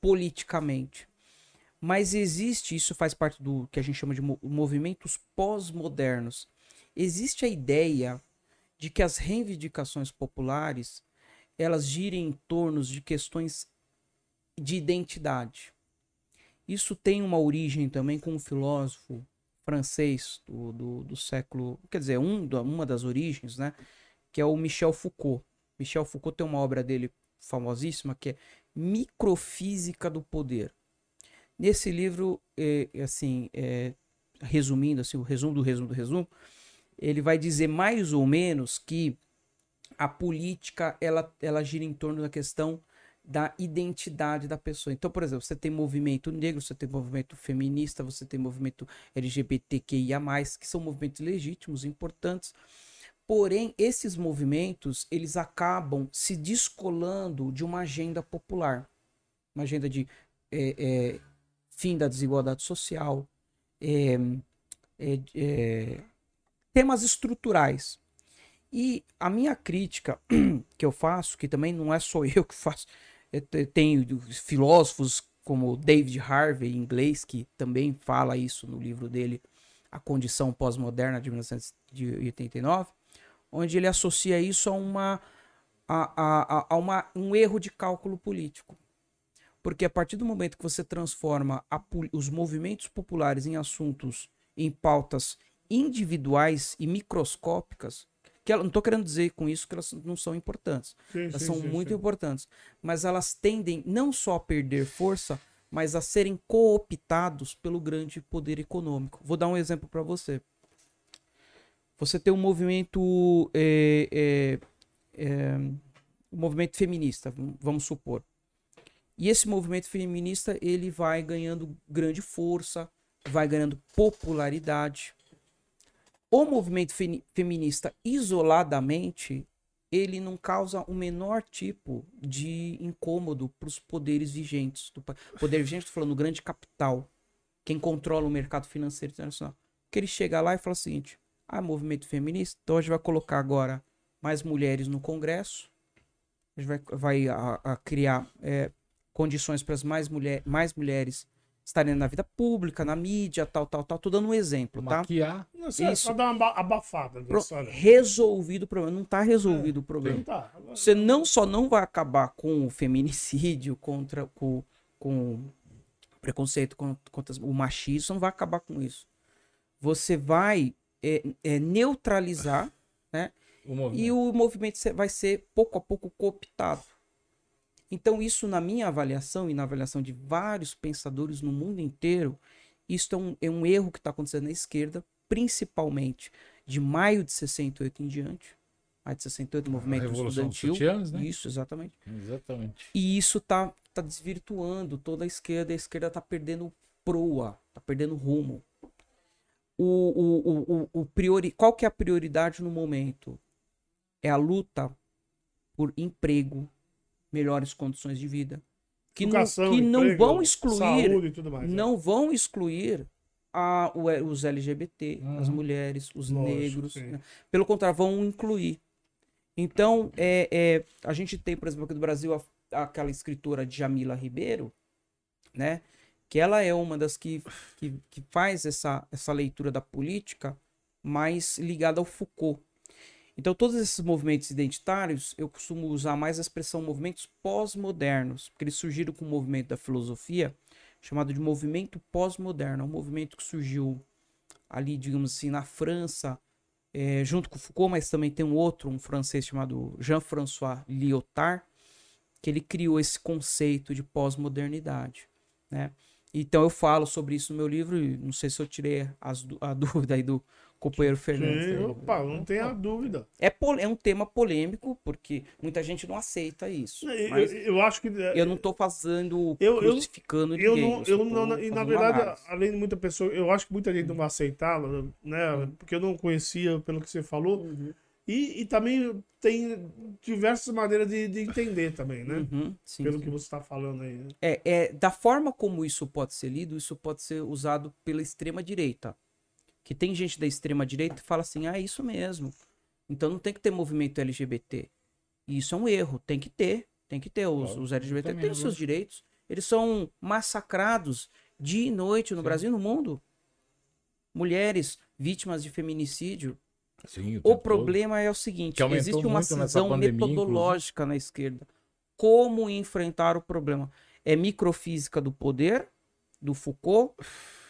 politicamente. Mas existe, isso faz parte do que a gente chama de mo- movimentos pós-modernos. Existe a ideia de que as reivindicações populares elas girem em torno de questões de identidade. Isso tem uma origem também com um filósofo francês do, do, do século, quer dizer, um, uma das origens, né? Que é o Michel Foucault. Michel Foucault tem uma obra dele famosíssima que é Microfísica do Poder. Nesse livro, é assim, é, resumindo, assim, o resumo do resumo do resumo, ele vai dizer mais ou menos que a política ela, ela gira em torno da questão da identidade da pessoa. Então, por exemplo, você tem movimento negro, você tem movimento feminista, você tem movimento LGBTQIA+, que são movimentos legítimos, importantes. Porém, esses movimentos, eles acabam se descolando de uma agenda popular. Uma agenda de é, é, fim da desigualdade social, é, é, é, temas estruturais. E a minha crítica que eu faço, que também não é só eu que faço, eu te- tenho filósofos como David Harvey, em inglês, que também fala isso no livro dele, A Condição Pós-Moderna de 1989, onde ele associa isso a, uma, a, a, a- uma, um erro de cálculo político. Porque a partir do momento que você transforma a os movimentos populares em assuntos, em pautas individuais e microscópicas, Que ela, não tô querendo dizer com isso que elas não são importantes. Sim, Elas sim, são sim, muito importantes. Mas elas tendem não só a perder força, mas a serem cooptados pelo grande poder econômico. Vou dar um exemplo para você. Você tem um movimento, é, é, é, um movimento feminista, vamos supor. E esse movimento feminista ele vai ganhando grande força, vai ganhando popularidade. O movimento feni- feminista isoladamente ele não causa o menor tipo de incômodo para os poderes vigentes. Do poder vigente, estou falando do grande capital, quem controla o mercado financeiro internacional. Que ele chega lá e fala o seguinte: ah, movimento feminista, então a gente vai colocar agora mais mulheres no Congresso, a gente vai, vai a- a criar é, condições para as mais, mulher, mais mulheres estarem na vida pública, na mídia, tal, tal, tal. Tô dando um exemplo, tá? Maquiar. Não, só, Isso. só dá uma aba- abafada Pro- resolvido o problema. Não tá resolvido o problema. Não tá. Você não só não vai acabar com o feminicídio, contra com, com preconceito contra, contra o machismo, você não vai acabar com isso. Você vai é, é, neutralizar O movimento. e o movimento vai ser pouco a pouco cooptado. Então, isso, na minha avaliação e na avaliação de vários pensadores no mundo inteiro, isso é um, é um erro que está acontecendo na esquerda, principalmente de maio de 68 em diante. Maio de 68, o movimento estudantil. Sutiãs, né? Isso, exatamente. Exatamente. E isso tá, tá desvirtuando toda a esquerda. A esquerda tá perdendo proa, tá perdendo rumo. O, o, o, o priori... Qual que é a prioridade no momento? É a luta por emprego, melhores condições de vida. Que Educação, não, que não emprego, vão excluir, Saúde e tudo mais. não vão excluir a, os LGBT, as mulheres, os Lógico, negros. né? Pelo contrário, vão incluir. Então, é, é, a gente tem, por exemplo, aqui do Brasil, a- aquela escritora Jamila Ribeiro, né? Que ela é uma das que, que, que faz essa, essa leitura da política mais ligada ao Foucault. Então, todos esses movimentos identitários, eu costumo usar mais a expressão movimentos pós-modernos, porque eles surgiram com o movimento da filosofia, chamado de movimento pós-moderno. É um movimento que surgiu ali, digamos assim, na França, eh, junto com Foucault, mas também tem um outro, um francês chamado Jean-François Lyotard, que ele criou esse conceito de pós-modernidade, né? Então eu falo sobre isso no meu livro não sei se eu tirei as a dúvida aí do companheiro Fernandes. Sim, opa, não tenha dúvida. É, é um tema polêmico, porque muita gente não aceita isso. Eu, eu- eu acho que. eu não tô fazendo Eu- eu- crucificando Eu ninguém. não, só eu não, e na verdade, análise. além de muita pessoa, eu acho que muita gente não vai aceitá-la, né? Porque eu não conhecia pelo que você falou. Uhum. E, e também tem diversas maneiras de, de entender também, né? Uhum, sim, pelo sim. que você está falando aí. né? É, é, da forma como isso pode ser lido, isso pode ser usado pela extrema direita. Que tem gente da extrema direita que fala assim, ah, é isso mesmo. Então não tem que ter movimento LGBT. E isso é um erro, tem que ter. Tem que ter. Os, Claro, os LGBT têm os seus direitos. Eles são massacrados dia e noite no Sim. Brasil e no mundo. Mulheres vítimas de feminicídio. Sim, O tempo problema é o seguinte: existe uma cisão pandemia, metodológica na esquerda. Como enfrentar o problema? É microfísica do poder, do Foucault,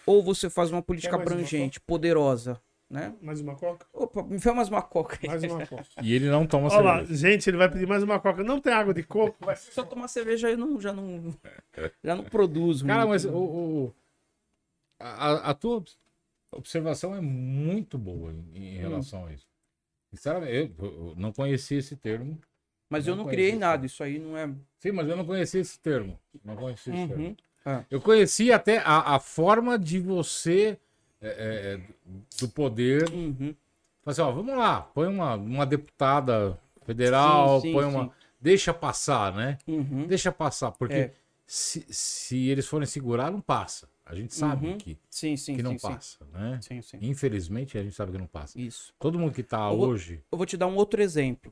ou você faz uma política mais uma abrangente, poderosa, né? Mais uma coca? Opa, me faz mais uma coca aí. Mais uma coca. E ele não toma Olha lá, cerveja. gente, ele vai pedir mais uma coca. Não tem água de coco? Vai Se eu tomar cerveja, eu não, já não, já não produzo. Cara, muito, mas né? o, o- a, a tua obs- observação é muito boa em, Hum. em relação a isso. Sinceramente, eu, eu não conhecia esse termo. Mas eu não não criei nada, isso aí não é. Sim, mas eu não conhecia esse termo. Não conhecia esse termo. É. Eu conhecia até a, a forma de você, é, é, do poder, Uhum. Assim, ó, vamos lá, põe uma, uma deputada federal, Sim, sim, põe sim. uma. Deixa passar, né? Uhum. Deixa passar, porque É. se, se eles forem segurar, não passa. A gente sabe Uhum. que, Sim, sim, que não sim, passa, né? Infelizmente, a gente sabe que não passa. Isso. Todo mundo que tá vou- hoje. Eu vou te dar um outro exemplo.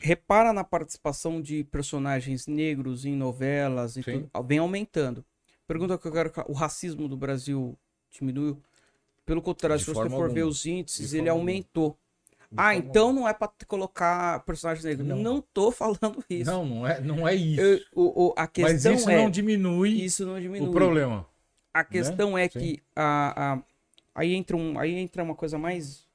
Repara na participação de personagens negros em novelas e tudo. Vem aumentando. Pergunta que eu quero. O racismo do Brasil diminuiu? Pelo contrário, De se você for ver alguma. os índices, De ele aumentou. Ah, então não é pra te colocar personagens negros. Não. Não, tô falando isso. Não, não é, não é isso. Eu- o, o- a Mas questão isso é. não diminui Isso não diminui. o problema. A questão é Sim. que a, a- aí, entra um, aí entra uma coisa mais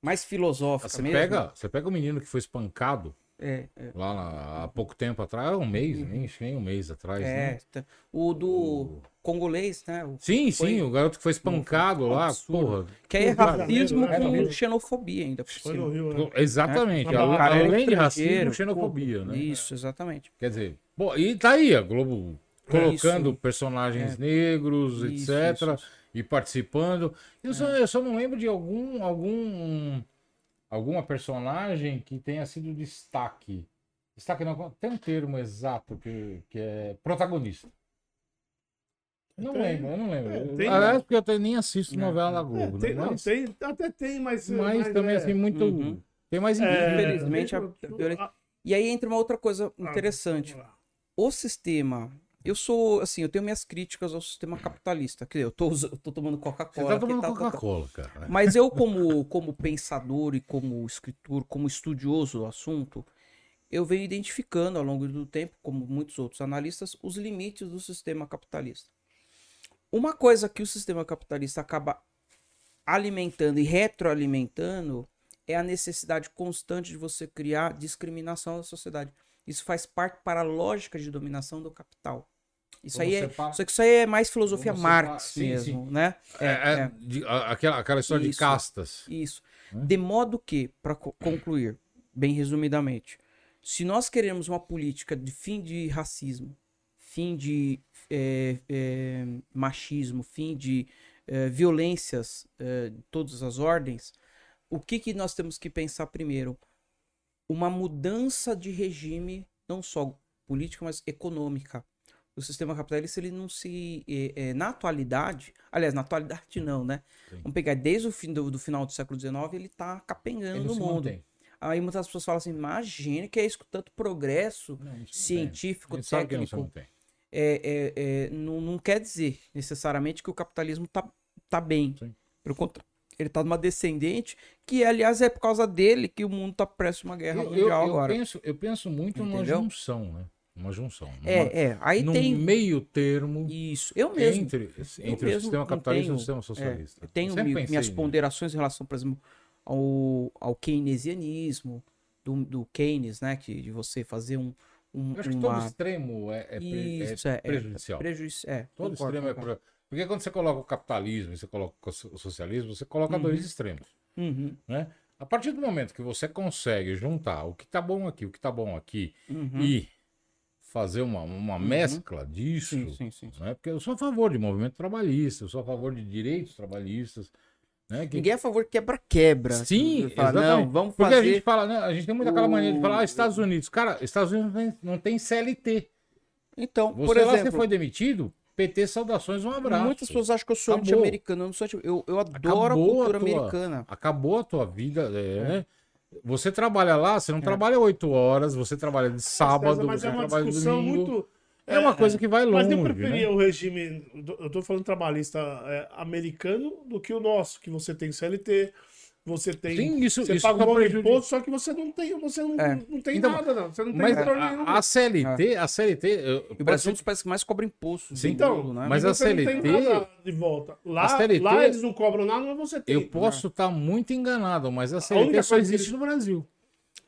mais filosófica Você mesmo. pega, você pega o menino que foi espancado É, é. lá na- há pouco tempo atrás, um mês, nem, nem um mês atrás, né? É, tá. o do congolês, né? O- Sim, Foi- sim, o garoto que foi espancado lá, absurdo. porra. Que aí é racismo né? com xenofobia ainda por Foi cima. no Rio, né? Exatamente. É. O além de racismo, xenofobia, né? Isso, exatamente. Quer dizer, pô, e tá aí a Globo colocando Isso. personagens negros, Isso, etc. isso, isso. E participando. Eu, só, eu só não lembro de algum, algum alguma personagem que tenha sido destaque. Destaque não, tem um termo exato que, que é protagonista. Não Tem. lembro, eu não lembro. É, tem, Aliás, né? porque eu até nem assisto novela da É, Globo, tem, né? não, Mas, tem, até tem, mas. mas mas também é- assim, muito. Uhum. Tem mais é, indígena. Infelizmente, a- eu- a- E aí entra uma outra coisa Ah, interessante. O sistema. Eu sou, assim, eu tenho minhas críticas ao sistema capitalista. Quer dizer, eu tô, eu tô tomando Você Coca-Cola. tá aqui, tomando. Coca-Cola, cara. Mas eu, como, como pensador e como escritor, como estudioso do assunto, eu venho identificando ao longo do tempo, como muitos outros analistas, os limites do sistema capitalista. Uma coisa que o sistema capitalista acaba alimentando e retroalimentando é a necessidade constante de você criar discriminação na sociedade. Isso faz parte para a lógica de dominação do capital. Isso aí é, só que isso aí é mais filosofia Marx sim, mesmo, né? É, é, de- a- aquela, aquela história de Isso. castas. Isso. Né? De modo que, para concluir, bem resumidamente, se nós queremos uma política de fim de racismo, fim de eh, machismo, fim de violências de todas as ordens, o que, que nós temos que pensar primeiro? Uma mudança de regime, não só política, mas econômica. O sistema capitalista, ele não se. eh, eh, na atualidade, aliás, na atualidade não, né? Sim. Vamos pegar desde o fim do, do final do século XIX, ele tá capengando se mundo. mantém. Aí muitas pessoas falam assim: imagine que é isso com tanto progresso Não, não científico, não técnico. mantém. É, é, é, não, não quer dizer necessariamente que o capitalismo tá, tá bem. Sim. Pelo contrário, ele tá numa descendente, que aliás é por causa dele que o mundo tá prestes a uma guerra Eu, eu- mundial eu agora. penso, eu penso muito numa Entendeu? junção, né? Uma junção. numa- É, é. Aí num tem meio termo isso. Eu mesmo. entre, entre o mesmo sistema capitalista e tenho- o sistema socialista. Eu tenho Eu mi- minhas ponderações em relação, por exemplo, ao, ao keynesianismo, do, do Keynes, né? Que, de você fazer um, um Eu acho que todo uma... extremo é, é, pre- é Isso, é, é prejudicial. prejuízo, é, Todo concordo, extremo é concordo. pre- Porque quando você coloca o capitalismo e você coloca o so- o socialismo, você coloca dois extremos. Uhum, Né? A partir do momento que você consegue juntar o que tá bom aqui, o que tá bom aqui, uhum. e fazer uma, uma mescla disso, Sim, sim, sim. sim. né? Porque eu sou a favor de movimento trabalhista, eu sou a favor de direitos trabalhistas, né? Que- Ninguém é a favor de quebra-quebra. Sim, Fala, exatamente. Não, vamos Porque a fazer... gente fala, né? A gente tem muito aquela mania de falar, ah, Estados Unidos. Cara, Estados Unidos não tem, não tem CLT. Então, Você por lá, você exemplo, foi demitido, PT, saudações, um abraço. muitas pessoas acham que eu sou anti-americano. Eu, não sou anti- eu, eu adoro Acabou a cultura a tua- americana. Acabou a tua vida, é, né? Você trabalha lá, você não trabalha oito horas, você trabalha de sábado, mas você é uma trabalha discussão domingo. muito. É uma coisa que vai Mas longe, eu preferia né? o regime, eu tô falando trabalhista é, americano, do que o nosso, que você tem CLT, você tem. Sim, isso- você isso paga só um prejudica. imposto, só que você não tem, você não, É. não tem Então, nada, não. Você não tem Mas retorno nenhum. a, a CLT, a CLT... eu- o Brasil é um dos países que mais cobra imposto. Sim, Então, mundo, né? mas e a você não tem CLT nada de volta. Lá, a CLT lá eles não cobram nada, mas você tem. Eu posso estar muito enganado, mas a CLT única só que existe no Brasil.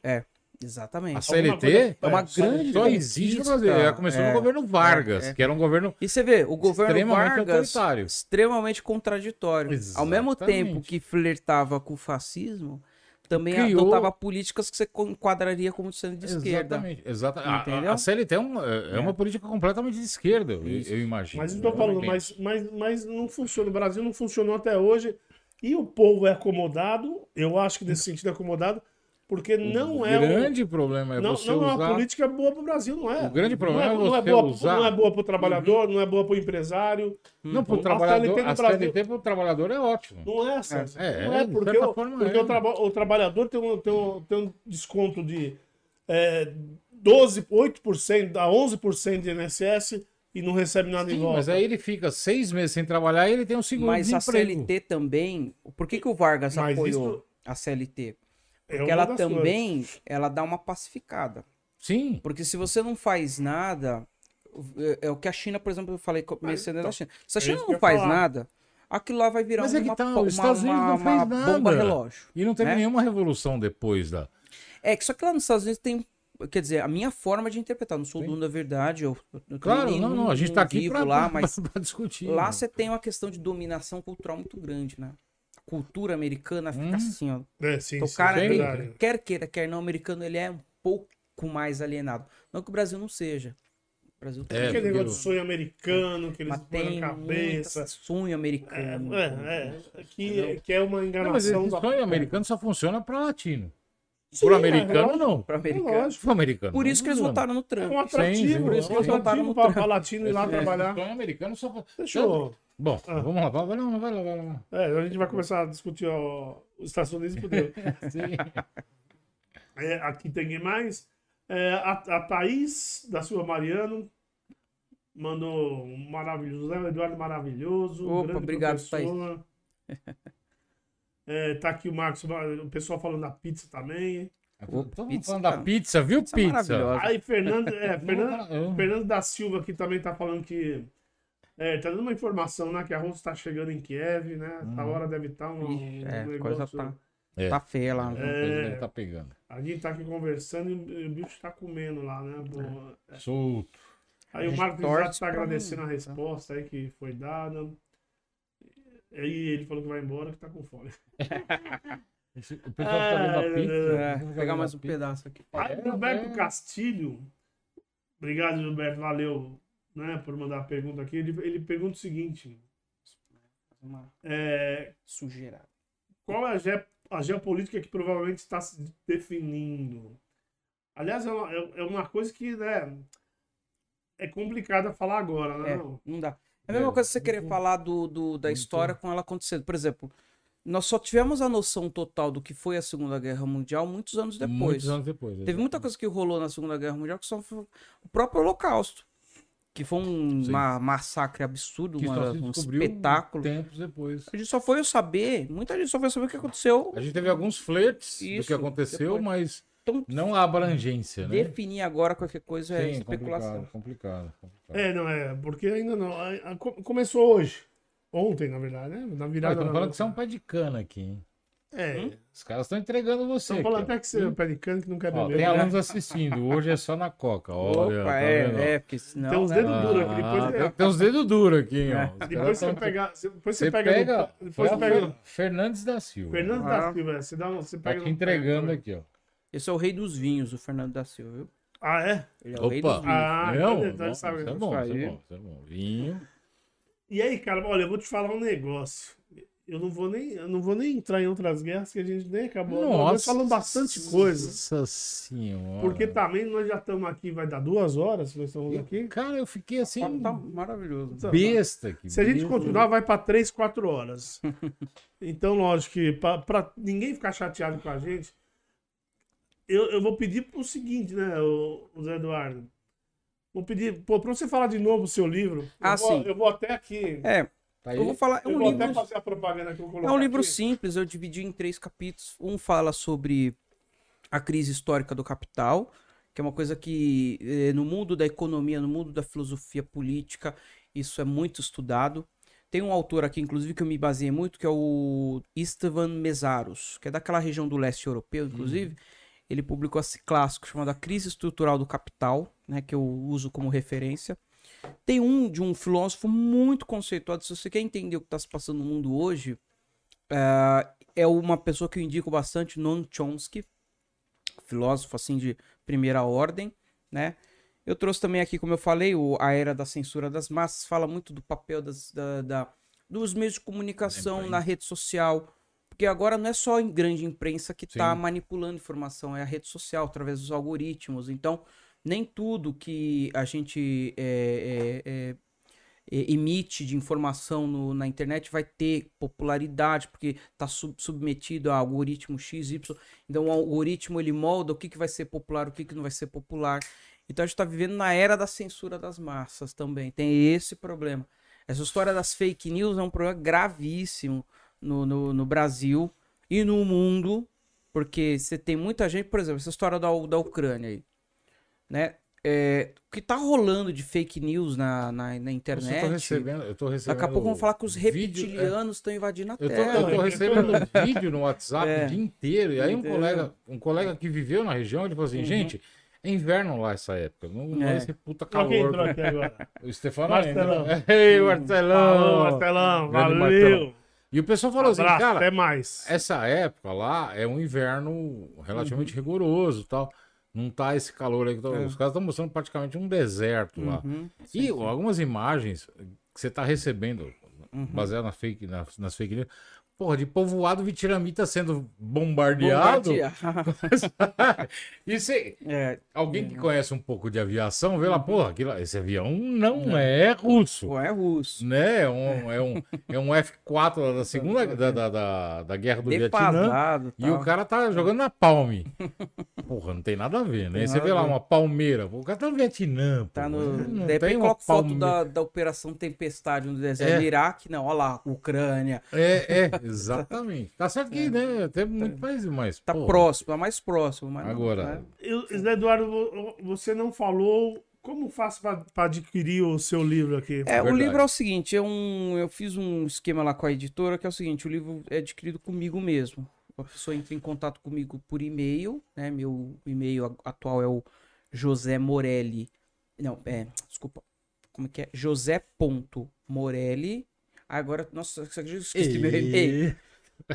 É, exatamente. A CLT coisa- É uma é, grande só existe no Brasil. Ela começou É, no governo Vargas, é, é. que era um governo E você vê, o governo extremamente Vargas autoritário. extremamente contraditório. Ao mesmo Exatamente. tempo que flertava com o fascismo, também Criou- adotava políticas que você enquadraria como sendo de esquerda. Exatamente. Exata... a-? A, CLT é, um- é- é uma política completamente de esquerda, eu, eu imagino. Mas Eu falando, mas, mas, mas não funciona. O Brasil não funcionou até hoje. E o povo é acomodado, eu acho que nesse sentido é acomodado, porque não O é. um- grande problema é não, você não é uma usar... política boa para o Brasil, não é. O grande problema não é não você boa, usar- Não é boa para o trabalhador, não é boa para o empresário. Não, pro A trabalhador, a CLT pro trabalhador é ótimo. Não é, César. É, não é, é, porque, o, forma porque é. o, traba- o trabalhador tem um, tem um, tem um desconto de é, 12, 8%, dá 11% de INSS e não recebe nada em Sim, volta. mas aí ele fica seis meses sem trabalhar e ele tem um seguro Mas de a emprego. CLT também. Por que, que o Vargas Mas apoiou isso- a CLT? É Porque uma ela também ela dá uma pacificada. Sim. Porque se você não faz nada, é, é o que a China, por exemplo, eu falei mencionando então, a China. Se a é China que não faz falar. nada, aquilo lá vai virar Mas é que uma, tá, po- os Estados uma, Unidos não fez uma bomba nada. relógio. E não teve né? nenhuma revolução depois da. É que só que lá nos Estados Unidos tem. Quer dizer, a minha forma de interpretar, não sou Sim. dono da verdade. Eu, eu Claro, também não, nem- não. A gente não tá aqui pra discutir. lá né? você tem uma questão de dominação cultural muito grande, né? Cultura americana fica Uhum. assim, ó. É, sim, Então, o sim, cara, é ele- quer queira, quer não, o americano ele é um pouco mais alienado. Não que o Brasil não seja. O Brasil tem, É, Aquele negócio de sonho americano que eles põem tem na cabeça. sonho americano. É, é, é, que, que é uma Não, mas enganação. esse da- sonho americano só funciona pra latino. Sim, Pro é americano, lógico, não. Para É americano. lógico. Pro americano. Por isso que eles votaram no É Trump. um atrativo, sim, é por isso que um eles votaram atrativo no Trump. pra latino ir lá trabalhar. sonho americano só. Deixa eu... Bom, Ah. vamos lá. Vai, não, vai lá, vai lá. É, a gente vai começar a discutir ó, os Estados Unidos e fudeu. Sim. É, aqui tem mais. É, a, a Thaís da Silva Mariano mandou um maravilhoso. Zé Eduardo maravilhoso. Opa, grande obrigado, professor. É, tá aqui o Marcos, o pessoal falando da pizza também. Todo mundo pizza, falando da cara. pizza, viu, Pizza pizza? maravilhosa. Aí Fernando, é, Fernando, Fernando da Silva aqui também tá falando que. É, tá dando uma informação, né? Que a Rússia tá chegando em Kiev, né? Hum. hora deve estar um, Ixi, um é, a negócio. coisa tá, É. tá feia lá. É. tá pegando. A gente tá aqui conversando e o bicho tá comendo lá, né? Boa. Solto. Aí A o Marcos já tá agradecendo a não- resposta aí que foi dada. Aí ele falou que vai embora, que tá com fome. Esse- O pessoal tá vendo a pizza. Deus. É, vou tá pegar mais a um pizza. pedaço aqui. Aí É, Gilberto é. Castilho. Obrigado, Gilberto. Valeu né, por mandar a pergunta aqui. Ele, ele pergunta o seguinte: Uma é, sujeira. qual é a, ge- a geopolítica que provavelmente está se definindo? Aliás, é uma, é- é uma coisa que né, é complicada falar agora, né? É, não? não dá. É a mesma É, coisa que você querer falar do, do- da história com ela acontecendo. Por exemplo, nós só tivemos a noção total do que foi a Segunda Guerra Mundial muitos anos depois. Muitos anos depois. Teve muita coisa que rolou na Segunda Guerra Mundial que só foi o próprio Holocausto. Que foi um ma- massacre absurdo, que uma- só se um espetáculo. tempos depois. A gente só foi saber, muita gente só foi saber o que aconteceu. A gente teve alguns flertes do Isso, que aconteceu, depois. mas Então, não a abrangência, né? definir agora qualquer coisa é Sim, especulação. complicado, complicado, complicado. É, não é, porque ainda não. a- a- co- começou hoje. Ontem, na verdade, né? Na virada. estão da falando que você é um pé de cana aqui, hein? É. Hum? Os caras estão entregando você. Estão falando até que você é um pé de cano que não. Ó, beber. tem né? alunos assistindo. Hoje é só na coca. Olha, Opa, tá é, vendo? é, porque senão. Tem uns né, dedos duros aqui, depois Ah, é- tem, tem uns dedos duros aqui, hein, ó. É. Depois você pega. Depois você pega. pega. no- depois você pega. Fernandes da Silva. Fernando Ah. da Silva, você, dá, um- você Tá pega. te no- entregando aqui, ó. Esse é o rei dos vinhos, o Fernando da Silva, viu? Ah, é? Ele é o rei Opa. dos vinhos. Ah, não, então- sabe. isso é bom, isso é Aí. bom, isso é bom. Vinho. E aí, cara, olha, eu vou te falar um negócio. Eu não vou nem, eu não vou nem entrar em outras guerras que a gente nem acabou. Nós falamos bastante coisa. Nossa senhora. Porque também nós já estamos aqui, vai dar duas horas, nós estamos aqui. Cara, eu fiquei assim, Tá, tá maravilhoso. besta aqui. Se a gente besta. continuar, vai para três, quatro horas. Então, lógico que para ninguém ficar chateado com a gente, eu, eu vou pedir o seguinte, né, o, o Zé Eduardo? Vou pedir, pô, para você falar de novo o seu livro. Ah, eu vou, sim. Eu vou até aqui. É, Tá aí? eu vou falar. É eu um vou livro. até fazer a propaganda que eu vou É um livro aqui. simples, eu dividi em três capítulos. Um fala sobre a crise histórica do capital, que é uma coisa que eh, no mundo da economia, no mundo da filosofia política, isso é muito estudado. Tem um autor aqui, inclusive, que eu me baseei muito, que é o Istvan Mesaros, que é daquela região do leste europeu, inclusive. Ele publicou esse clássico chamado A Crise Estrutural do Capital, né, que eu uso como referência. Tem um de um filósofo muito conceituado. Se você quer entender o que está se passando no mundo hoje, ah, é uma pessoa que eu indico bastante, Noam Chomsky, filósofo assim de primeira ordem, né? Eu trouxe também aqui, como eu falei, o, a era da censura das massas, fala muito do papel das, da, da- dos meios de comunicação na rede social, porque agora não é só a grande imprensa que está manipulando informação, é a rede social, através dos algoritmos. Então, nem tudo que a gente é, é, é, é, emite de informação no- na internet vai ter popularidade, porque está submetido a algoritmo X, Y. Então, o algoritmo ele molda o que, que vai ser popular, o que, que não vai ser popular. Então, a gente está vivendo na era da censura das massas também. Tem esse problema. Essa história das fake news é um problema gravíssimo no, no, no Brasil e no mundo, porque você tem muita gente, por exemplo, essa história da, da Ucrânia aí, né? é, o que tá rolando de fake news na, na, na Eu tô internet. recebendo, eu tô recebendo. Daqui a pouco vão falar que os é. reptilianos estão invadindo a Eu tô, Terra. eu tô recebendo vídeo no WhatsApp É. o dia inteiro. E aí um colega, um colega que viveu na região, ele falou assim, Uhum. gente, é inverno lá essa época. Não, não é É. esse puta Olha quem entrou calor. aqui agora. O Stefano Marcelão. ainda. Ei, Marcelão. Falou, Marcelão. Valeu. Marcelão. E o pessoal falou assim, Abraço, cara, até mais. essa época lá é um inverno relativamente rigoroso e tal. Não tá esse calor aí. que Uhum. É. Os caras estão mostrando praticamente um deserto lá. Uhum. E algumas imagens que você tá recebendo, Uhum. baseado na fake, na- nas fake news, porra, de povoado vitiramita sendo bombardeado. Bombardear. e você, É, alguém que conhece um pouco de aviação, vê lá, porra, aquilo, esse avião não é russo. pô, é russo. Né? É um, é um, é um F4 lá da segunda da, da, da, da guerra do Vietnã. Defasado. E o cara tá jogando na Palme. Porra, não tem nada a ver, né? Você vê lá uma palmeira. O cara tá no Vietnã. Tá no. Não tem coloca foto palmeira. da, da Operação Tempestade no deserto É. do Iraque. Não, olha lá, Ucrânia. É, é, exatamente. Tá certo que, né? Tem muito país, mas. Tá pô, próximo, tá mais próximo. Mas não- Agora, né? Eu- Zé Eduardo, vo- você não falou como faço para adquirir o seu livro aqui? É, o Verdade. livro é o seguinte, é um, eu fiz um esquema lá com a editora que é o seguinte, o livro é adquirido comigo mesmo. A pessoa entra em contato comigo por e-mail, né? Meu e-mail atual é o José Morelli. Não, é, desculpa. Como é que é? José.morelli. Agora, nossa, que eu esqueci meu e-mail.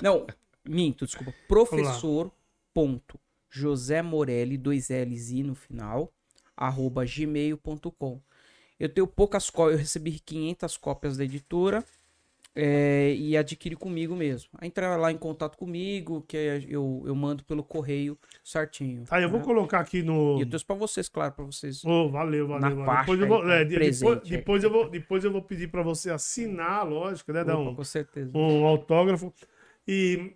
Não, minto, desculpa. Professor ponto José Morelli, dois L's I no final, arroba gmail.com. Eu tenho poucas cópias, eu recebi 500 cópias da editora é, e adquiri comigo mesmo. Entra lá em contato comigo, que eu, eu mando pelo correio certinho. Tá, eu vou né? colocar aqui no. E eu trouxe pra vocês, claro, pra vocês. Ô, valeu, valeu. Na valeu. Depois eu vou, é, tá? Presente depois, aí. depois eu vou, depois eu vou pedir para você assinar, lógico, né? Dar Opa, um, com certeza. um autógrafo. E,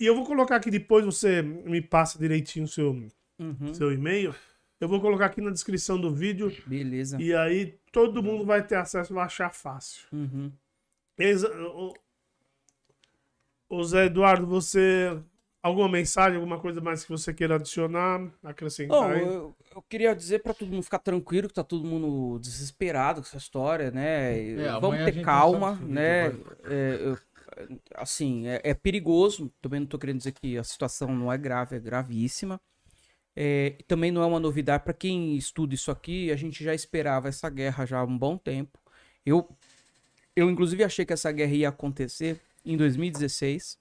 e eu vou colocar aqui depois, você me passa direitinho o seu, Uhum, seu e-mail. Eu vou colocar aqui na descrição do vídeo. beleza. E aí todo mundo vai ter acesso, vai achar fácil. Uhum. Exa- o- Zé Eduardo, você. Alguma mensagem, alguma coisa mais que você queira adicionar, acrescentar? Bom, aí? eu, eu queria dizer pra todo mundo ficar tranquilo, que tá todo mundo desesperado com essa história, né? É, Vamos ter calma, né? É, eu- assim, é, é perigoso. Também não tô querendo dizer que a situação não é grave, é gravíssima. É, e também não é uma novidade para quem estuda isso aqui. A gente já esperava essa guerra já há um bom tempo. Eu, eu inclusive achei que essa guerra ia acontecer em 2016,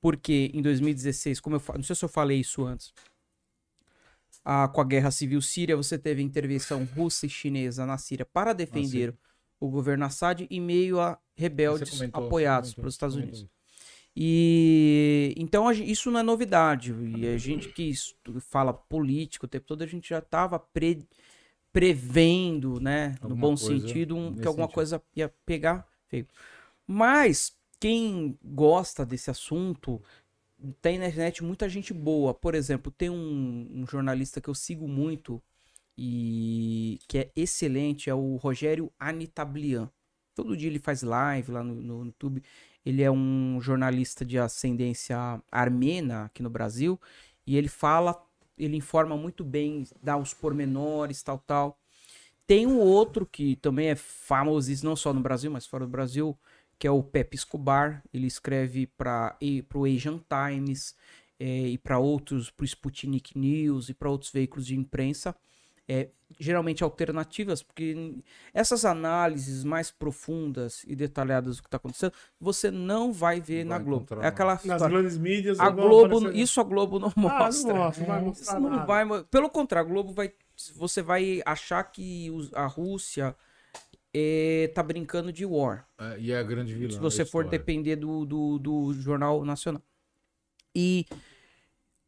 porque em 2016, como eu não sei se eu falei isso antes, a- com a guerra civil síria, você teve intervenção russa e chinesa na Síria para defender o governo Assad em meio a rebeldes comentou, apoiados comentou, pelos Estados você Unidos. comentou. E então a gen- isso não é novidade. E a gente que fala político o tempo todo, a gente já estava prevendo, né, no Alguma bom coisa sentido, um- que alguma sentido. coisa ia pegar feio. Mas quem gosta desse assunto tem na internet muita gente boa. Por exemplo, tem um, um jornalista que eu sigo muito e que é excelente, é o Rogério Anitablian. Todo dia ele faz live lá no, no YouTube. Ele é um jornalista de ascendência armena aqui no Brasil e ele fala, ele informa muito bem, dá os pormenores, tal, tal. Tem um outro que também é famosíssimo, não só no Brasil, mas fora do Brasil, que é o Pepe Escobar. Ele escreve para o Asian Times eh, e para outros, para o Sputnik News e para outros veículos de imprensa, eh, geralmente alternativas, porque essas análises mais profundas e detalhadas do que está acontecendo, você não vai ver Não na vai Globo. É aquela Nas história. grandes mídias. A Globo, aparecer- isso a Globo não Ah, mostra. não mostra, não vai mostrar Isso não nada. vai, pelo contrário, a Globo vai, você vai achar que a Rússia eh, tá brincando de war. É, e é a grande vilã. se você for depender do, do, do Jornal Nacional. E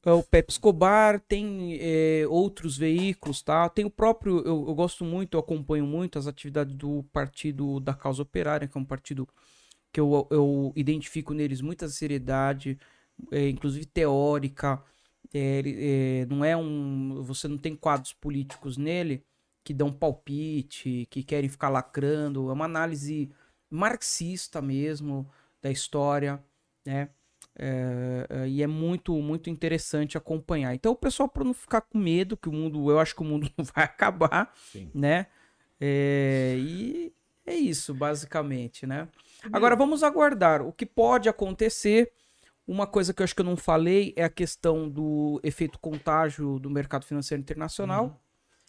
é, o Pepe Escobar tem é, outros veículos, tá? Tem o próprio, eu, eu gosto muito, eu acompanho muito as atividades do Partido da Causa Operária, que é um partido que eu, eu identifico neles muita seriedade, é, inclusive teórica. É, é, não é um, você não tem quadros políticos nele que dão palpite, que querem ficar lacrando. É uma análise marxista mesmo da história, né? É, é, e é muito, muito interessante acompanhar. Então, o pessoal, para não ficar com medo, que o mundo, eu acho que o mundo não vai acabar, Sim. né? É, e é isso, basicamente, né? Agora, vamos aguardar. O que pode acontecer, uma coisa que eu acho que eu não falei é a questão do efeito contágio do mercado financeiro internacional.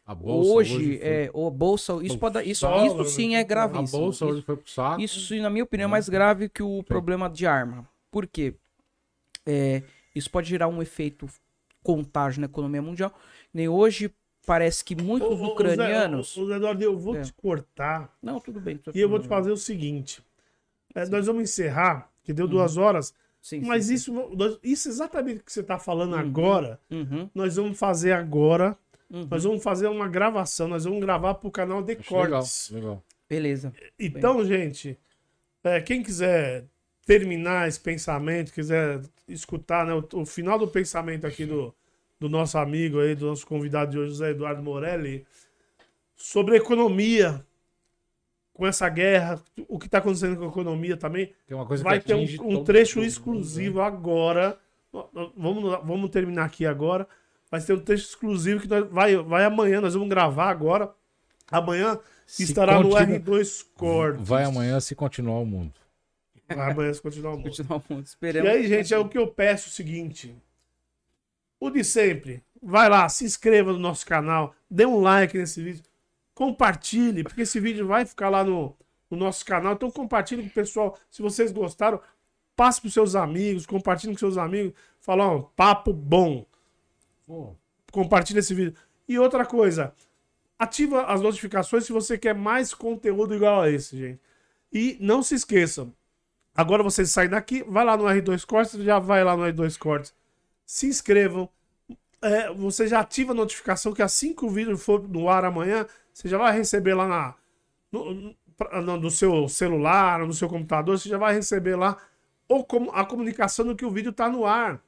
A bolsa hoje, foi- é, o bolsa, isso, pode, isso, isso sim é a a gravíssimo. bolsa Isso- hoje foi pro saco. isso, na minha opinião, é mais grave que o problema de arma. Por quê? É, isso pode gerar um efeito contágio na economia mundial. Nem hoje parece que muitos Ô, ô, ô, ucranianos. Zé, ô, Zé Eduardo, eu vou É. te cortar Não, tudo bem. tudo e eu vou te bem. fazer o seguinte. É, nós vamos encerrar, que deu duas horas, Sim, sim, mas sim. isso, nós- isso exatamente que você está falando Uhum. agora, Uhum, nós vamos fazer agora. uhum. Nós vamos fazer uma gravação, nós vamos gravar pro canal de Acho legal, cortes. legal. Beleza. Então, gente, é, quem quiser terminar esse pensamento, quiser escutar né, o, o final do pensamento aqui do, do nosso amigo aí, do nosso convidado de hoje, José Eduardo Morelli, sobre economia, com essa guerra, o que está acontecendo com a economia também, vai que ter um, um trecho mundo, exclusivo agora. Vamos, vamos terminar aqui agora. Vai ter um trecho exclusivo que nós, vai, vai amanhã, nós vamos gravar agora. Amanhã Se estará no continua- R2 Cortes. Vai amanhã se continuar o mundo. Vai amanhã se continuar o mundo. Continuar o mundo. E Esperamos. aí, gente, é o que eu peço o seguinte. O de sempre. Vai lá, se inscreva no nosso canal, dê um like nesse vídeo, compartilhe, porque esse vídeo vai ficar lá no, no nosso canal. Então compartilhe com o pessoal. Se vocês gostaram, passe para seus amigos, compartilhe com seus amigos. Fala, ó, papo bom. Compartilhe esse vídeo. E outra coisa, ativa as notificações se você quer mais conteúdo igual a esse, gente. E não se esqueçam, Agora vocês saem daqui, vai lá no R2 Cortes, já vai lá no R2 Cortes. Se inscrevam. É, você já ativa a notificação que assim que o vídeo for no ar amanhã, você já vai receber lá na, no, no- no seu celular, no seu computador, você já vai receber lá ou como, a comunicação do que o vídeo está no ar.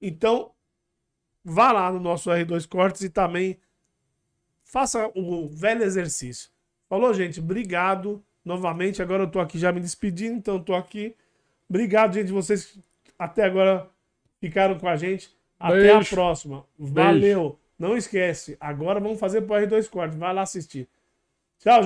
Então, vá lá no nosso R2 Cortes e também faça o velho exercício. Falou, gente? Obrigado novamente. Agora eu tô aqui já me despedindo, então tô aqui. Obrigado, gente. Vocês que até agora ficaram com a gente. Até a Beijo. próxima. Valeu. Não esquece. Agora vamos fazer pro R2 Cortes. Vai lá assistir. Tchau, gente.